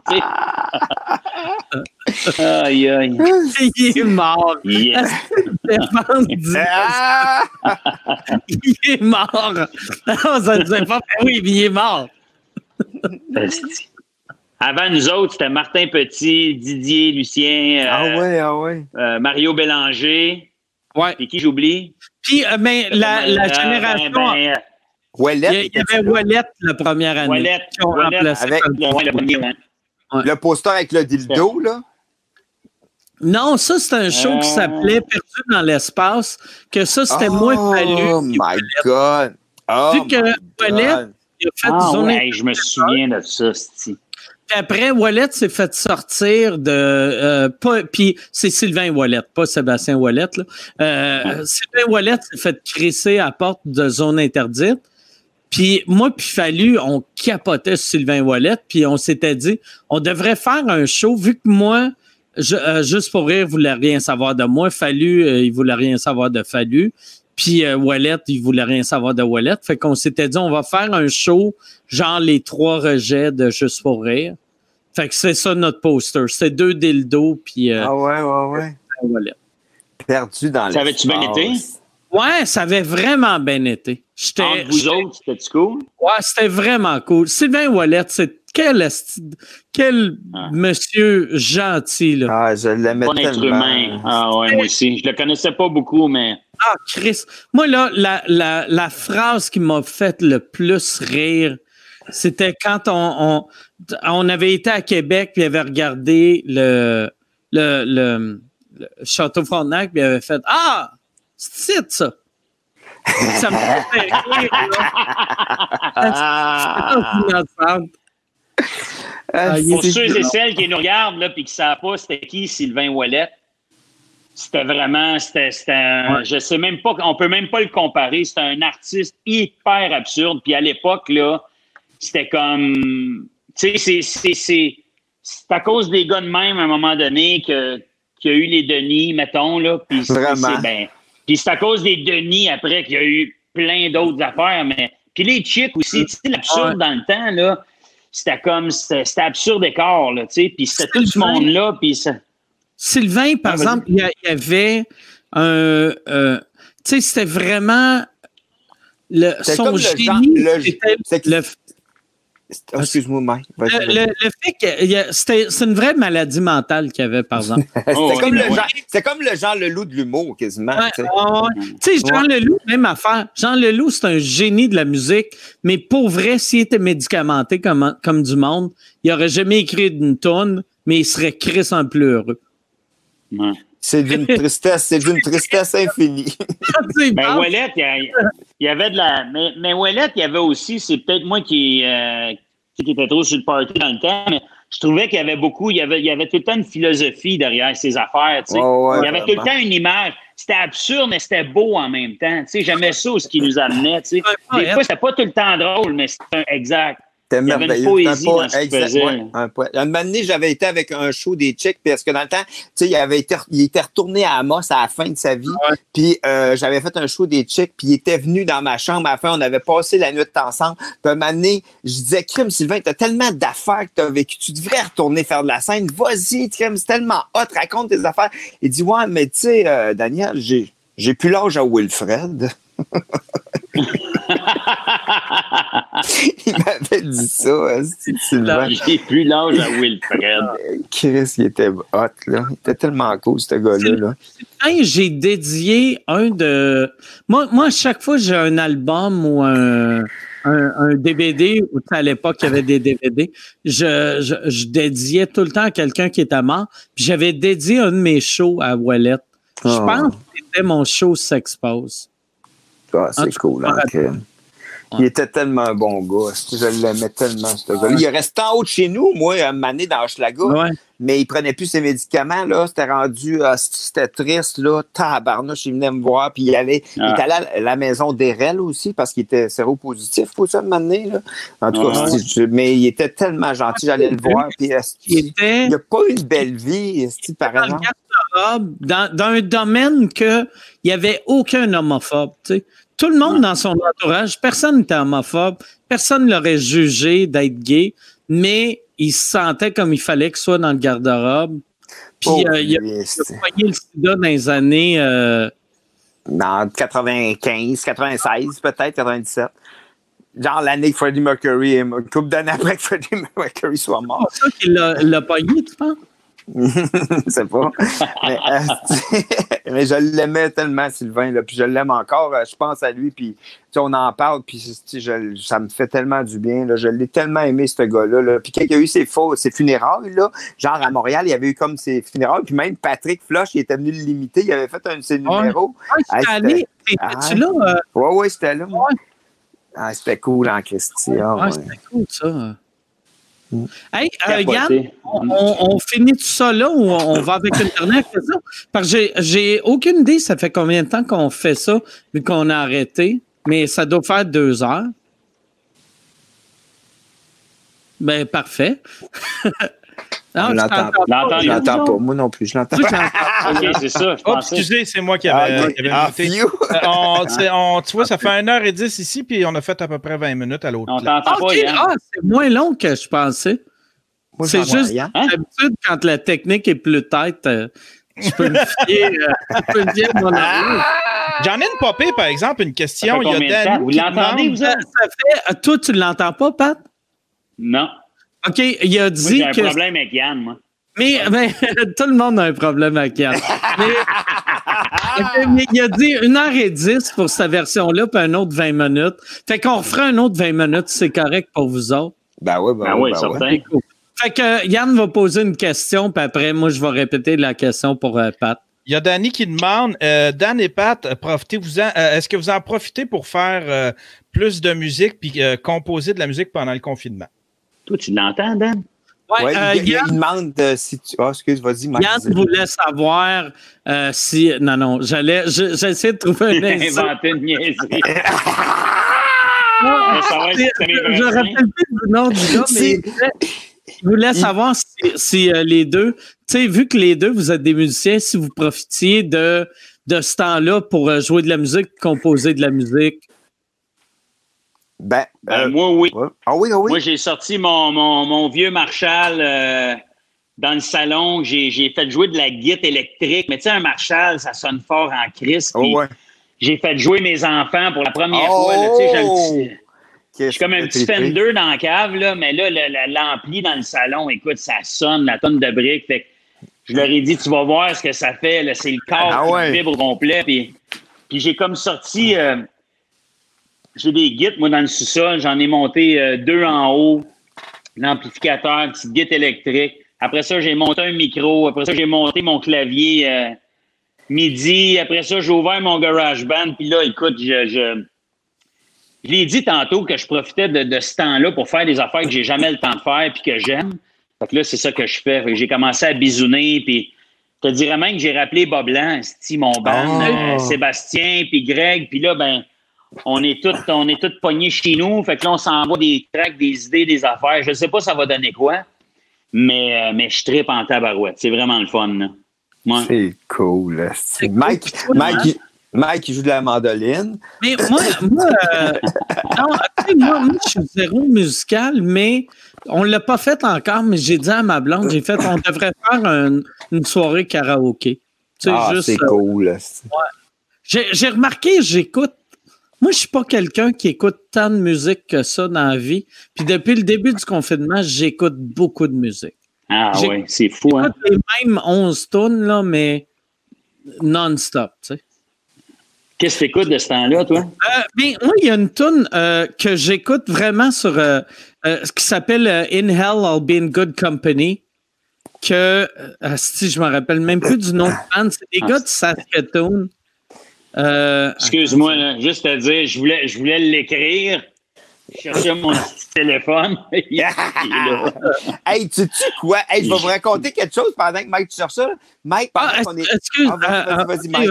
aïe, aïe. Il est mort. Yeah. il est mort. ça ne disait pas, ben oui, il est mort. Avant nous autres, c'était Martin Petit, Didier, Lucien. ah euh, ouais, ah ouais. Euh, Mario Bélanger. Ouais. Et qui j'oublie? Puis, euh, mais la, la ben, génération. Ben, Ouellet. Il y avait Ouellet la première année. Ouellet. Avec le, premier, ouais. le poster avec le dildo, là. Non, ça, c'est un show qui s'appelait Perdu dans l'espace, que ça, c'était oh, moins fallu. Oh my God! Oh Vu que Ouellet, il a fait ah, ouais, je me souviens de ça, c'est après, Wallet s'est fait sortir de. Euh, puis c'est Sylvain Wallet, pas Sébastien Wallet. Là. Euh, Sylvain Wallet s'est fait crisser à porte de zone interdite. Puis moi, puis Fallu, on capotait sur Sylvain Wallet, puis on s'était dit, on devrait faire un show, vu que moi, euh, juste pour rire, voulait rien savoir de moi. Fallu, il voulait rien savoir de Fallu. Puis euh, Wallet, il voulait rien savoir de Wallet. Fait qu'on s'était dit, on va faire un show, genre les trois rejets de Juste pour rire. Fait que c'est ça notre poster. C'est deux dildos, puis... ah ouais, ouais, ouais. Perdu dans les. Ça avait-tu bien été? Ouais, ça avait vraiment bien été. Entre vous autres, c'était cool? Ouais, c'était vraiment cool. Sylvain Wallet, c'est quel, quel ah. monsieur gentil, là. Ah, je l'aimais bon tellement. Être humain. Ah ouais, moi aussi. Je le connaissais pas beaucoup, mais... Ah, Chris. Moi, là, la, la, la phrase qui m'a fait le plus rire, c'était quand on, on, on, avait été à Québec puis avait regardé le, le, le, le Château Frontenac puis avait fait « Ah! C'est ça! » ça me fait rire, là. Ah, Pour ceux et celles qui nous regardent là, puis qui ne savent pas c'était qui Sylvain Wallet, c'était vraiment, c'était, un, je sais même pas, on peut même pas le comparer. C'était un artiste hyper absurde. Puis à l'époque, là, c'était comme, tu sais, c'est, à cause des gars de même à un moment donné que, qu'il y a eu les Denis, mettons, là. Puis Vraiment. Ben, puis c'est à cause des Denis après qu'il y a eu plein d'autres affaires. Mais, puis les chicks aussi, tu sais, l'absurde dans le temps, là c'était comme, c'était absurde écart, là, tu sais, puis c'était tout ce monde-là, puis ça... Sylvain, par ah, exemple, il y, avait un... Euh, tu sais, c'était vraiment... Le, son génie, c'était le, ah, excuse-moi, Mike. Le, fait que c'est une vraie maladie mentale qu'il y avait, par exemple. Oh, c'est comme, le Jean, comme le Jean Leloup de l'humour, quasiment. tu sais, Jean Leloup, même affaire. Jean Leloup, c'est un génie de la musique, mais pour vrai, s'il était médicamenté comme, comme du monde, il n'aurait jamais écrit une tonne, mais il serait crissant plus heureux. C'est d'une tristesse, c'est d'une tristesse infinie. mais Ouellet, il y, avait de la. Mais, mais il y avait aussi, c'est peut-être moi qui, euh, qui était trop sur le party dans le temps, mais je trouvais qu'il y avait beaucoup, il y avait, il y avait tout le temps une philosophie derrière ses affaires. il y avait tout le temps une image. C'était absurde, mais c'était beau en même temps. J'aimais ça, ce qui nous amenait. Des fois, c'était pas tout le temps drôle, mais c'était exact. C'était merveilleux. Un poète. Un moment donné, j'avais été avec un show des Chicks, parce que dans le temps, tu sais, il, avait été, il était retourné à Amos à la fin de sa vie. Puis euh, j'avais fait un show des Chicks, puis il était venu dans ma chambre à la fin. On avait passé la nuit ensemble. Puis un moment donné, je disais, Crime, Sylvain, t'as tellement d'affaires que t'as vécu. Tu devrais retourner faire de la scène. Vas-y, Crime, c'est tellement hot. Raconte tes affaires. Il dit, ouais, mais tu sais, euh, Daniel, j'ai, j'ai plus l'âge à Wilfred. il m'avait dit ça. J'ai plus l'âge à Wilfred. Chris, il était hot, là. Il était tellement cool, ce gars-là. J'ai dédié un de. Moi, moi, à chaque fois j'ai un album ou un, un, DVD, ou à l'époque, il y avait des DVD, je, je, je dédiais tout le temps à quelqu'un qui était mort. Puis j'avais dédié un de mes shows à Wallet. Je ah. pense que c'était mon show S'expose. Ah, c'est cool. Hein, il était tellement un bon gars. Je l'aimais tellement, ce. Il est resté en haut de chez nous, moi, à Mané dans Hochelaga. Mais il prenait plus ses médicaments, là. C'était rendu, ah, c'était triste, là. Tabarnouche, il venait me voir. Puis il allait, il était allé à la maison d'Erel aussi parce qu'il était séropositif pour ça, Mané, là. En tout cas, mais il était tellement gentil. J'allais le voir. Puis il, n'a pas eu une belle vie, par exemple? Dans, dans un domaine que il n'y avait aucun homophobe, tu sais. Tout le monde dans son entourage, personne n'était homophobe, personne ne l'aurait jugé d'être gay, mais il se sentait comme il fallait que soit dans le garde-robe. Puis oh, euh, il, a, il, a, le sida dans les années. Euh... Dans 95, 96, peut-être, 97. Genre l'année que Freddie Mercury, une couple d'années après que Freddie Mercury soit mort. C'est ça qu'il l'a pogné, tu penses? sais pas. Euh, mais, je l'aimais tellement, Sylvain, là, puis je l'aime encore. Euh, je pense à lui, puis on en parle, puis ça me fait tellement du bien. Là, je l'ai tellement aimé, ce gars-là. Puis quand il a eu ses, faux, ses funérailles, là, genre à Montréal, il y avait eu comme ses funérailles, puis même Patrick Floch, il était venu le limiter, il avait fait un de ses numéros. Ah, c'était tu là? Euh? Oui, oui, c'était là. Ah, c'était cool en. Ah, c'était cool, ça. Hey, euh, Yann, mm. on, on, finit tout ça là ou on va avec une dernière question? Parce que j'ai aucune idée, ça fait combien de temps qu'on fait ça, vu qu'on a arrêté, mais ça doit faire deux heures. Ben, parfait. Non, je l'entends pas. Je l'entends pas. Moi non plus, je l'entends pas. OK, c'est ça. oh, excusez, c'est moi qui avais, ah, qui ah, euh, Tu vois, ça fait 1h10 ici, puis on a fait à peu près 20 minutes à l'autre. On t'entend pas. Ah, c'est moins long que je pensais. C'est juste, hein? d'habitude, quand la technique est plus tête, euh, je peux me fier, euh, me fier à mon avis. J'en ai une popée, par exemple, une question. Il y a Vous l'entendez, vous? Ça fait, toi, tu ne l'entends pas, Pat? Non. OK, il a dit j'ai un que... problème avec Yann, moi. Mais, mais tout le monde a un problème avec Yann. mais, mais, il a dit 1h10 pour cette version-là, puis un autre 20 minutes. Fait qu'on refera un autre 20 minutes, c'est correct pour vous autres. Ben oui, ben, ben oui, ben certain. Fait que Yann va poser une question, puis après, moi, je vais répéter la question pour euh, Pat. Il y a Danny qui demande, euh, Dan et Pat. Euh, est-ce que vous en profitez pour faire plus de musique puis composer de la musique pendant le confinement? Toi, tu l'entends, Dan? Oui, ouais, euh, il, Yann, il, demande euh, si tu. Ah, excuse, vas-y, Yann voulait savoir euh, si. Non, non, j'allais. J'essaie de trouver un Inventer une niaiserie. je ne rappelle plus le nom du gars, mais il voulait savoir si, si euh, les deux, tu sais, vu que les deux, vous êtes des musiciens, si vous profitiez de, de ce temps-là pour euh, jouer de la musique, composer de la musique. Ben, ben, euh, moi, oui. Ah oui, ah oui. Moi, j'ai sorti mon, mon, mon, vieux Marshall euh, dans le salon. J'ai fait jouer de la guitare électrique. Mais tu sais, un Marshall, ça sonne fort en crise. Oh, ouais. J'ai fait jouer mes enfants pour la première fois. Là, petit, je suis comme un petit Fender dans la cave, là, mais là, l'ampli dans le salon, écoute, ça sonne, la tonne de briques. Fait je leur ai dit, tu vas voir ce que ça fait. C'est le corps ah qui vibre au complet. Puis, puis j'ai comme sorti. Euh, j'ai des guides, moi, dans le sous-sol. J'en ai monté euh, deux en haut, l'amplificateur, une petite guide électrique. Après ça, j'ai monté un micro. Après ça, j'ai monté mon clavier euh, midi. Après ça, j'ai ouvert mon garage band. Puis là, écoute, je, je, je l'ai dit tantôt que je profitais de, ce temps-là pour faire des affaires que j'ai jamais le temps de faire puis que j'aime. Fait que là, c'est ça que je fais. j'ai commencé à bisouner. Puis je te dirais même que j'ai rappelé Bob Blanc, mon band, ah. euh, Sébastien, puis Greg. Puis là, ben on est tous on est tous pognés chez nous. Fait que là, on s'envoie des tracks, des idées, des affaires. Je sais pas ça va donner quoi, mais, euh, mais je tripe en tabarouette. C'est vraiment le fun. C'est cool. Mike, Mike, Mike, il joue de la mandoline. Mais moi, moi, euh, moi, moi, je suis zéro musical, mais on ne l'a pas fait encore, mais j'ai dit à ma blonde, j'ai fait, on devrait faire une soirée karaoké. ah, c'est euh, cool. J'ai remarqué, j'écoute moi, je suis pas quelqu'un qui écoute tant de musique que ça dans la vie. Puis depuis le début du confinement, j'écoute beaucoup de musique. Ah oui, c'est fou, hein? les mêmes 11 tonnes, là, mais non-stop, tu sais. Qu'est-ce que tu écoutes de ce temps-là, toi? Euh, bien, moi, il y a une tune euh, que j'écoute vraiment sur euh, ce qui s'appelle In Hell, I'll Be in Good Company. Que, si je me rappelle même plus du nom de band, c'est des ah, gars de Saskatoon. Euh, Excuse-moi, juste à dire, je voulais, je voulais l'écrire. Je cherchais mon petit téléphone. hey, tu sais quoi? Hey, je vais vous raconter quelque chose pendant que Mike, tu cherches ça. Mike, pendant ah, qu'on est. Excuse, ah, vas-y, Mike.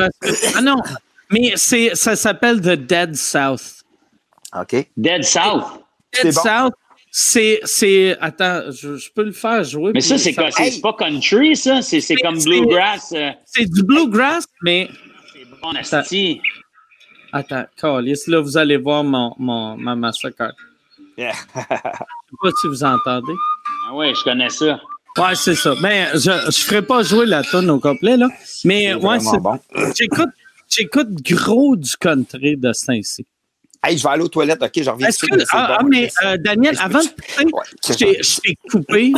ah non, mais ça s'appelle The Dead South. OK. Dead South? Dead South. C'est, c'est, attends, je, peux le faire jouer. Mais ça, c'est quoi? C'est pas country, ça? C'est, c'est comme bluegrass. Euh? C'est du bluegrass, mais asti. Attends, Carlis, là, vous allez voir mon, mon, ma massacre. Yeah. je sais pas si vous entendez. Ah ouais, je connais ça. Ouais, c'est ça. Mais ben, je ne ferai pas jouer la tonne au complet, là. Mais ouais, c'est bon. J'écoute, j'écoute gros du country de Saint-Cy. Hey, je vais aller aux toilettes, OK, je reviens. Est-ce que, ah, ah, mais euh, Daniel, avant de je t'ai coupé.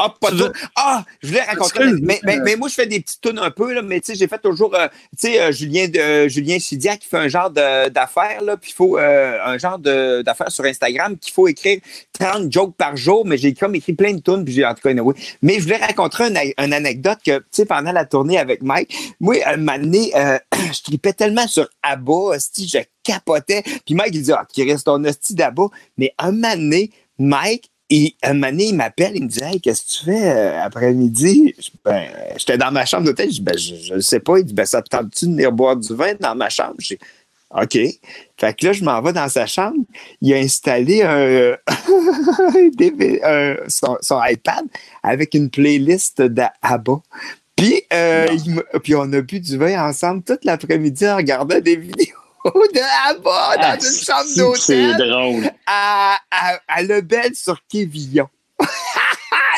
Ah, pas tout. Ah, je voulais raconter. Mais, mais, mais, moi, je fais des petites tunes un peu, là, mais tu sais, j'ai fait toujours, euh, tu sais, euh, Julien, de, Julien Chidiac qui fait un genre d'affaires, là, puis il faut euh, un genre d'affaires sur Instagram qu'il faut écrire 30 jokes par jour, mais j'ai comme écrit plein de tunes, puis j'ai en tout cas, oui. Mais je voulais raconter une, anecdote que, tu sais, pendant la tournée avec Mike, moi, un moment donné, je tripais tellement sur Abba, je capotais, puis Mike, il dit, ah, qui reste ton hostie d'Abba, mais un moment donné, Mike, et un moment donné, il m'appelle, il me dit Hey, qu'est-ce que tu fais euh, après-midi? Ben, j'étais dans ma chambre d'hôtel, je dis ben, je ne sais pas. Il dit ben, ça te tente-tu de venir boire du vin dans ma chambre? Dis OK. Fait que là, je m'en vais dans sa chambre. Il a installé un, son, iPad avec une playlist d'ABBA. Puis, euh, puis on a bu du vin ensemble toute l'après-midi en regardant des vidéos de ABBA dans ah, une chambre d'hôtel. C'est drôle. À, à, à Lebel sur Quévillon.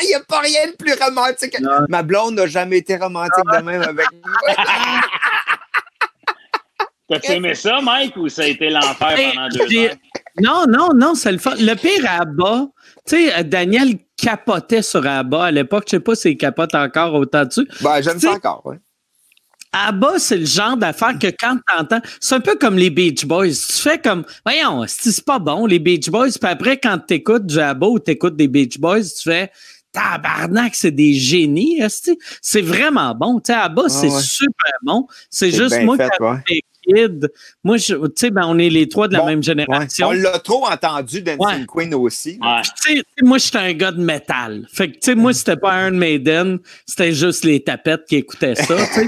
Il n'y a pas rien de plus romantique. Ma blonde n'a jamais été romantique de même avec moi. T'as aimé ça, Mike, ou ça a été l'enfer pendant deux heures? Non, non, non, c'est le fun. Le pire à bas, tu sais, Daniel capotait sur Abba à l'époque. Je sais pas s'il capote encore autant dessus. Ben, j'aime ça encore, oui. Abba, c'est le genre d'affaire que quand t'entends, c'est un peu comme les Beach Boys. Tu fais comme, voyons, c'est pas bon, les Beach Boys. Puis après, quand t'écoutes du Abba ou t'écoutes des Beach Boys, tu fais, tabarnak, c'est des génies. C'est vraiment bon. Tu sais, Abba, c'est super bon. C'est juste moi, qui moi, tu sais, ben, on est les trois de la même génération. On l'a trop entendu Dancing Queen aussi. moi, j'étais un gars de métal. Fait que, tu sais, moi, c'était pas Iron Maiden, c'était juste les tapettes qui écoutaient ça, c'est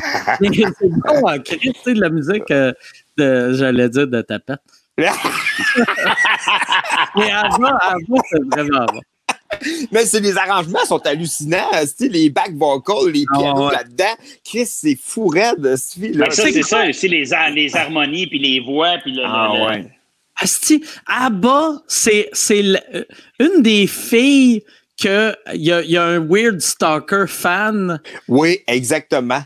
bon en tu sais, de la musique, euh, de, j'allais dire, de tapettes. Mais avant, avant, c'est vraiment bon. Mais c'est les arrangements sont hallucinants. Les back vocals, les ah, pianos là-dedans. Chris, c'est fou raide, ben, ça, c'est ça aussi, les, les harmonies, puis les voix, puis le. Ah, ouais. Asti, Abba, c'est euh, une des filles qu'il y a, y a un weird stalker fan. Oui, exactement.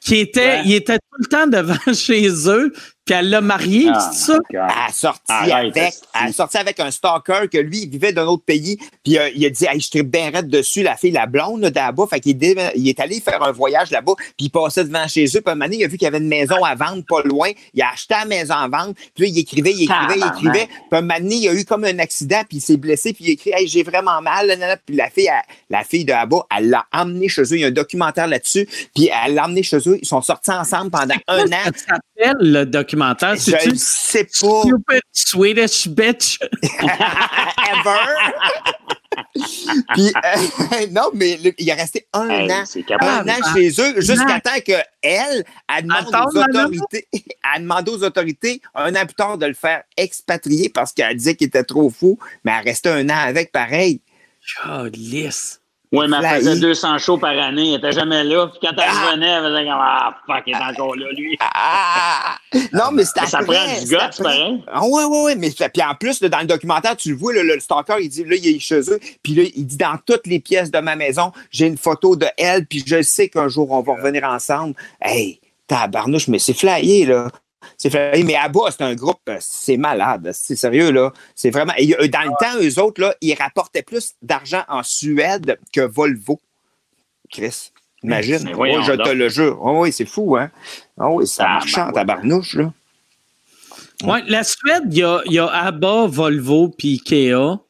Qui était, il était tout le temps devant chez eux, puis elle l'a marié, ah, c'est ça? Elle a, sorti avec, elle a sorti avec un stalker que lui, il vivait d'un autre pays. Puis euh, il a dit, hey, je suis bien raide dessus, la fille, la blonde là-bas. Fait qu'il il est allé faire un voyage là-bas, puis il passait devant chez eux. Puis un moment donné, il a vu qu'il y avait une maison à vendre pas loin. Il a acheté la maison à vendre. Puis là, il écrivait, il écrivait, il écrivait. Puis un moment donné, il a eu comme un accident, puis il s'est blessé, puis il a écrit, hey, j'ai vraiment mal. Puis la fille, la fille de là-bas, elle l'a emmené chez eux. Il y a un documentaire là-dessus. Puis elle l'a emmené chez eux. Ils sont sortis ensemble pendant un an. S'appelle le documentaire je sais pas. Stupid Swedish bitch? Ever? Puis, euh, non, mais il est resté un an. Un an chez eux, jusqu'à temps qu'elle, elle demande aux autorités, elle demande aux autorités, un an plus tard, de le faire expatrier parce qu'elle disait qu'il était trop fou, mais elle restait un an avec pareil. Oh, lisse. Oui, mais elle faisait 200 shows par année. Elle n'était jamais là. Puis quand elle ah! revenait, elle faisait comme Ah, fuck, il est encore là, lui. Ah! non, mais c'était Ça prend du gars, c'est pareil. Ah, oui, oui, oui. Mais puis en plus, dans le documentaire, tu le vois, le stalker, il dit là, il est chez eux. Puis là, il dit dans toutes les pièces de ma maison, j'ai une photo de elle. Puis je sais qu'un jour, on va revenir ensemble. Hey, tabarnouche, mais c'est flyé, là. C'est Mais Abba, c'est un groupe, euh, c'est malade. C'est sérieux, là. C'est vraiment. Euh, dans le temps, eux autres, là, ils rapportaient plus d'argent en Suède que Volvo. Chris, imagine. je te le jure. Oh, oui, c'est fou, hein? Oh, oui, ça ah, marche ben en tabarnouche, là. Oui, la Suède, il y a, y a Abba, Volvo puis Ikea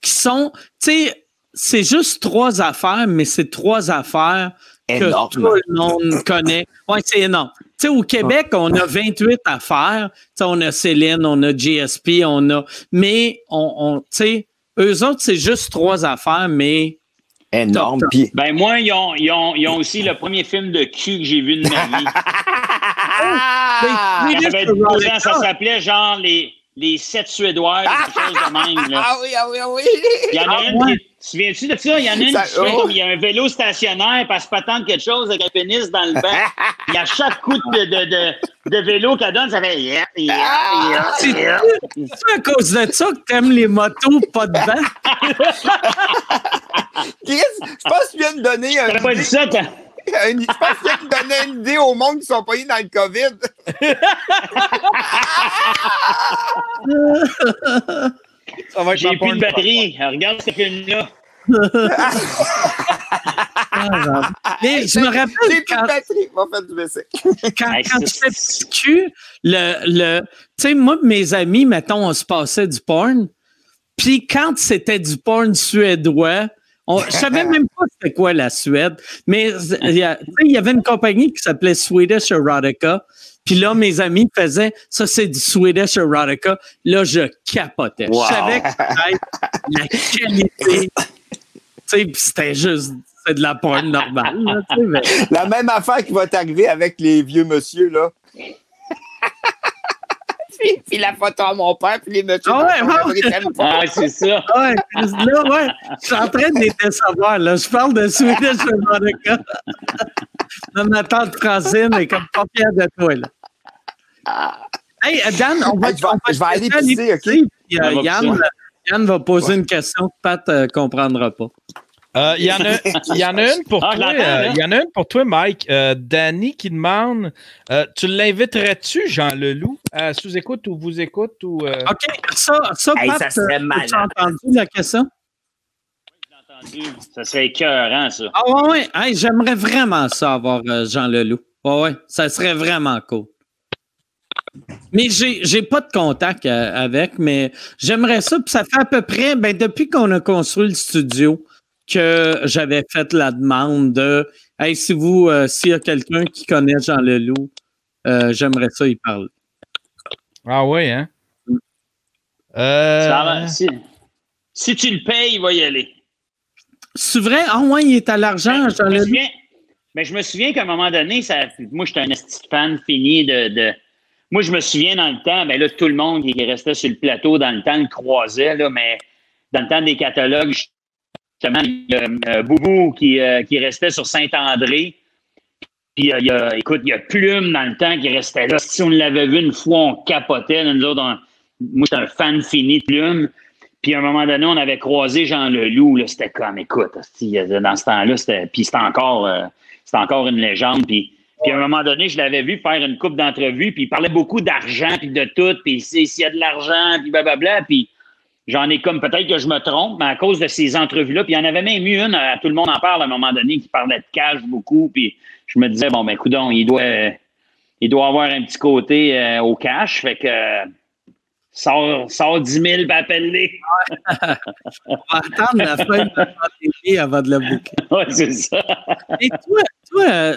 qui sont, tu sais, c'est juste trois affaires, mais c'est trois affaires que tout le monde connaît. Oui, c'est énorme. sais, au Québec, on a 28 affaires. sais, on a Céline, on a GSP, on a. Mais, on, on sais, eux autres, c'est juste trois affaires, mais. Énorme. Ben, moi, ils ont, ils, ont, ils ont, aussi le premier film de cul que j'ai vu de ma vie. ah, ça s'appelait genre les les sept Suédoises, quelque chose de même. Là. Ah oui, ah oui, ah oui. Il y en a ah, une qui. Tu viens-tu de ça? Il y en a une qui fait oh. il y a un vélo stationnaire, parce pas tant quelque chose avec un pénis dans le banc. Il y a chaque coup de, de, de, de vélo qu'elle donne, ça fait yeah, yeah, yeah, C'est à cause de ça que t'aimes les motos pas de vent? Chris, je pense que tu viens de donner un. Pas dit ça, t'as. Je pense qu'il me donnait une idée au monde qui sont pas dans le COVID. J'ai plus de batterie. Regarde ce film-là. Mais je me rappelle quand, quand, quand j'étais petit cul, le, le, tu sais, moi mes amis, mettons, on se passait du porn. Puis quand c'était du porn suédois, on, je savais même pas c'était quoi la Suède, mais il y, avait une compagnie qui s'appelait Swedish Erotica. Puis là, mes amis faisaient ça, c'est du Swedish Erotica. Là, je capotais. Je savais que la qualité. c'était juste c'est de la porn normale. mais... La même affaire qui va t'arriver avec les vieux monsieur, là. Puis, la photo à mon père, puis les messieurs. Ah ouais, Ah, c'est ça. Ouais, là, ouais. Je suis en train de les décevoir, là. Je parle de Swedish Monica. ma tante Francine est comme pas fière de toi, là. Hey, Dan, on va, je, vais, je vais aller pisser, OK? Puis, euh, Yann, Yann, va poser une question que Pat ne euh, comprendra pas. Euh, il y, en a, une pour ah, toi. Euh, il y en a une pour toi, Mike. Euh, Danny qui demande Tu l'inviterais-tu, Jean Leloup, à sous-écoute ou vous écoute ou, OK, ça, ça, Pat, ça serait mal. Tu as entendu la question? Oui, j'ai entendu. Ça serait écœurant, ça. Ah, ouais, ouais. J'aimerais vraiment ça avoir Jean Leloup. Ouais, ouais. Ça serait vraiment cool. Mais j'ai pas de contact avec, mais j'aimerais ça. Puis ça fait à peu près, ben, depuis qu'on a construit le studio, que j'avais fait la demande de Hey, si vous, euh, s'il y a quelqu'un qui connaît Jean Leloup, euh, j'aimerais ça y parler. Ah oui, hein? Mm. Euh... si, tu le payes, il va y aller. C'est vrai? Ah ouais, il est à l'argent, Jean Leloup. Mais je me souviens qu'à un moment donné, ça, moi, j'étais un fan fini de, Moi, je me souviens dans le temps, ben là, tout le monde qui restait sur le plateau dans le temps le croisait, là, mais dans le temps des catalogues, justement, il y a euh, Boubou qui, euh, qui restait sur Saint-André. Puis, euh, il y a, écoute, il y a Plume dans le temps qui restait là. Si on l'avait vu une fois, on capotait. Nous autres, moi, j'étais un fan fini de Plume. Puis, à un moment donné, on avait croisé Jean Leloup. C'était comme, écoute, dans ce temps-là, c'était, puis c'était encore, encore une légende. Puis, puis, à un moment donné, je l'avais vu faire une coupe d'entrevues, puis il parlait beaucoup d'argent, puis de tout, puis s'il y a de l'argent, puis blablabla. Puis, J'en ai comme peut-être que je me trompe, mais à cause de ces entrevues-là, puis il y en avait même eu une, tout le monde en parle à un moment donné, qui parlait de cash beaucoup, puis je me disais, bon, ben, coudon, il doit, il doit avoir un petit côté euh, au cash, fait que sort, sort 10 000 et appelle-les. On va attendre la fin de la pandémie avant de le bouquer. Oui, c'est ça. Et toi, toi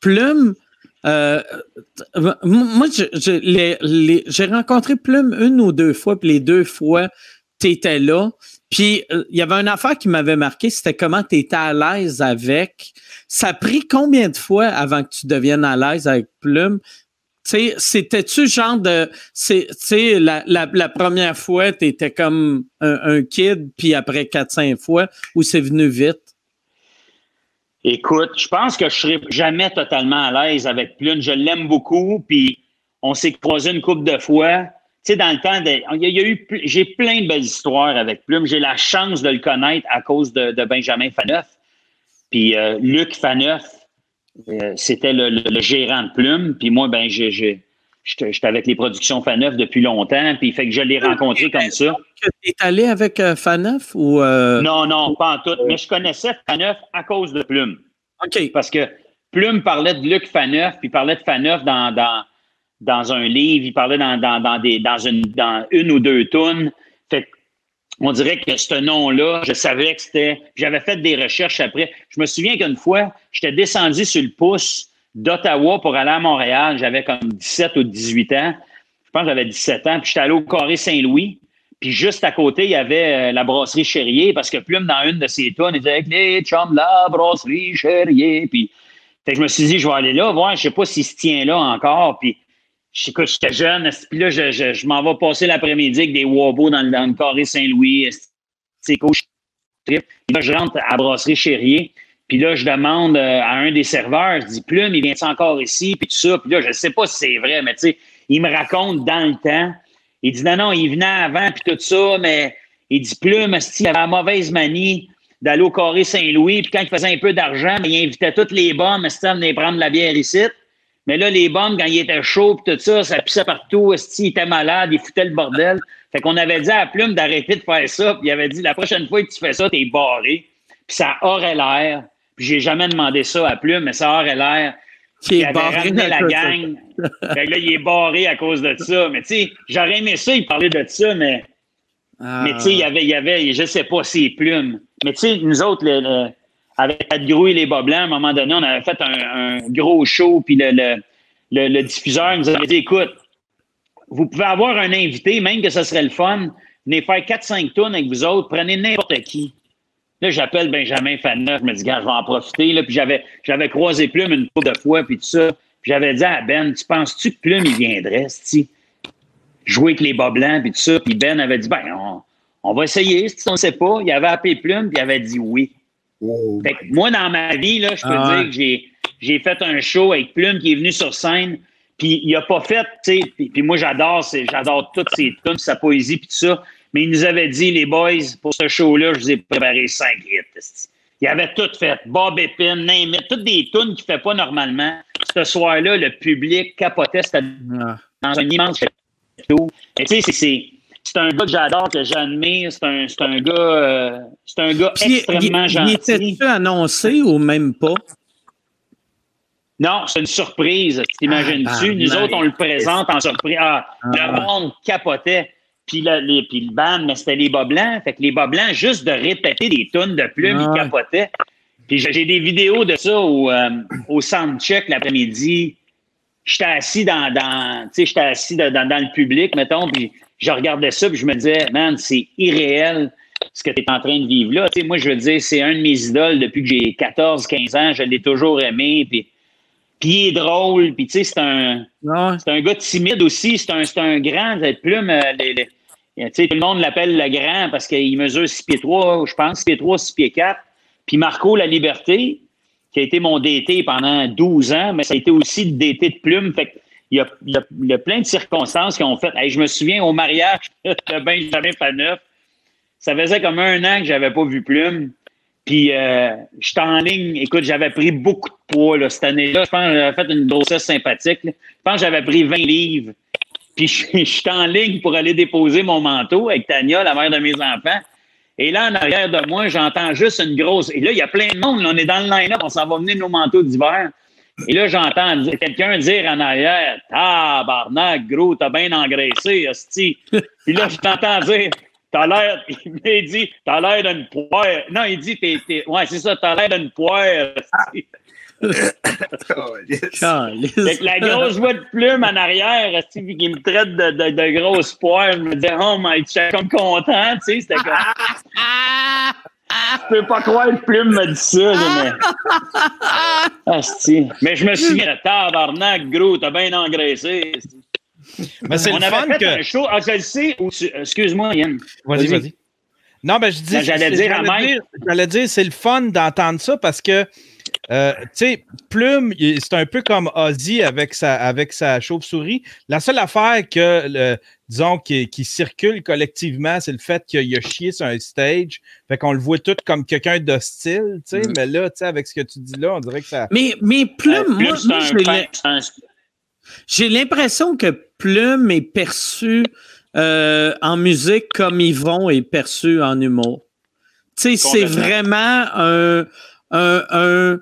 Plume, euh, moi, j'ai rencontré Plume une ou deux fois, puis les deux fois, tu étais là. Puis euh, il y avait une affaire qui m'avait marqué, c'était comment tu étais à l'aise avec. Ça a pris combien de fois avant que tu deviennes à l'aise avec Plume? C'était-tu genre de. Tu la, la, la, première fois, tu étais comme un, kid, puis après 4-5 fois, ou c'est venu vite? Écoute, je pense que je serai jamais totalement à l'aise avec Plume. Je l'aime beaucoup, puis on s'est croisé une couple de fois sais, dans le temps, il y a, eu, j'ai plein de belles histoires avec Plume. J'ai la chance de le connaître à cause de, Benjamin Faneuf. Puis euh, Luc Faneuf, euh, c'était le, gérant de Plume. Puis moi, ben, j'étais avec les productions Faneuf depuis longtemps. Puis fait que je l'ai rencontré comme ça. Tu es allé avec euh, Faneuf ou. Non, non, pas en tout. Mais je connaissais Faneuf à cause de Plume. OK. Parce que Plume parlait de Luc Faneuf, puis parlait de Faneuf dans, dans dans un livre, il parlait dans, dans, des, dans, une, dans une ou deux tonnes. Fait on dirait que ce nom-là, je savais que c'était. J'avais fait des recherches après. Je me souviens qu'une fois, j'étais descendu sur le pouce d'Ottawa pour aller à Montréal. J'avais comme 17 ou 18 ans. Je pense que j'avais 17 ans. Puis j'étais allé au Carré Saint-Louis. Puis juste à côté, il y avait euh, la brasserie Chérier parce que Plume, dans une de ses tonnes, il disait les chums, la brasserie Chérier. Puis fait que je me suis dit, je vais aller là, voir, je sais pas s'il se tient là encore. Puis j'étais jeune, puis là, je, je, m'en vais passer l'après-midi avec des wobos dans, dans le carré Saint-Louis. C'est cool. Là, je rentre à brasserie Chérier. Puis là, je demande euh, à un des serveurs, je dis, Plume, il vient encore ici? Puis tout ça. Puis là, je ne sais pas si c'est vrai, mais tu sais, il me raconte dans le temps. Il dit, non, non, il venait avant, puis tout ça, mais il dit, Plume, il avait la mauvaise manie d'aller au carré Saint-Louis? Puis quand il faisait un peu d'argent, il invitait toutes les bombes à venir prendre la bière ici? Mais là, les bombes, quand il était chaud, tout ça, ça pissait partout. Il était malade, il foutait le bordel. Fait qu'on avait dit à Plume d'arrêter de faire ça. Puis il avait dit, la prochaine fois que tu fais ça, t'es barré. Puis ça aurait l'air. Puis j'ai jamais demandé ça à Plume, mais ça aurait l'air. Qui est barré la gang. fait que là, il est barré à cause de ça. Mais tu sais, j'aurais aimé ça, il parlait de ça, mais. Ah. Mais tu sais, il y avait, il y avait, je sais pas, ses plumes. Mais tu sais, nous autres, le avec Pat Grou et les Bas Blancs, à un moment donné, on avait fait un, gros show, puis le, diffuseur nous avait dit écoute, vous pouvez avoir un invité, même que ce serait le fun, venez faire 4-5 tonnes avec vous autres, prenez n'importe qui. Là, j'appelle Benjamin Faneuf, je me dis, gars, je vais en profiter. Là, puis j'avais, j'avais croisé Plume une couple de fois, puis tout ça. Puis j'avais dit à Ben, tu penses-tu que Plume, il viendrait, si? jouer avec les bas blancs, puis tout ça. Puis Ben avait dit, ben, on, va essayer, si on ne sait pas. Il avait appelé Plume, puis il avait dit oui. Oh. Fait que moi, dans ma vie, là, je peux ah dire que j'ai, j'ai fait un show avec Plume qui est venu sur scène, puis il a pas fait, tu sais, puis, moi, j'adore, j'adore toutes ses tunes, sa poésie, puis tout ça. Mais il nous avait dit, les boys, pour ce show-là, je vous ai préparé cinq hits. Il avait tout fait. Bob Epin, Name toutes des tunes qu'il ne fait pas normalement. Ce soir-là, le public capotait. C'était ah. dans un immense. Et tu sais, c'est un gars que j'adore, que j'admire. C'est un, un, gars, euh, c'est un gars extrêmement gentil. Il était-tu annoncé ou même pas? Non, c'est une surprise. T'imagines-tu? Ah, Nous autres, on le présente en surprise. Ah, Le ah. monde capotait. Puis, les, puis le band, mais c'était les bas blancs. Fait que les bas blancs, juste de répéter des tonnes de plumes, ils capotaient. Puis j'ai des vidéos de ça au, euh, au soundcheck l'après-midi. J'étais assis dans, dans j'étais assis dans, dans, le public, mettons, puis je regardais ça, puis je me disais, man, c'est irréel ce que tu es en train de vivre là. sais, moi, je veux dire, c'est un de mes idoles depuis que j'ai 14, 15 ans. Je l'ai toujours aimé. Puis, puis il est drôle. Puis, tu sais, c'est un, c'est un gars timide aussi. C'est un, un grand. Plume, euh, les, tout le monde l'appelle le grand parce qu'il mesure 6 pieds 3, je pense, 6 pieds 3, 6 pieds 4. Puis Marco La Liberté, qui a été mon DT pendant 12 ans, mais ça a été aussi le DT de plume. Fait il y, a, plein de circonstances qui ont fait. je me souviens au mariage de Benjamin Faneuf, ça faisait comme un an que j'avais pas vu plume. Puis euh, j'étais en ligne. Écoute, j'avais pris beaucoup de poids là, cette année-là. Je pense que j'avais fait une grossesse sympathique. Je pense que j'avais pris 20 livres. Puis je, suis en ligne pour aller déposer mon manteau avec Tania, la mère de mes enfants. Et là, en arrière de moi, j'entends juste une grosse. Et là, il y a plein de monde. on est dans le line-up. On s'en va venir nos manteaux d'hiver. Et là, j'entends quelqu'un dire en arrière Tabarnak, gros, t'as bien engraissé, hostie. Puis là, je t'entends dire T'as l'air. Il dit T'as l'air d'une poire. Non, il dit t'es, Ouais, c'est ça, t'as l'air d'une poire. Avec la grosse voix de plume en arrière, qui me traite de, de, de grosse poire, je me disais, oh my, je suis comme content, tu sais, c'était comme. Je peux pas croire que Plume m'a dit ça, mais. Asti. Mais je me souviens, tabarnak, gros, t'as bien engraissé. Mais c'est le fun que. Un show, ah, je le sais, excuse-moi, Yann. Vas-y, vas-y. Non, ben je dis. Ben, j'allais dire à J'allais dire, c'est le fun d'entendre ça parce que euh, tu sais, Plume, c'est un peu comme Ozzy avec sa, avec sa chauve-souris. La seule affaire que, disons, qui, circule collectivement, c'est le fait qu'il a chié sur un stage. Fait qu'on le voit tout comme quelqu'un d'hostile, tu sais. Mm. Mais là, tu sais, avec ce que tu dis là, on dirait que ça. Mais, mais Plume, moi, j'ai l'impression que Plume est perçu euh, en musique comme Yvon est perçu en humour. Tu sais, c'est vraiment un un, euh,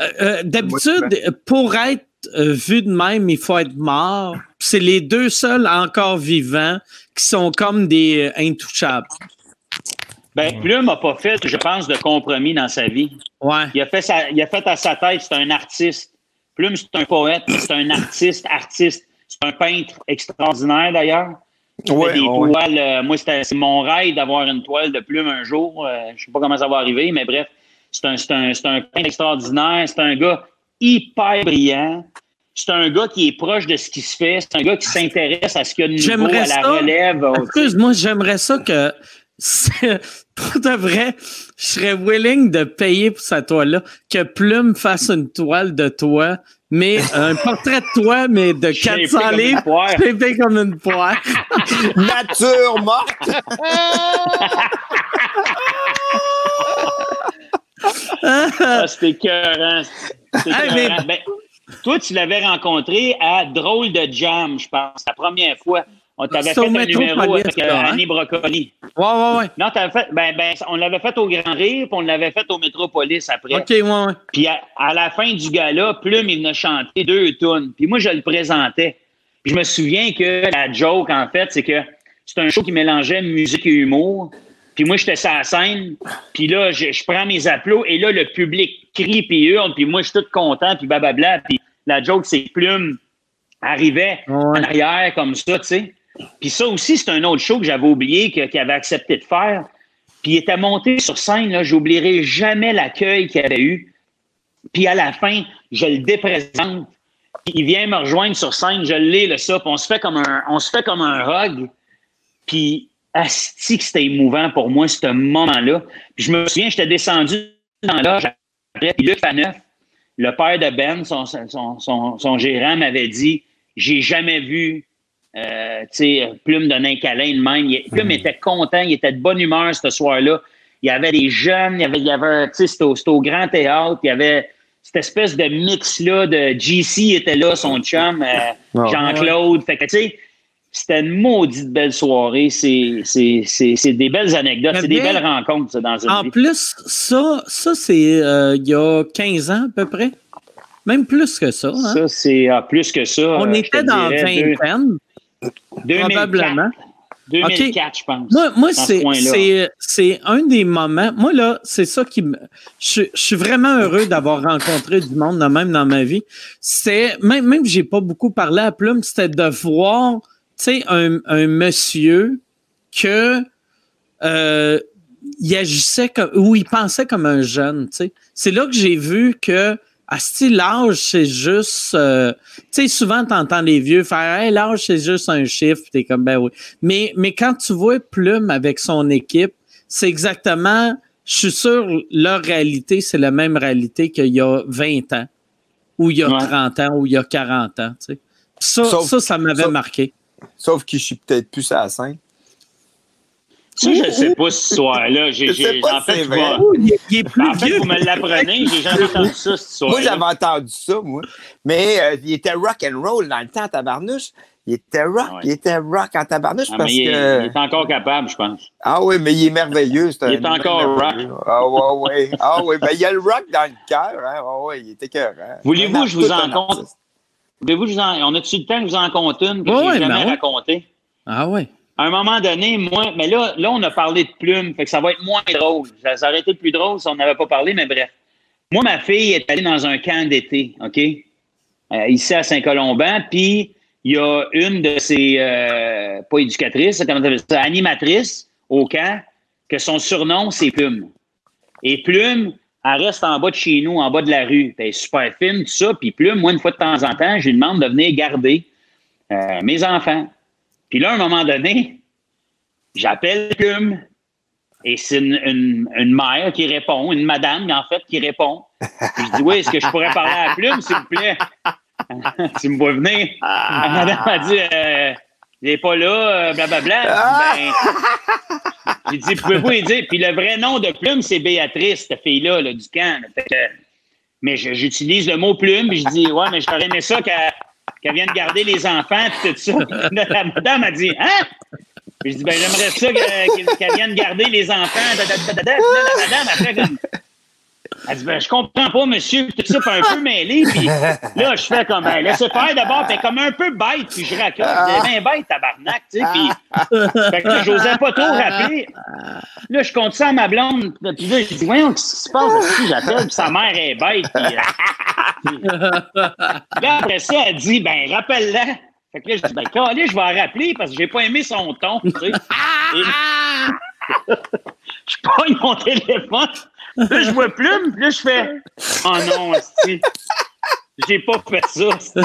euh, D'habitude, pour être euh, vu de même, il faut être mort. C'est les deux seuls encore vivants qui sont comme des intouchables. Ben, Plume n'a pas fait, je pense, de compromis dans sa vie. Ouais. Il a fait, il a fait à sa tête, c'est un artiste. Plume, c'est un poète, c'est un artiste, artiste. C'est un peintre extraordinaire, d'ailleurs. Ouais, des toiles. moi, c'est mon rêve d'avoir une toile de plume un jour. je ne sais pas comment ça va arriver, mais bref. C'est un, un, un peintre extraordinaire. C'est un gars hyper brillant. C'est un gars qui est proche de ce qui se fait. C'est un gars qui s'intéresse à ce qu'il y a de nouveau à la relève. Excuse-moi, j'aimerais ça que pour de vrai, je serais willing de payer pour cette toile-là, que Plume fasse une toile de toi, mais un portrait de toi, mais de 400 livres, pépé comme une poire. Nature morte! ah, c'était écœurant. Ben, toi, tu l'avais rencontré à Drôle de Jam, je pense, la première fois. On t'avait fait un numéro avec euh, hein? Annie Brocoli. Ouais, ouais, ouais. Non, t'avais fait, ben, ben, on l'avait fait au Grand Rire, puis on l'avait fait au Métropolis après. OK, ouais, ouais. Puis à, la fin du gala, Plume, il venait chanter deux tunes. Puis moi, je le présentais. Puis je me souviens que la joke, en fait, c'est que c'est un show qui mélangeait musique et humour. Puis moi, j'étais sur la scène, puis là, je, prends mes applaudissements, et là, le public crie puis hurle, puis moi, je suis tout content, puis blablabla. Puis la joke, c'est Plume arrivait en arrière comme ça, tu sais. Puis ça aussi, c'est un autre show que j'avais oublié, qu'il avait accepté de faire. Puis il était monté sur scène, là, j'oublierai jamais l'accueil qu'il avait eu. Puis à la fin, je le déprésente. il vient me rejoindre sur scène, je l'ai, le ça, on se fait comme un, on se fait comme un hug. Puis, asti que c'était émouvant pour moi, ce moment-là. Puis je me souviens, j'étais descendu dans l'âge, puis Luc Faneuf, le père de Ben, son, son, son, gérant, m'avait dit J'ai jamais vu euh, Plume donner un câlin de même. Plume mm. était content, il était de bonne humeur ce soir-là. Il y avait des jeunes, il y avait, il y avait c'était au, au, grand théâtre, il y avait cette espèce de mix-là de GC était là, son chum, euh, ah, Jean-Claude. Fait que, tu sais, c'était une maudite belle soirée. C'est des belles anecdotes, c'est des belles rencontres ça, dans une En plus, ça, ça c'est euh, il y a 15 ans à peu près. Même plus que ça. Hein? Ça, c'est ah, plus que ça. On était dans vingtaine. Probablement. 2004, je pense. Moi, moi c'est un des moments. Moi, là, c'est ça qui me. Je, suis vraiment heureux d'avoir rencontré du monde, même dans ma vie. C'est. Même, même j'ai pas beaucoup parlé à Plume, c'était de voir, sais, un, un, monsieur que. Euh, il agissait comme. ou il pensait comme un jeune, tu sais. C'est là que j'ai vu que ah, si l'âge, c'est juste. Euh, tu sais, souvent, tu entends les vieux faire Hey, l'âge, c'est juste un chiffre. T'es comme ben oui. Mais, mais quand tu vois Plume avec son équipe, c'est exactement. Je suis sûr, leur réalité, c'est la même réalité qu'il y a 20 ans, ou il y a 30 ans, ou il y a 40 ans. Tu sais. Ça, ça, ça m'avait marqué. Sauf qu'il je suis peut-être plus à la scène. Ça, je ne sais pas ce soir-là. J'ai, j'ai, en fait, il, est plus en fait, vous me l'apprenez, j'ai jamais entendu ça ce soir. Moi, j'avais entendu ça, moi. Mais euh, il était rock and roll dans le temps, tabarnouche. Il était rock, il était rock en tabarnouche ah, parce il que. Est, il est encore capable, je pense. Ah oui, mais il est merveilleux. il est encore rock. Ah oui, oui. Ah oui, ben il y a le rock dans le cœur. Hein? Ah oui, il était cœur. Hein? Voulez-vous que je vous en compte? Voulez-vous vous en. On a-tu le temps que je vous en compte une que je n'ai jamais ben raconté? Ah oui à un moment donné, moi, mais là, là, on a parlé de plumes, fait que ça va être moins drôle. Ça, aurait été plus drôle si on n'avait pas parlé, mais bref. Moi, ma fille est allée dans un camp d'été, OK? Euh, ici à Saint-Colomban, puis il y a une de ses, euh, pas éducatrices, comment ça, animatrice au camp, que son surnom, c'est Plume. Et Plume, elle reste en bas de chez nous, en bas de la rue. Elle est super fine, tout ça. Puis Plume, moi, une fois de temps en temps, je lui demande de venir garder euh, mes enfants. Puis là, à un moment donné, j'appelle Plume et c'est une, mère qui répond, une madame, en fait, qui répond. je dis Oui, est-ce que je pourrais parler à Plume, s'il vous plaît? Tu me vois venir. La madame a dit euh, Il n'est pas là, blablabla. Euh, ben, j'ai dit Pouvez-vous lui dire? Puis le vrai nom de Plume, c'est Béatrice, cette fille-là, du camp. mais j'utilise le mot Plume, puis je dis Ouais, mais j'aurais aimé ça qu'elle qu'elle vienne garder les enfants, et tout ça. la madame a dit Hein? Puis je dis, ben, j'aimerais ça qu'elle vienne garder les enfants. la madame a fait comme. Elle dit, ben, je comprends pas, monsieur, tout ça, puis un peu mêlé. Puis là, je fais comme, ben, laissez faire d'abord, puis comme un peu bête, puis je raconte. Je dis, ben, bête, tabarnak, tu sais. Puis, fait que là, j'osais pas trop rappeler. Là, je compte ça à ma blonde. Puis là, je dis, voyons, qu'est-ce qui se passe ici? J'appelle, puis sa mère est bête. Puis, là, après ça, elle dit, ben, rappelle-la. Fait que là, je dis, ben, allez, je vais en rappeler parce que j'ai pas aimé son ton, tu sais. je pogne mon téléphone. Là, je vois plume, là, je fais, oh non, asti. J'ai pas fait ça.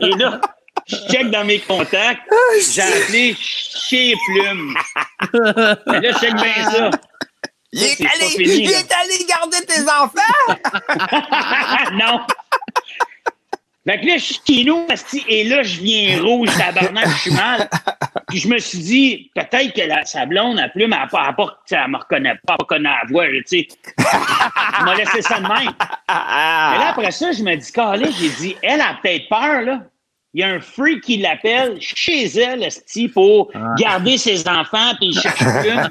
Et là, je check dans mes contacts, j'ai appelé chez Plume. Et là, je check bien ça. Il est, allé, il est allé garder tes enfants? non. Fait que là, je suis nous, et là, je viens rouge, tabarnak, je suis mal. Puis je me suis dit, peut-être que la, sa blonde, a plume, elle, elle, elle, me reconnaît pas, elle connaît la voix, tu sais. Elle m'a laissé ça de même. Mais là, après ça, je me dis, calé, j'ai dit, elle a peut-être peur, là. Il y a un freak qui l'appelle chez elle, esti, pour ah. garder ses enfants, puis il cherche plume.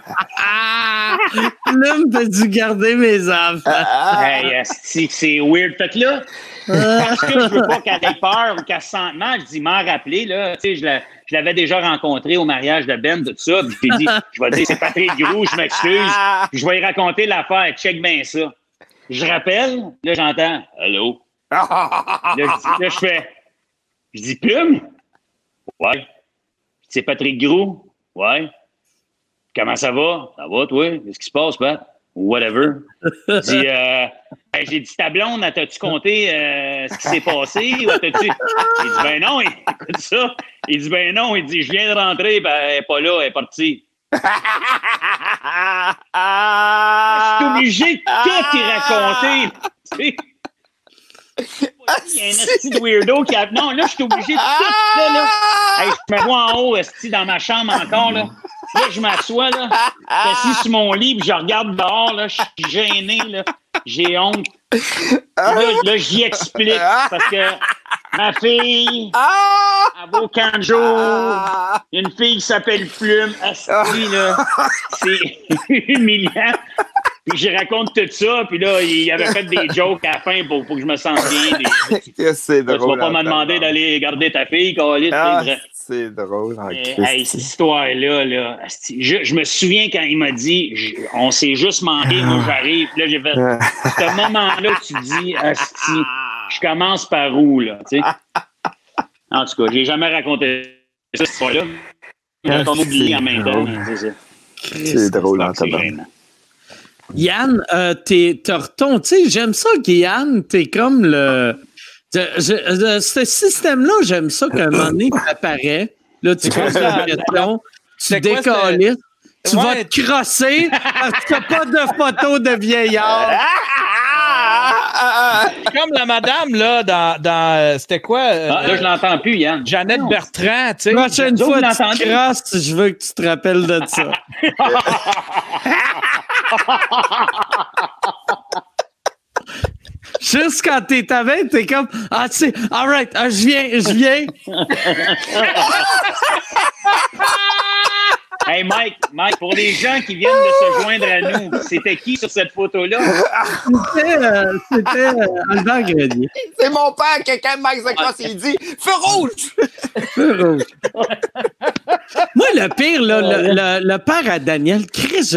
Plume peut dû garder mes enfants. hey, esti, c'est weird. Fait que là, parce que je veux pas qu'elle ait peur ou qu'elle se sente mal, je dis, m'en rappeler, là, tu sais, je l'avais déjà rencontré au mariage de Ben, tout ça, puis j'ai dit, je vais dire, c'est Patrick Gros, je m'excuse, je vais y raconter l'affaire, check bien ça. Je rappelle, là, j'entends, allô? Là, je fais, je dis, Plume? Ouais. C'est Patrick Gros? Ouais. Comment ça va? Ça va, toi? Qu'est-ce qui se passe, Pat? Whatever. Je dis, euh, j'ai dit, ta blonde, t'as-tu compté euh, ce qui s'est passé? Il dit, ben non, écoute ça. Il dit, ben non, il dit, je viens de rentrer, ben elle n'est pas là, elle est partie. je suis obligé de tout y raconter. Il y a un esti de weirdo qui a. Non, là, je suis obligé de tout là. Hey, je me vois en haut, esti, dans ma chambre encore, là. Là, je m'assois, là. Je suis assis sur mon lit, puis je regarde dehors, là. Je suis gêné, là. J'ai honte. Là, là j'y explique. Parce que ma fille, elle vaut 15 jours. Une fille qui s'appelle Plume. Asti, là. C'est humiliant. Puis je raconte tout ça, puis là, il avait fait des jokes à la fin pour, pour que je me sente bien. c'est drôle. Tu vas pas me demander d'aller garder ta fille, Calis. Ah, c'est drôle. hey, cette histoire-là, là, je, je, me souviens quand il m'a dit je, on s'est juste manqué, moi j'arrive. Là, j'ai fait ce moment-là, tu dis Asti, je commence par où, là? Tu sais? En tout cas, j'ai jamais raconté cette histoire-là. Il a oublié en même temps. C'est drôle, en Yann, euh, t'es ton, tu sais, j'aime ça, Yann, t'es comme le. ce système-là, j'aime ça qu'à un moment donné, apparaît. Là, tu poses la question, tu décolles, tu vas te crosser parce que pas de photo de vieillard. comme la madame, là, dans. dans euh, C'était quoi? Euh, ah, là, je l'entends plus, Yann. Jeannette Bertrand, tu sais. Prochaine fois tu te crosses, je veux que tu te rappelles de ça. Juste quand t'es avec, t'es comme Ah, tu sais, alright, ah, je viens, je viens. hey Mike, Mike, pour les gens qui viennent de se joindre à nous, c'était qui sur cette photo-là? C'était euh, euh, Albert Grenier. C'est mon père qui, quand Mike se il dit Feu rouge! Feu rouge. moi, le pire, là, le, le, père à Daniel, Chris,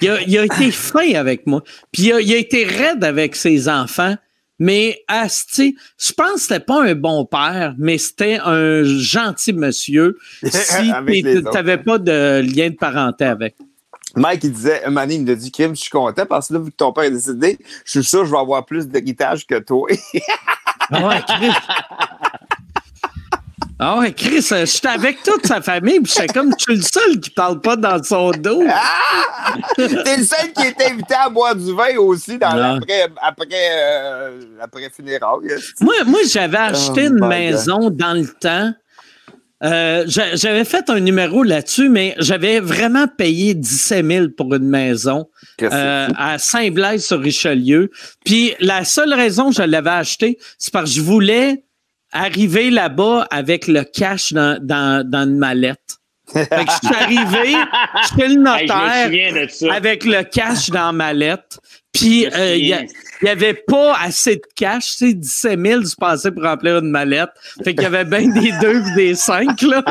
il, a, il, a, été fin avec moi. Puis il a, il a été raide avec ses enfants. Mais Asti, je pense que c'était pas un bon père, mais c'était un gentil monsieur si tu n'avais pas de lien de parenté avec. Mike, il disait, moment il me dit, Kim, je suis content parce que là, vu que ton père est décédé, je suis sûr que je vais avoir plus d'héritage que toi. ah ouais, ah ouais, Chris, euh, j'étais avec toute sa famille, puis j'étais comme, je suis le seul qui parle pas dans son dos. Ah! T'es le seul qui est invité à boire du vin aussi dans l'après après, euh, après funérailles. Moi, moi j'avais oh acheté une maison dans le temps. Euh, j'avais fait un numéro là-dessus, mais j'avais vraiment payé 17 000 pour une maison euh, à Saint-Blaise sur Richelieu. Puis la seule raison que je l'avais acheté, c'est parce que je voulais arrivé là-bas avec le cash dans, dans, dans une mallette. Fait que je suis arrivé chez le notaire avec le cash dans la mallette. Puis euh, il n'y avait pas assez de cash, tu sais, 17 000 du passé pour remplir une mallette. Fait qu'il y avait bien des deux et des cinq, là.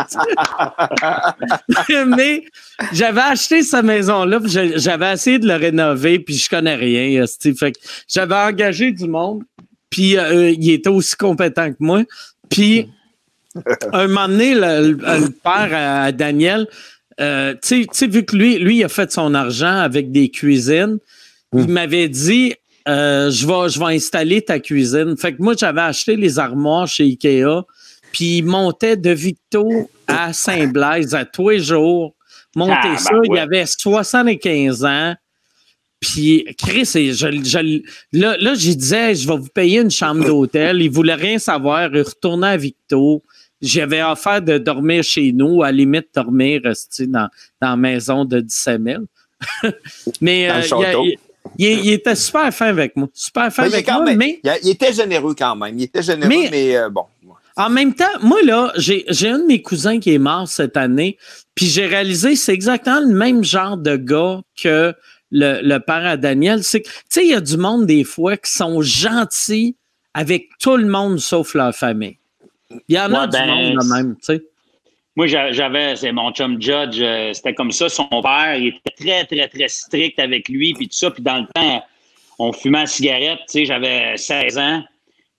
Mais j'avais acheté cette maison-là, j'avais essayé de le rénover, puis je connais rien. Fait que j'avais engagé du monde. Puis euh, il était aussi compétent que moi. Puis un moment donné, le, père à, Daniel, euh, tu sais, vu que lui, lui, il a fait son argent avec des cuisines, il hmm. m'avait dit euh, je, vais, je vais installer ta cuisine. Fait que moi, j'avais acheté les armoires chez Ikea, puis il montait de Victo à Saint-Blaise à tous les jours. Monter ah, ça, ben il avait 75 ans. Puis, Chris, je, là, là j'ai disais, je vais vous payer une chambre d'hôtel. Il voulait rien savoir. Il retournait à Victo. J'avais offert de dormir chez nous, à la limite dormir dans, dans la maison de 17 000. mais euh, il, était super fin avec moi. Super fin avec moi, mais... Il, était généreux quand même. Il était généreux, mais, euh, bon. En même temps, moi, là, j'ai un de mes cousins qui est mort cette année, puis j'ai réalisé c'est exactement le même genre de gars que le, le père à Daniel, c'est que, tu sais, il y a du monde des fois qui sont gentils avec tout le monde sauf leur famille. Il y en a du ben, monde de même, tu sais. Moi, j'avais, c'est mon chum Judge, euh, c'était comme ça. Son père, il était très, très, très strict avec lui, puis tout ça. Puis dans le temps, on fumait la cigarette, tu sais, j'avais 16 ans.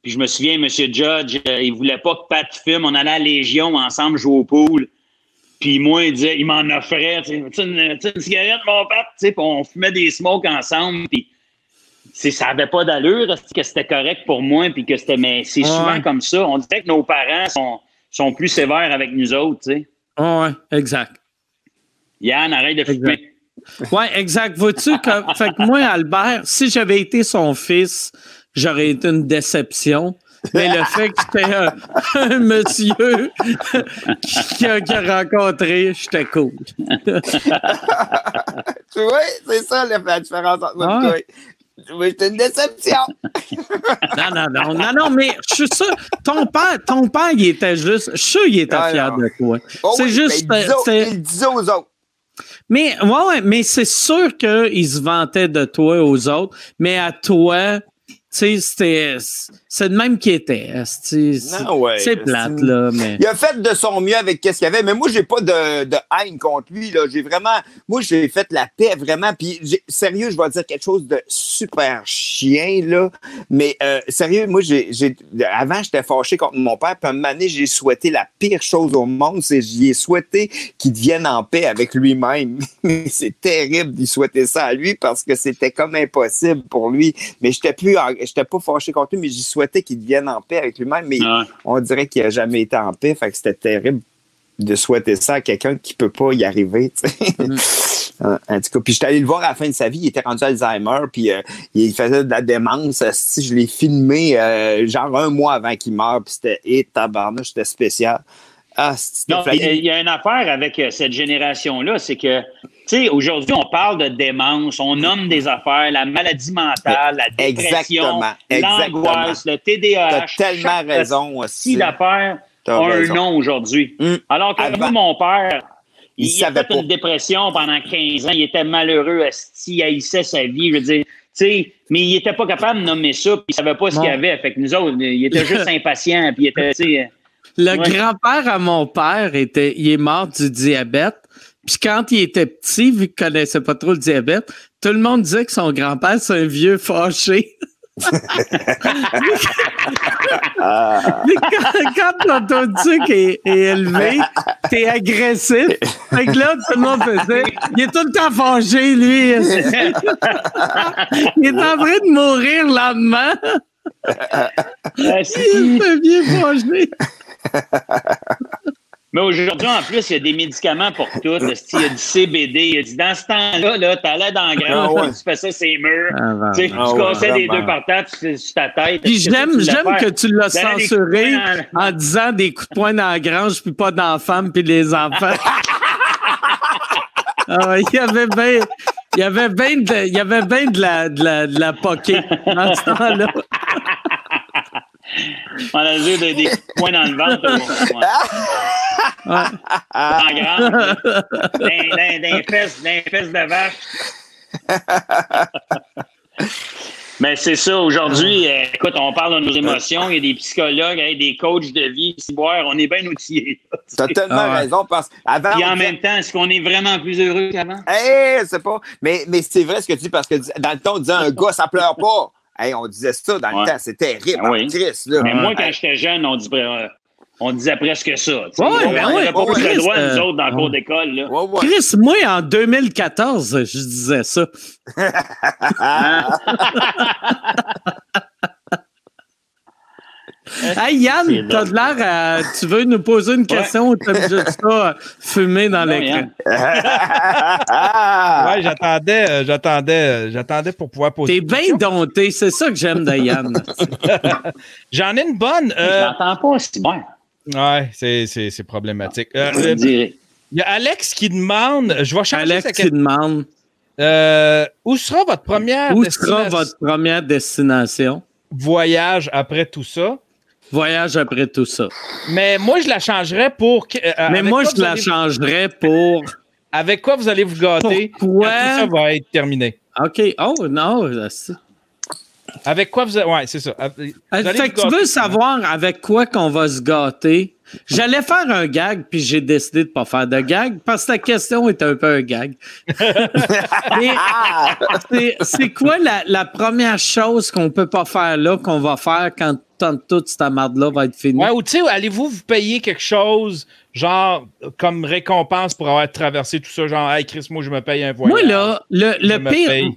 Puis je me souviens, M. Judge, euh, il voulait pas que Pat fume. On allait à la Légion ensemble jouer au pool. Puis moi, il disait, il m'en offrait, tu sais, une, cigarette, mon père, tu sais, on fumait des smokes ensemble. Puis ça n'avait pas d'allure, que c'était correct pour moi, puis que c'était. Mais c'est souvent comme ça. On dirait que nos parents sont, sont plus sévères avec nous autres, tu sais. ouais, exact. Yann, arrête de fumer. Oui, exact. Vois-tu que, fait que moi, Albert, si j'avais été son fils, j'aurais été une déception. Mais le fait que c'était un, monsieur qui, a, rencontré, j'étais cool. tu vois, c'est ça la différence entre moi et toi. C'est une déception. non, non, non, non, non, mais je suis sûr, ton père, ton père, il était juste, je suis sûr qu'il était ah, fier de toi. Oh c'est juste. Ben, il, il disait aux autres. Mais, ouais, ouais, mais c'est sûr qu'il se vantait de toi aux autres, mais à toi, tu sais, c'était. C'est le même qui était. C'est plate, là. Mais... Il a fait de son mieux avec ce qu'il y avait, mais moi, j'ai pas de, de, haine contre lui. là. J'ai vraiment. Moi, j'ai fait la paix, vraiment. Puis, sérieux, je vais dire quelque chose de super chien, là. Mais, euh, sérieux, moi, j'ai. Avant, j'étais fâché contre mon père. Puis, à un moment donné, j'ai souhaité la pire chose au monde. C'est j'y ai souhaité qu'il devienne en paix avec lui-même. c'est terrible d'y souhaiter ça à lui parce que c'était comme impossible pour lui. Mais j'étais plus. J'étais pas fâché contre lui, mais j'y souhaitais qu'il devienne en paix avec lui-même, mais on dirait qu'il n'a jamais été en paix. Fait que c'était terrible de souhaiter ça à quelqu'un qui ne peut pas y arriver. Mm. en tout cas, puis j'étais allé le voir à la fin de sa vie, il était rendu Alzheimer, puis euh, il faisait de la démence. Si je l'ai filmé euh, genre un mois avant qu'il meure, puis c'était et tabarnouche, c'était spécial. Ah, non, il y a une affaire avec euh, cette génération-là, c'est que, sais, aujourd'hui, on parle de démence, on nomme des affaires, la maladie mentale, la dépression, l'angoisse, le TDAH. Tu tellement raison aussi. Si l'affaire a un nom aujourd'hui. Hum. Alors que moi, mon père, il, a fait une dépression pendant 15 ans, il était malheureux, il haïssait sa vie, je veux dire. sais, mais il n'était pas capable de nommer ça, puis il ne savait pas ce qu'il y avait. Fait que nous autres, il était juste impatient, puis il était, le grand-père à mon père était, il est mort du diabète. Puis quand il était petit, vu qu'il connaissait pas trop le diabète, tout le monde disait que son grand-père, c'est un vieux fâché. Mais quand, quand l'autoduc est, est élevé, t'es agressif. Fait que là, tout le monde faisait. Il est tout le temps fâché, lui. il est en train de mourir lentement. il est vieux fâché. Mais aujourd'hui, en plus, il y a des médicaments pour tout. Il y a du CBD. Il a dit dans ce temps-là, là, t'allais dans le grand, ah tu fais ça, c'est murs. Ah, ben, tu sais, ah, tu cassais des deux par terre, tu sur ta tête. Puis j'aime, j'aime que tu l'as censuré en disant des coups de poing dans la grange, puis pas dans la femme, puis les enfants. il y avait bien. Il y avait bien de, il y avait bien de la, de la, de la poquée dans ce temps-là. On a vu des, des points dans le ventre. Ouais. En grand. D'un fesses, fesses de vache. Mais c'est ça, aujourd'hui, euh, écoute, on parle de nos émotions, il y a des psychologues, des coachs de vie, boire, on est bien outillés. Tu as tellement ah raison, parce avant. Et en même temps, est-ce qu'on est vraiment plus heureux qu'avant? Eh, c'est pas. Mais, mais c'est vrai ce que tu dis, parce que dans le temps, on disait un gars, ça pleure pas. Hey, on disait ça dans le temps, c'est terrible. Ben oui. là. Mais moi, quand j'étais jeune, on, on disait presque ça. Oui, on ben n'avait pas plus le droit, nous autres, dans le cours d'école. Chris, moi, en 2014, je disais ça. Hey Yann, t'as de l'air à... Tu veux nous poser une question ou t'as juste ça fumer dans l'écran? ouais, j'attendais, euh, j'attendais, euh, j'attendais pour pouvoir poser. T'es bien dompté, c'est ça que j'aime de Yann. J'en ai une bonne. Euh... J'entends pas aussi bien. Ouais, c'est problématique. Euh, il y a Alex qui demande, je vais changer Alex qui demande. où sera votre première Où sera votre première destination? Voyage après tout ça. Voyage après tout ça. Mais moi, je la changerais pour. Euh, Mais moi, je la changerais pour. Avec quoi vous allez vous gâter? Pourquoi? Tout ça va être terminé. OK. Oh, non. Avec quoi vous allez. Ouais, c'est ça. Euh, fait que tu veux savoir avec quoi qu'on va se gâter? J'allais faire un gag, puis j'ai décidé de ne pas faire de gag parce que ta question est un peu un gag. c'est quoi la, la, première chose qu'on ne peut pas faire là, qu'on va faire quand toute cette merde-là va être finie. Ouais, ou tu sais, allez-vous vous payer quelque chose, genre, comme récompense pour avoir traversé tout ça, genre, hey Chris, moi, je me paye un voyage. Moi, là, le, le pire.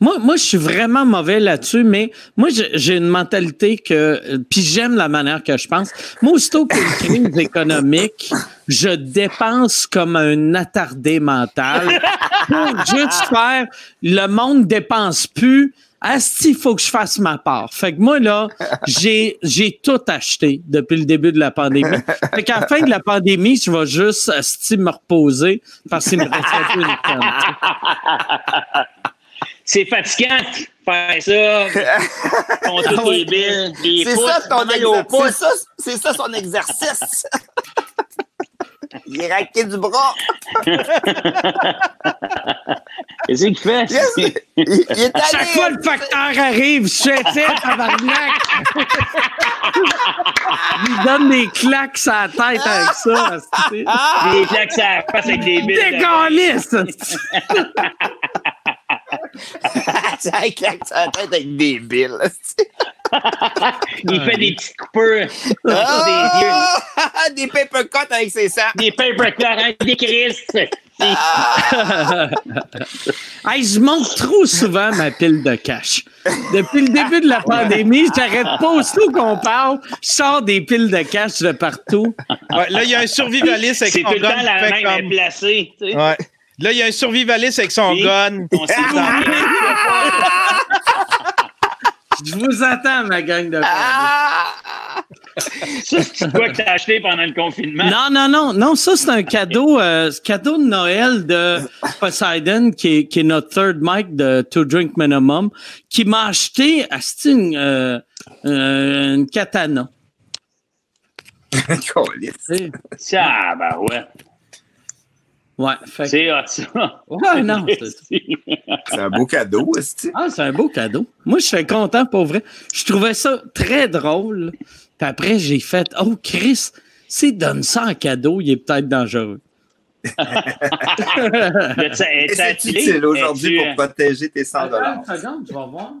Moi, moi, je suis vraiment mauvais là-dessus, mais moi, j'ai une mentalité que. Puis j'aime la manière que je pense. Moi, aussitôt crise économique, je dépense comme un attardé mental pour juste faire. Le monde dépense plus. Asti, il faut que je fasse ma part. Fait que moi, là, j'ai, j'ai tout acheté depuis le début de la pandémie. Fait qu'à la fin de la pandémie, je vais juste, Asti, me reposer parce qu'il me reste un peu c'est fatigant de faire ça. Compter ah les billes, les C'est ça, ton ça, c'est ça son exercice. Il est raqué du bras. Qu'est-ce qu'il fait? il, il, est à chaque fois le facteur arrive, je suis tabarnak. il donne des claques à la tête avec ça. Des claques à la face avec des billes. Dégaliste! Ça claque sa tête avec des billes. Il fait des petites coupures ah! des yeux. des paper cuts avec ses sangs. Des paper cuts avec des crises. Ah! hey, je monte trop souvent ma pile de cash. Depuis le début de la pandémie, j'arrête pas aussitôt qu'on parle, je sors des piles de cash de partout. Ouais, là, il y a un survivaliste avec C'est tout le temps la même comme... placée. Tu sais. Ouais. Là, il y a un survivaliste avec son gun. Je vous attends, ma gang de ah! Ça, c'est quoi que t'as acheté pendant le confinement? Non, non, non. Non, ça, c'est un cadeau, euh, cadeau de Noël de Poseidon, qui est, qui est notre third mic de To Drink Minimum, qui m'a acheté, une, euh, euh, une katana. ça, ben ouais. Ouais, c'est hot, ça. Ouais, non. C'est un beau cadeau, est Ah, c'est un beau cadeau. Moi, je suis content pour vrai. Je trouvais ça très drôle. Puis après, j'ai fait Oh, Chris, s'il donne ça en cadeau, il est peut-être dangereux. c'est utile aujourd'hui pour protéger tes 100 dollars. Une seconde, tu vas voir.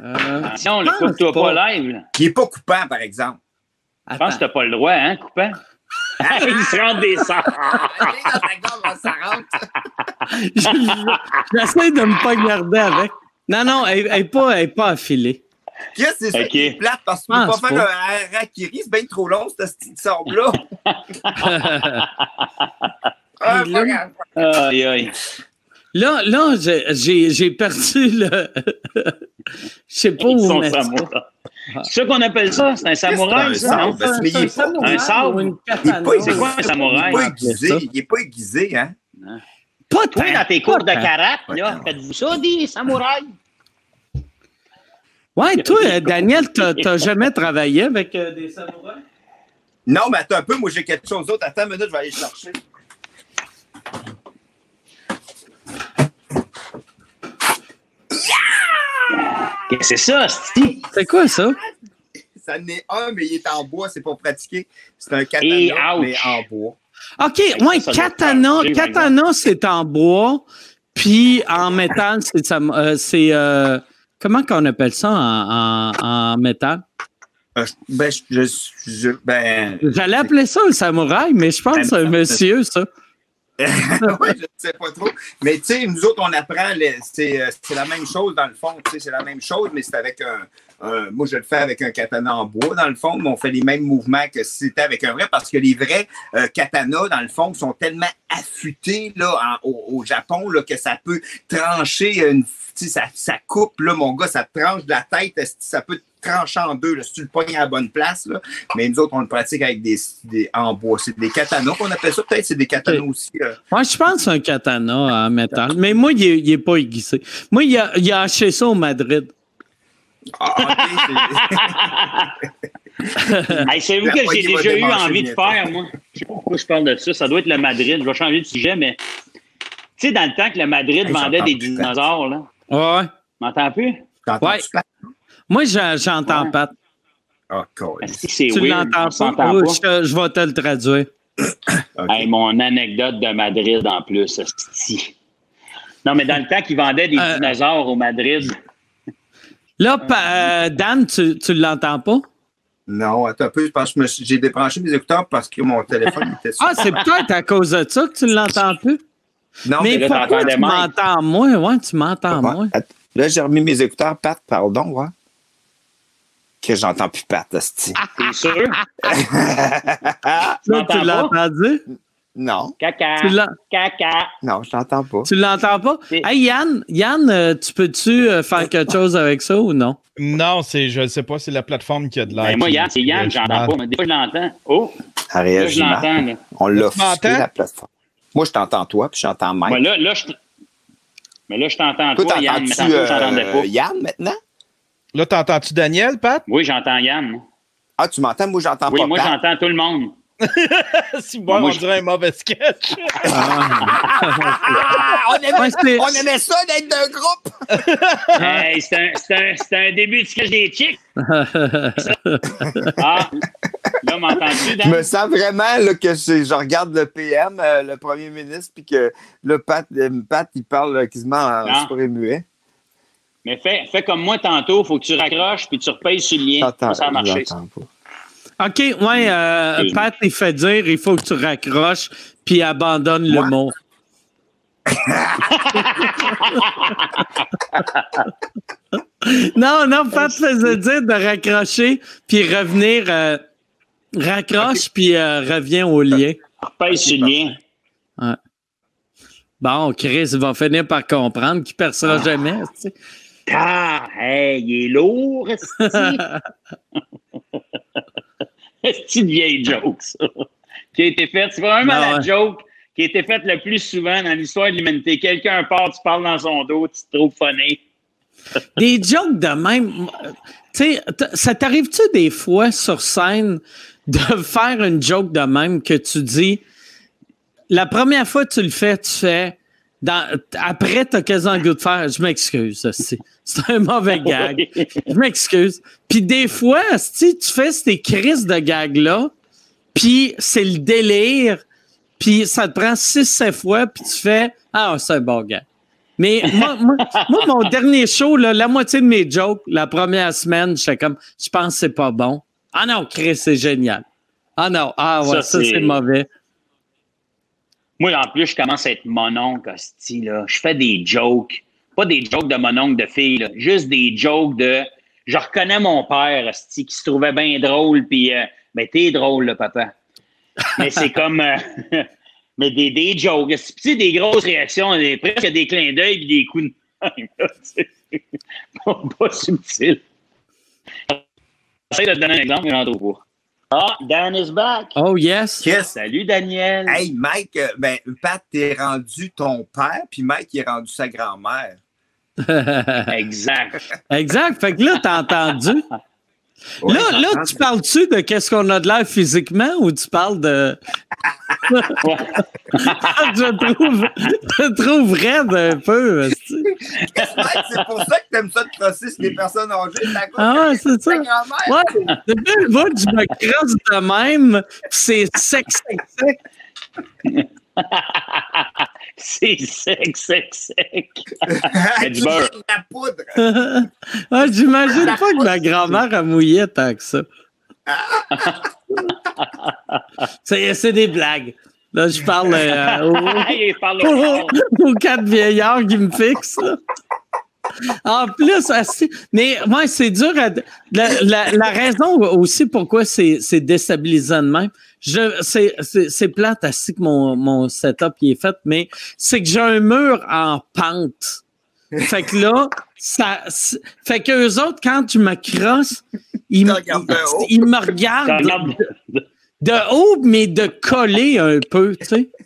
Euh, Attention, le coupe-toi pas. live. Qui n'est pas coupant, par exemple. Je pense que tu n'as pas le droit, hein, coupant. Il se rentre des sangs. J'essaie de ne pas garder avec. Non, non, elle n'est pas, pas affilée. Qu'est-ce que c'est ça qui est plate? Parce que tu ne peux pas faire un harakiri, c'est bien trop long, cette petite sorbe-là. aïe, aïe. Là, là j'ai perdu le. Je sais pas où on est. C'est ça qu'on appelle ça? C'est un samouraï, ça? Un, mais il un sabre? C'est quoi un samouraï? Il n'est pas aiguisé, il est pas aiguisé, hein? Pas Toi, dans tes cours de karaté, là, faites-vous ça, des samouraïs? Ouais, toi, Daniel, t'as jamais travaillé avec euh, des samouraïs? Non, mais attends un peu, moi j'ai quelque chose d'autre. Attends une minute, je vais aller chercher. C'est ça, C'est quoi ça? Ça en est un, mais il est en bois, c'est pour pratiquer. C'est un katana, mais en bois. OK, ouais, katana, katana, c'est en bois, puis en métal, c'est euh, euh, comment qu'on appelle ça en, en, métal? Euh, ben, je, je, ben, J'allais appeler ça le samouraï, mais je pense que c'est un monsieur, ça. oui, je ne sais pas trop. Mais tu sais, nous autres, on apprend, euh, c'est la même chose dans le fond. C'est la même chose, mais c'est avec un, Moi, je le fais avec un katana en bois, dans le fond, mais on fait les mêmes mouvements que si c'était avec un vrai, parce que les vrais euh, katanas, dans le fond, sont tellement affûtés là, au, Japon là, que ça peut trancher une. Ça, ça coupe, là, mon gars, ça tranche de la tête, ça peut tranché en deux, là, si tu le pognes à la bonne place. Là. Mais nous autres, on le pratique avec des, des en bois. C'est des katanas qu'on appelle ça. Peut-être c'est des katanas aussi. Moi, je pense que c'est un katana en métal. Mais moi, il n'est pas aiguisé. Moi, il a, il a acheté ça au Madrid. Ah, hey, c'est vous que j'ai déjà eu envie de faire, moi? Je sais pas pourquoi je parle de ça. Ça doit être le Madrid. Je vais changer de sujet, mais tu sais, dans le temps que le Madrid vendait des dinosaures, là. Ouais. M'entends plus? Ouais. Moi, j'entends pas. Ah, cool. Tu l'entends pas? Je, vais te le traduire. mon anecdote de Madrid en plus. Non, mais dans le temps qu'ils vendaient des euh, dinosaures au Madrid. Là, euh, Dan, tu, tu l'entends pas? Non, attends un peu, parce que j'ai débranché mes écouteurs parce que mon téléphone était Ah, c'est peut-être à cause de ça que tu ne l'entends plus? Non, mais, mais pourquoi tu m'entends moins? Ouais, tu m'entends moins. Là, j'ai remis mes écouteurs, Pat, pardon, ouais. Que j'entends plus Pat. T'es sûr? tu l'as entendu? Non. Caca. Caca. Non, je l'entends pas. Tu l'entends pas? Hey Yann, Yann, euh, tu peux-tu euh, faire quelque chose avec ça ou non? Non, c'est, je ne sais pas, c'est la plateforme qui a de l'air. Ben, moi, Yann, c'est Yann, j'entends pas, mais des fois, je l'entends. Oh! Ariel, je l'entends. On l'a fait la plateforme. Moi, je t'entends toi, puis j'entends Mike. Mais là, là, je... Mais là, je t'entends toi, Yann, mais tantôt, euh, pas. Yann, maintenant? Là, t'entends-tu Daniel, Pat? Oui, j'entends Yann. Ah, tu m'entends? Moi, j'entends pas. Oui, moi, j'entends tout le monde. si moi, on dirait un mauvais sketch. Ah, on, aimait, on, aimait, ça d'être d'un groupe. hey, c'est un, un, début de sketch des chicks. ah, là, m'entends-tu, Je me sens vraiment là, que je regarde le PM, euh, le premier ministre, puis que le Pat, Pat, il parle quasiment en super muet. Mais fais, fais comme moi tantôt, il faut que tu raccroches puis tu repayes sur le lien. Ça a marché. OK, ouais, euh, Pat, il fait dire il faut que tu raccroches puis abandonne le mot. non, non, Pat faisait dire de raccrocher puis revenir. Euh, raccroche puis euh, reviens au lien. Repaye sur le lien. Ouais. Bon, Chris va finir par comprendre qu'il ne percera ah. jamais. Ah, hey, il est lourd, C'est une vieille joke, ça. Qui a été faite. C'est vraiment la joke qui a été faite le plus souvent dans l'histoire de l'humanité. Quelqu'un part, tu parles dans son dos, tu te trouves funny. Des jokes de même. Tu sais, ça t'arrive-tu des fois sur scène de faire une joke de même que tu dis. La première fois que tu le fais, tu fais. Dans, après, tu as quasiment le goût de faire. Je m'excuse. C'est un mauvais gag. Je m'excuse. Puis des fois, si tu fais ces crises de gag-là, puis c'est le délire, puis ça te prend six, sept fois, puis tu fais Ah, c'est un bon gag. Mais moi, moi, mon dernier show, là, la moitié de mes jokes, la première semaine, j'étais comme Je pense que c'est pas bon. Ah non, Chris, c'est génial. Ah non, ah ouais, ça, c'est mauvais. Moi, en plus, je commence à être mononcle, là. Je fais des jokes pas des jokes de mon oncle de fille, juste des jokes de. Je reconnais mon père, qui se trouvait bien drôle, puis. Euh, ben, t'es drôle, là, papa. Mais c'est comme. Euh, mais des, des jokes. C'est des grosses réactions, des, presque des clins d'œil et des coups de main. pas, pas subtil. J'essaie de te donner un exemple, mais j'en trouve pas. Ah, Dan is back. Oh, yes. yes. Salut, Daniel. Hey, Mike, euh, ben, Pat, t'es rendu ton père, puis Mike, il est rendu sa grand-mère. exact. exact. Fait que là, t'as entendu. Là, là tu parles-tu de qu'est-ce qu'on a de l'air physiquement ou tu parles de. je, trouve, je trouve raide un peu. c'est pour ça que t'aimes ça de crosser sur les personnes âgées. Ah, c'est ça. Ouais, depuis le bout, je me crosse de même, c'est sec, sec, sec. c'est sec, sec, sec. du beurre. La poudre. ah, J'imagine pas que ma grand-mère a mouillé tant que ça. c'est des blagues. Là, je parle, euh, aux, quatre vieillards qui me fixent. En plus, mais moi, c'est dur. la, raison aussi pourquoi c'est déstabilisant de même, c'est plate ainsi que mon, mon setup est fait, mais c'est que j'ai un mur en pente. Fait que là, ça, fait qu'eux autres, quand tu me crosses, ils, ils, me regardent de, de, haut, mais de coller un peu, tu sais.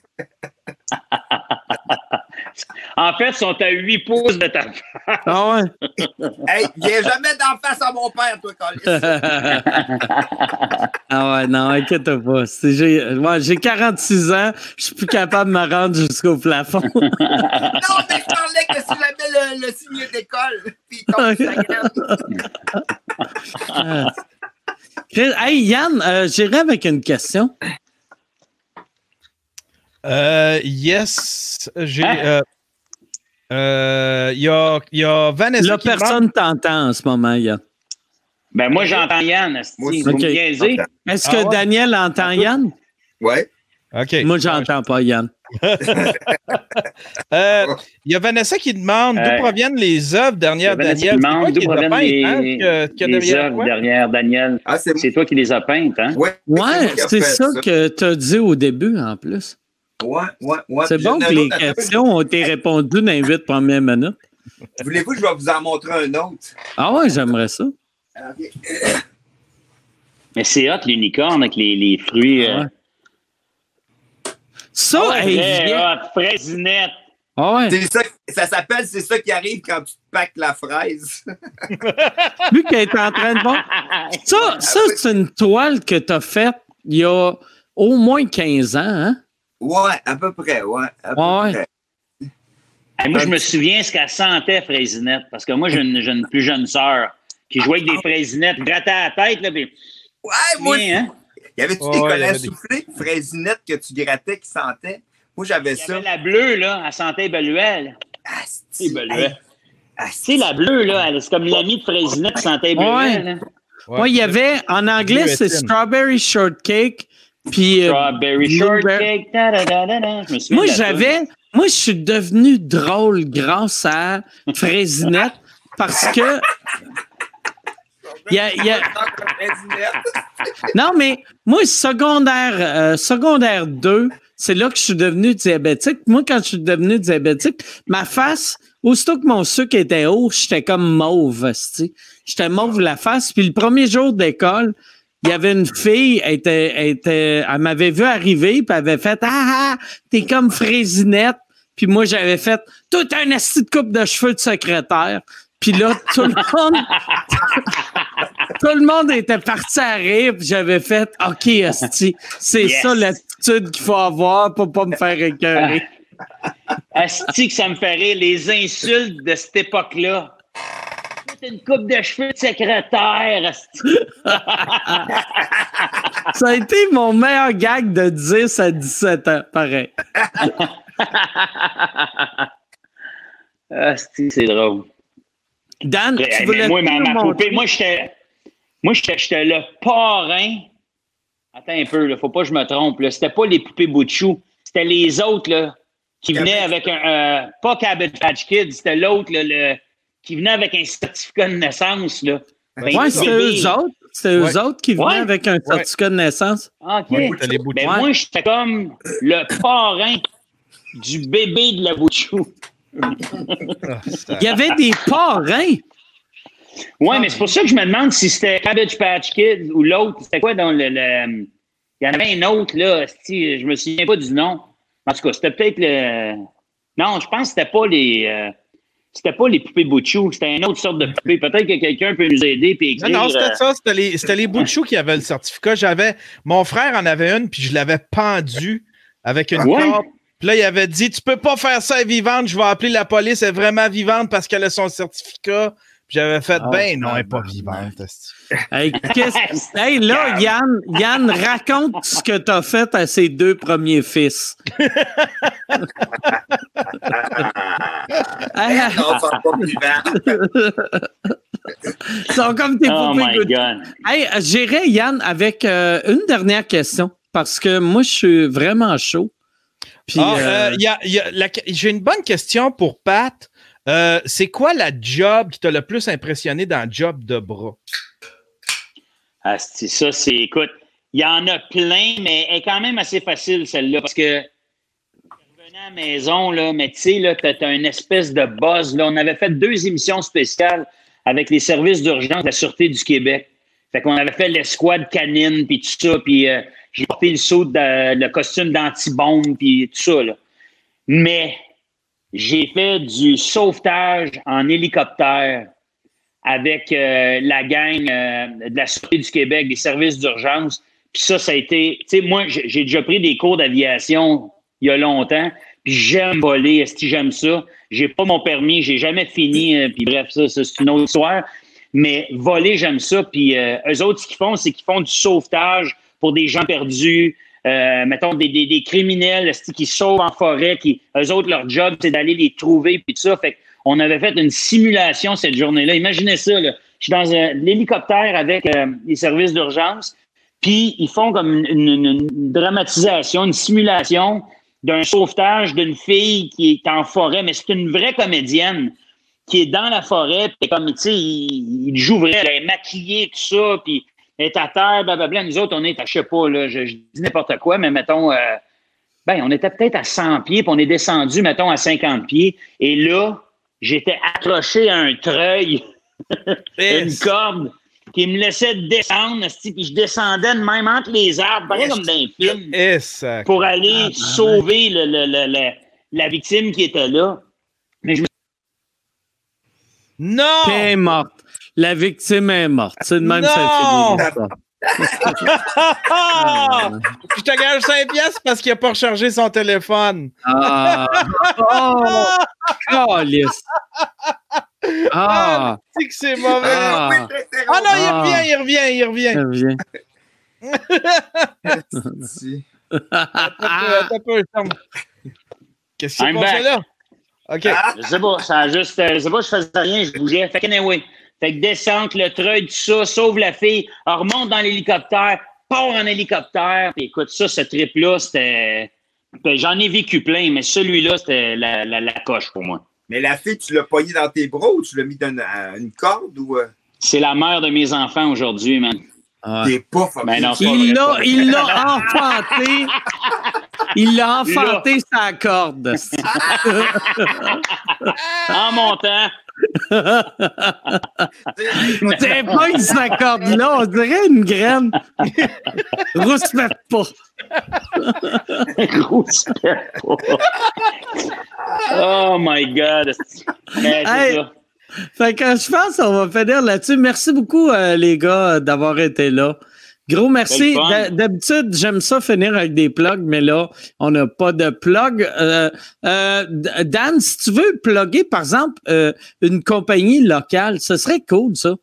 En fait, ils sont à 8 pouces de ta face. Ah ouais? hey, viens jamais d'en face à mon père, toi, Colis. ah ouais, non, inquiète pas. J'ai 46 ans, je suis plus capable de me rendre jusqu'au plafond. non, mais je parlais que si j'avais le, le signe d'école, puis tombe ah. Hey, Yann, euh, j'irai avec une question. Euh, yes, j'ai. Hein? Euh, euh, il y, a, y a Vanessa. Là, personne t'entend en ce moment, Yann. Ben, moi, j'entends Yann. Est-ce que ah Daniel entend Yann? Oui. OK. Moi, j'entends pas, Yann. Euh, il y a Vanessa qui demande d'où proviennent les œuvres dernières Daniel. demande d'où proviennent les, hein, les œuvres dernières Daniel. Ah, c'est toi qui les as peintes, hein? Ouais, ouais c'est ça, ça, que tu as dit au début, en plus. Ouais, ouais, ouais. C'est bon que les questions ont été répondues dans les huit premières minutes. Voulez-vous que je vais vous en montrer un autre? Ah ouais, j'aimerais ça. Mais c'est hot, l'unicorne avec les, les fruits. Euh, ça, oh, hey, fraisinette. Ah ouais. Ça, ça s'appelle C'est ça qui arrive quand tu te packes la fraise. Lui qui est en train de voir. Ça, ça c'est une toile que tu as faite il y a au moins 15 ans, hein? Ouais, à peu près, ouais. À peu près. moi, je me souviens ce qu'elle sentait, Fraisinette, parce que moi, j'ai une, une, plus jeune sœur qui jouait avec des fraisinettes, grattait à la tête. Là, puis... Ouais, moi, hein? y avait-tu des collants soufflés, fraisinettes que tu grattais qui sentaient? Moi, j'avais ça. Avait la bleue, là, elle sentait Beluel. Ah, c'est Beluel. C'est la bleue, là, c'est comme l'ami de Fraisinette qui sentait Beluel. Ouais. ouais, il y avait, en anglais, c'est Strawberry Shortcake. Puis, euh, Strawberry Shortcake. moi, j'avais, moi, je suis devenu drôle grâce à Fraisinette parce que non, mais moi, secondaire, euh, secondaire 2, c'est là que je suis devenu diabétique. Moi, quand je suis devenu diabétique, ma face, aussitôt que mon sucre était haut, j'étais comme mauve. J'étais mauve la face. Puis le premier jour d'école, il y avait une fille, elle, était, était, elle m'avait vu arriver, puis elle avait fait Ah, ah t'es comme Frésinette. Puis moi, j'avais fait tout un esti de coupe de cheveux de secrétaire. Puis là, tout le monde, tout le monde était parti à rire. Puis j'avais fait, OK, Asti, c'est ça l'attitude qu'il faut avoir pour pas me faire écœurer. Asti, que ça me ferait les insultes de cette époque-là. Une coupe de cheveux de secrétaire, ça a été mon meilleur gag de 10 à 17 ans, pareil. Asti, c'est drôle. Dan, tu voulais moi, ma, ma poupée, moi, j'étais, moi, j'étais le parrain. Attends un peu, il faut pas que je me trompe. C'était pas les poupées bout c'était les autres là, qui venaient avec un. Euh, pas Cabbage Patch Kids, c'était l'autre le, qui venait avec un certificat de naissance. Là. Ben, ouais, c'était eux autres. C'était eux autres qui venaient avec un certificat de naissance. OK. Ben, moi, j'étais comme le parrain du bébé de la Bouchou. Il y avait des parrains. Oui, mais c'est pour ça que je me demande si c'était Cabbage Patch Kids ou l'autre. C'était quoi dans le, Il y en avait un autre, là. Je me souviens pas du nom. En tout cas, c'était peut-être le. Non, je pense que c'était pas les. Euh, c'était pas les poupées Bouchou, c'était une autre sorte de poupée. Peut-être que quelqu'un peut nous aider et écrire. Non, non c'était euh, ça, c'était les, c'était les Bouchou qui avaient le certificat. J'avais. Mon frère en avait une, puis je l'avais pendu avec une corde puis là, il avait dit Tu peux pas faire ça, elle est vivante, je vais appeler la police, elle est vraiment vivante parce qu'elle a son certificat. J'avais fait ah, Ben non, elle n'est pas vivante. hey, hey, là, Yann, Yann, raconte ce que tu as fait à ses deux premiers fils. Ah, non. Ils sont comme tes oh my God. Hey, j'irai, Yann, avec euh, une dernière question parce que moi, je suis vraiment chaud. J'ai une bonne question pour Pat. Euh, c'est quoi la job qui t'a le plus impressionné dans le job de bras? Ah, c'est ça, c'est. Écoute, il y en a plein, mais elle est quand même assez facile, celle-là, parce que venais à la maison, là, mais tu sais, tu as, une espèce de buzz. Là. On avait fait deux émissions spéciales avec les services d'urgence de la Sûreté du Québec. Fait qu'on avait fait l'escouade canine, puis tout ça, puis euh, j'ai porté le saut de, le costume d'anti-bombe puis tout ça. Là. Mais j'ai fait du sauvetage en hélicoptère avec euh, la gang euh, de la Sûreté du Québec, des services d'urgence. Puis ça, ça a été. Tu sais, moi, j'ai déjà pris des cours d'aviation il y a longtemps. Puis j'aime voler, est-ce que j'aime ça? J'ai pas mon permis, j'ai jamais fini. Euh, puis bref, ça, c'est une autre histoire. Mais voler, j'aime ça. Puis eux autres, ce qu'ils font, c'est qu'ils font du sauvetage pour des gens perdus, euh, mettons des, des, des, criminels qui sauvent en forêt, qui eux autres leur job c'est d'aller les trouver puis tout ça. Fait on avait fait une simulation cette journée-là. Imaginez ça, là. je suis dans l'hélicoptère avec euh, les services d'urgence, Puis ils font comme une, dramatisation, une simulation d'un sauvetage d'une fille qui est en forêt, mais c'est une vraie comédienne qui est dans la forêt, puis comme, tu sais, il, joue vrai, elle est maquillée, tout ça, puis est à terre, blablabla. Nous autres, on est à, je sais pas, là, je, dis n'importe quoi, mais mettons, euh, ben, on était peut-être à 100 pieds, puis on est descendu, mettons, à 50 pieds. Et là, j'étais accroché à un treuil, une corde qui me laissait descendre, puis je descendais de même entre les arbres, pareil comme dans un film, pour aller sauver le, la victime qui était là. Mais je me Non! T'es morte. La victime est morte. C'est de même non! ça Je te gage 5 pièces parce qu'il n'a pas rechargé son téléphone. Ah! Oh! Ah! C'est que c'est mauvais. Ah. ah, non, il revient, il revient, il revient. Il revient. Qu'est-ce s'est passé là? OK. Ah. Je sais pas, ça a juste, euh, je sais pas, je faisais rien, je bougeais. Fait que anyway, fait que descente, le treuil, tout ça, sauve la fille, remonte dans l'hélicoptère, part en hélicoptère. Puis écoute, ça, ce trip-là, c'était. Ben, j'en ai vécu plein, mais celui-là, c'était la, la, la, coche pour moi. Mais la fille, tu l'as poignée dans tes bras ou tu l'as mis dans une, corde ou. Euh? C'est la mère de mes enfants aujourd'hui, man. Ah. T'es pas ben non, Il l'a, il l'a enfanté. il l'a enfanté sa corde. en montant. T'es pas une s'accorde là, on dirait une graine. Rouspète pas. Rouspète pas. Oh my God. Mais hey, fait que je pense qu'on va finir là-dessus. Merci beaucoup, euh, les gars, d'avoir été là. Gros merci. D'habitude, j'aime ça finir avec des plugs, mais là, on n'a pas de plug. Euh, euh, Dan, si tu veux plugger, par exemple, euh, une compagnie locale, ce serait cool, ça.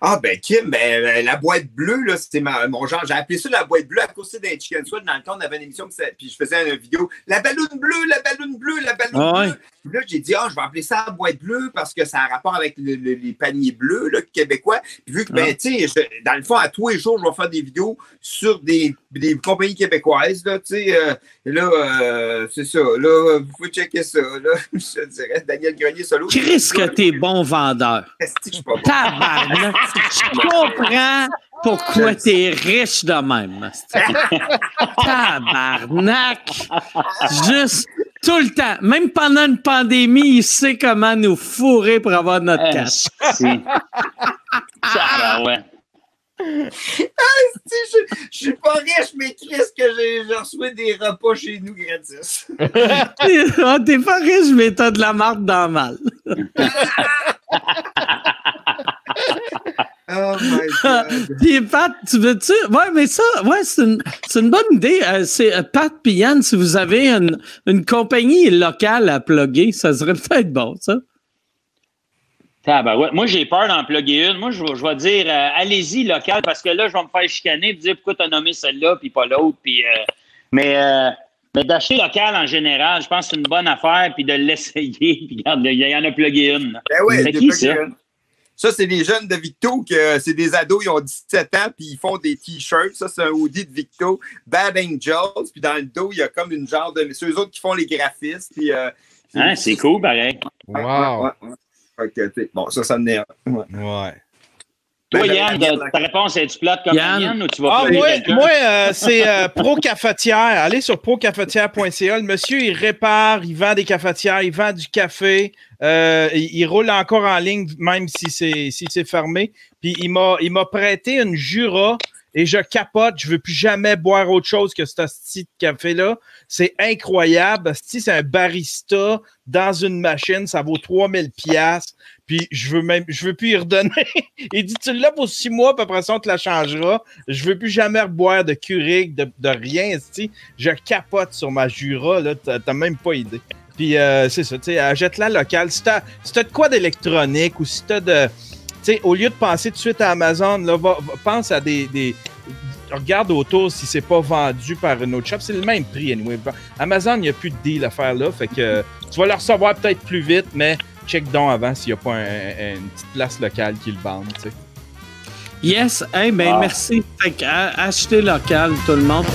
Ah, ben, Kim, ben, ben, la boîte bleue, là, c'était mon genre. J'ai appelé ça la boîte bleue à cause d'un Chicken Sweat. Dans le temps, on avait une émission, puis je faisais une vidéo. La balloune bleue, la balloune bleue, la balloune ah bleue. Là, j'ai dit, ah, je vais appeler ça la boîte bleue parce que ça a un rapport avec les paniers bleus, là, québécois. Puis vu que, ben, ah. tu sais, dans le fond, à tous les jours, je vais faire des vidéos sur des, des compagnies québécoises, là, tu sais. Euh, là, euh, c'est ça. Là, vous pouvez checker ça, là. Je dirais, Daniel Grenier solo. Chris, que t'es bon vendeur. Est-ce que je suis pas bon? Je comprends pourquoi t'es riche de même. Tabarnak! Juste tout le temps. Même pendant une pandémie, il sait comment nous fourrer pour avoir notre eh, cash. Ça, ouais. Ah, je, je suis pas riche, mais qu'est-ce que j'ai reçu des repas chez nous gratis. Ah, t'es pas riche, mais t'as de la marde dans le mal. Oh my God. Puis Pat, tu veux-tu? Ouais, mais ça, ouais, c'est une, une, bonne idée. Euh, c'est euh, Pat et Yann, si vous avez une, une compagnie locale à plugger, ça serait peut-être bon, ça. Ah ben ouais. Moi, j'ai peur d'en plugger une. Moi, je, je vais dire euh, allez-y local parce que là, je vais me faire chicaner et dire pourquoi tu as nommé celle-là puis pas l'autre. Puis, mais mais d'acheter local en général, je pense que c'est une bonne affaire puis de l'essayer. Puis regarde, il y en a plugué une. Ben ouais, c'est qui ça? Ça, c'est les jeunes de Victo, que c'est des ados, ils ont 17 ans, puis ils font des t-shirts. Ça, c'est un Audi de Victo, Bad Angels. Puis dans le dos, il y a comme une genre de. C'est eux autres qui font les graphistes. Puis, euh, hein, c'est cool, pareil. Wow. bon, ça, ça me Ouais. ouais. Toi, ben, Yann, ta réponse est-tu plate comme Yann, ou tu vas ah, Moi, moi euh, c'est euh, Pro Cafetière. Allez sur procafetière.ca. Le monsieur, il répare, il vend des cafetières, il vend du café. Euh, il, roule encore en ligne, même si c'est si fermé. Puis il m'a prêté une Jura et je capote. Je veux plus jamais boire autre chose que ce petit café-là. C'est incroyable. C'est un barista dans une machine. Ça vaut 3000 pièces. Puis je veux même, je veux plus y redonner. Il dit, tu l'as pour six mois, puis après ça, on te la changera. Je veux plus jamais reboire de Keurig, de, de rien. Je capote sur ma Jura, là. T'as même pas idée. Puis euh, c'est ça, tu sais, achète-la locale. Si t'as si de quoi d'électronique ou si t'as de. Tu sais, au lieu de penser tout de suite à Amazon, là, pense à des, des, Regarde autour si c'est pas vendu par une autre shop. C'est le même prix, anyway. Amazon, il n'y a plus de deal à faire là. Fait que tu vas le recevoir peut-être plus vite, mais check donc avant s'il n'y a pas une petite place locale qui le vende, tu sais. Yes, hey, ben ah. merci. Fait achetez local, tout le monde.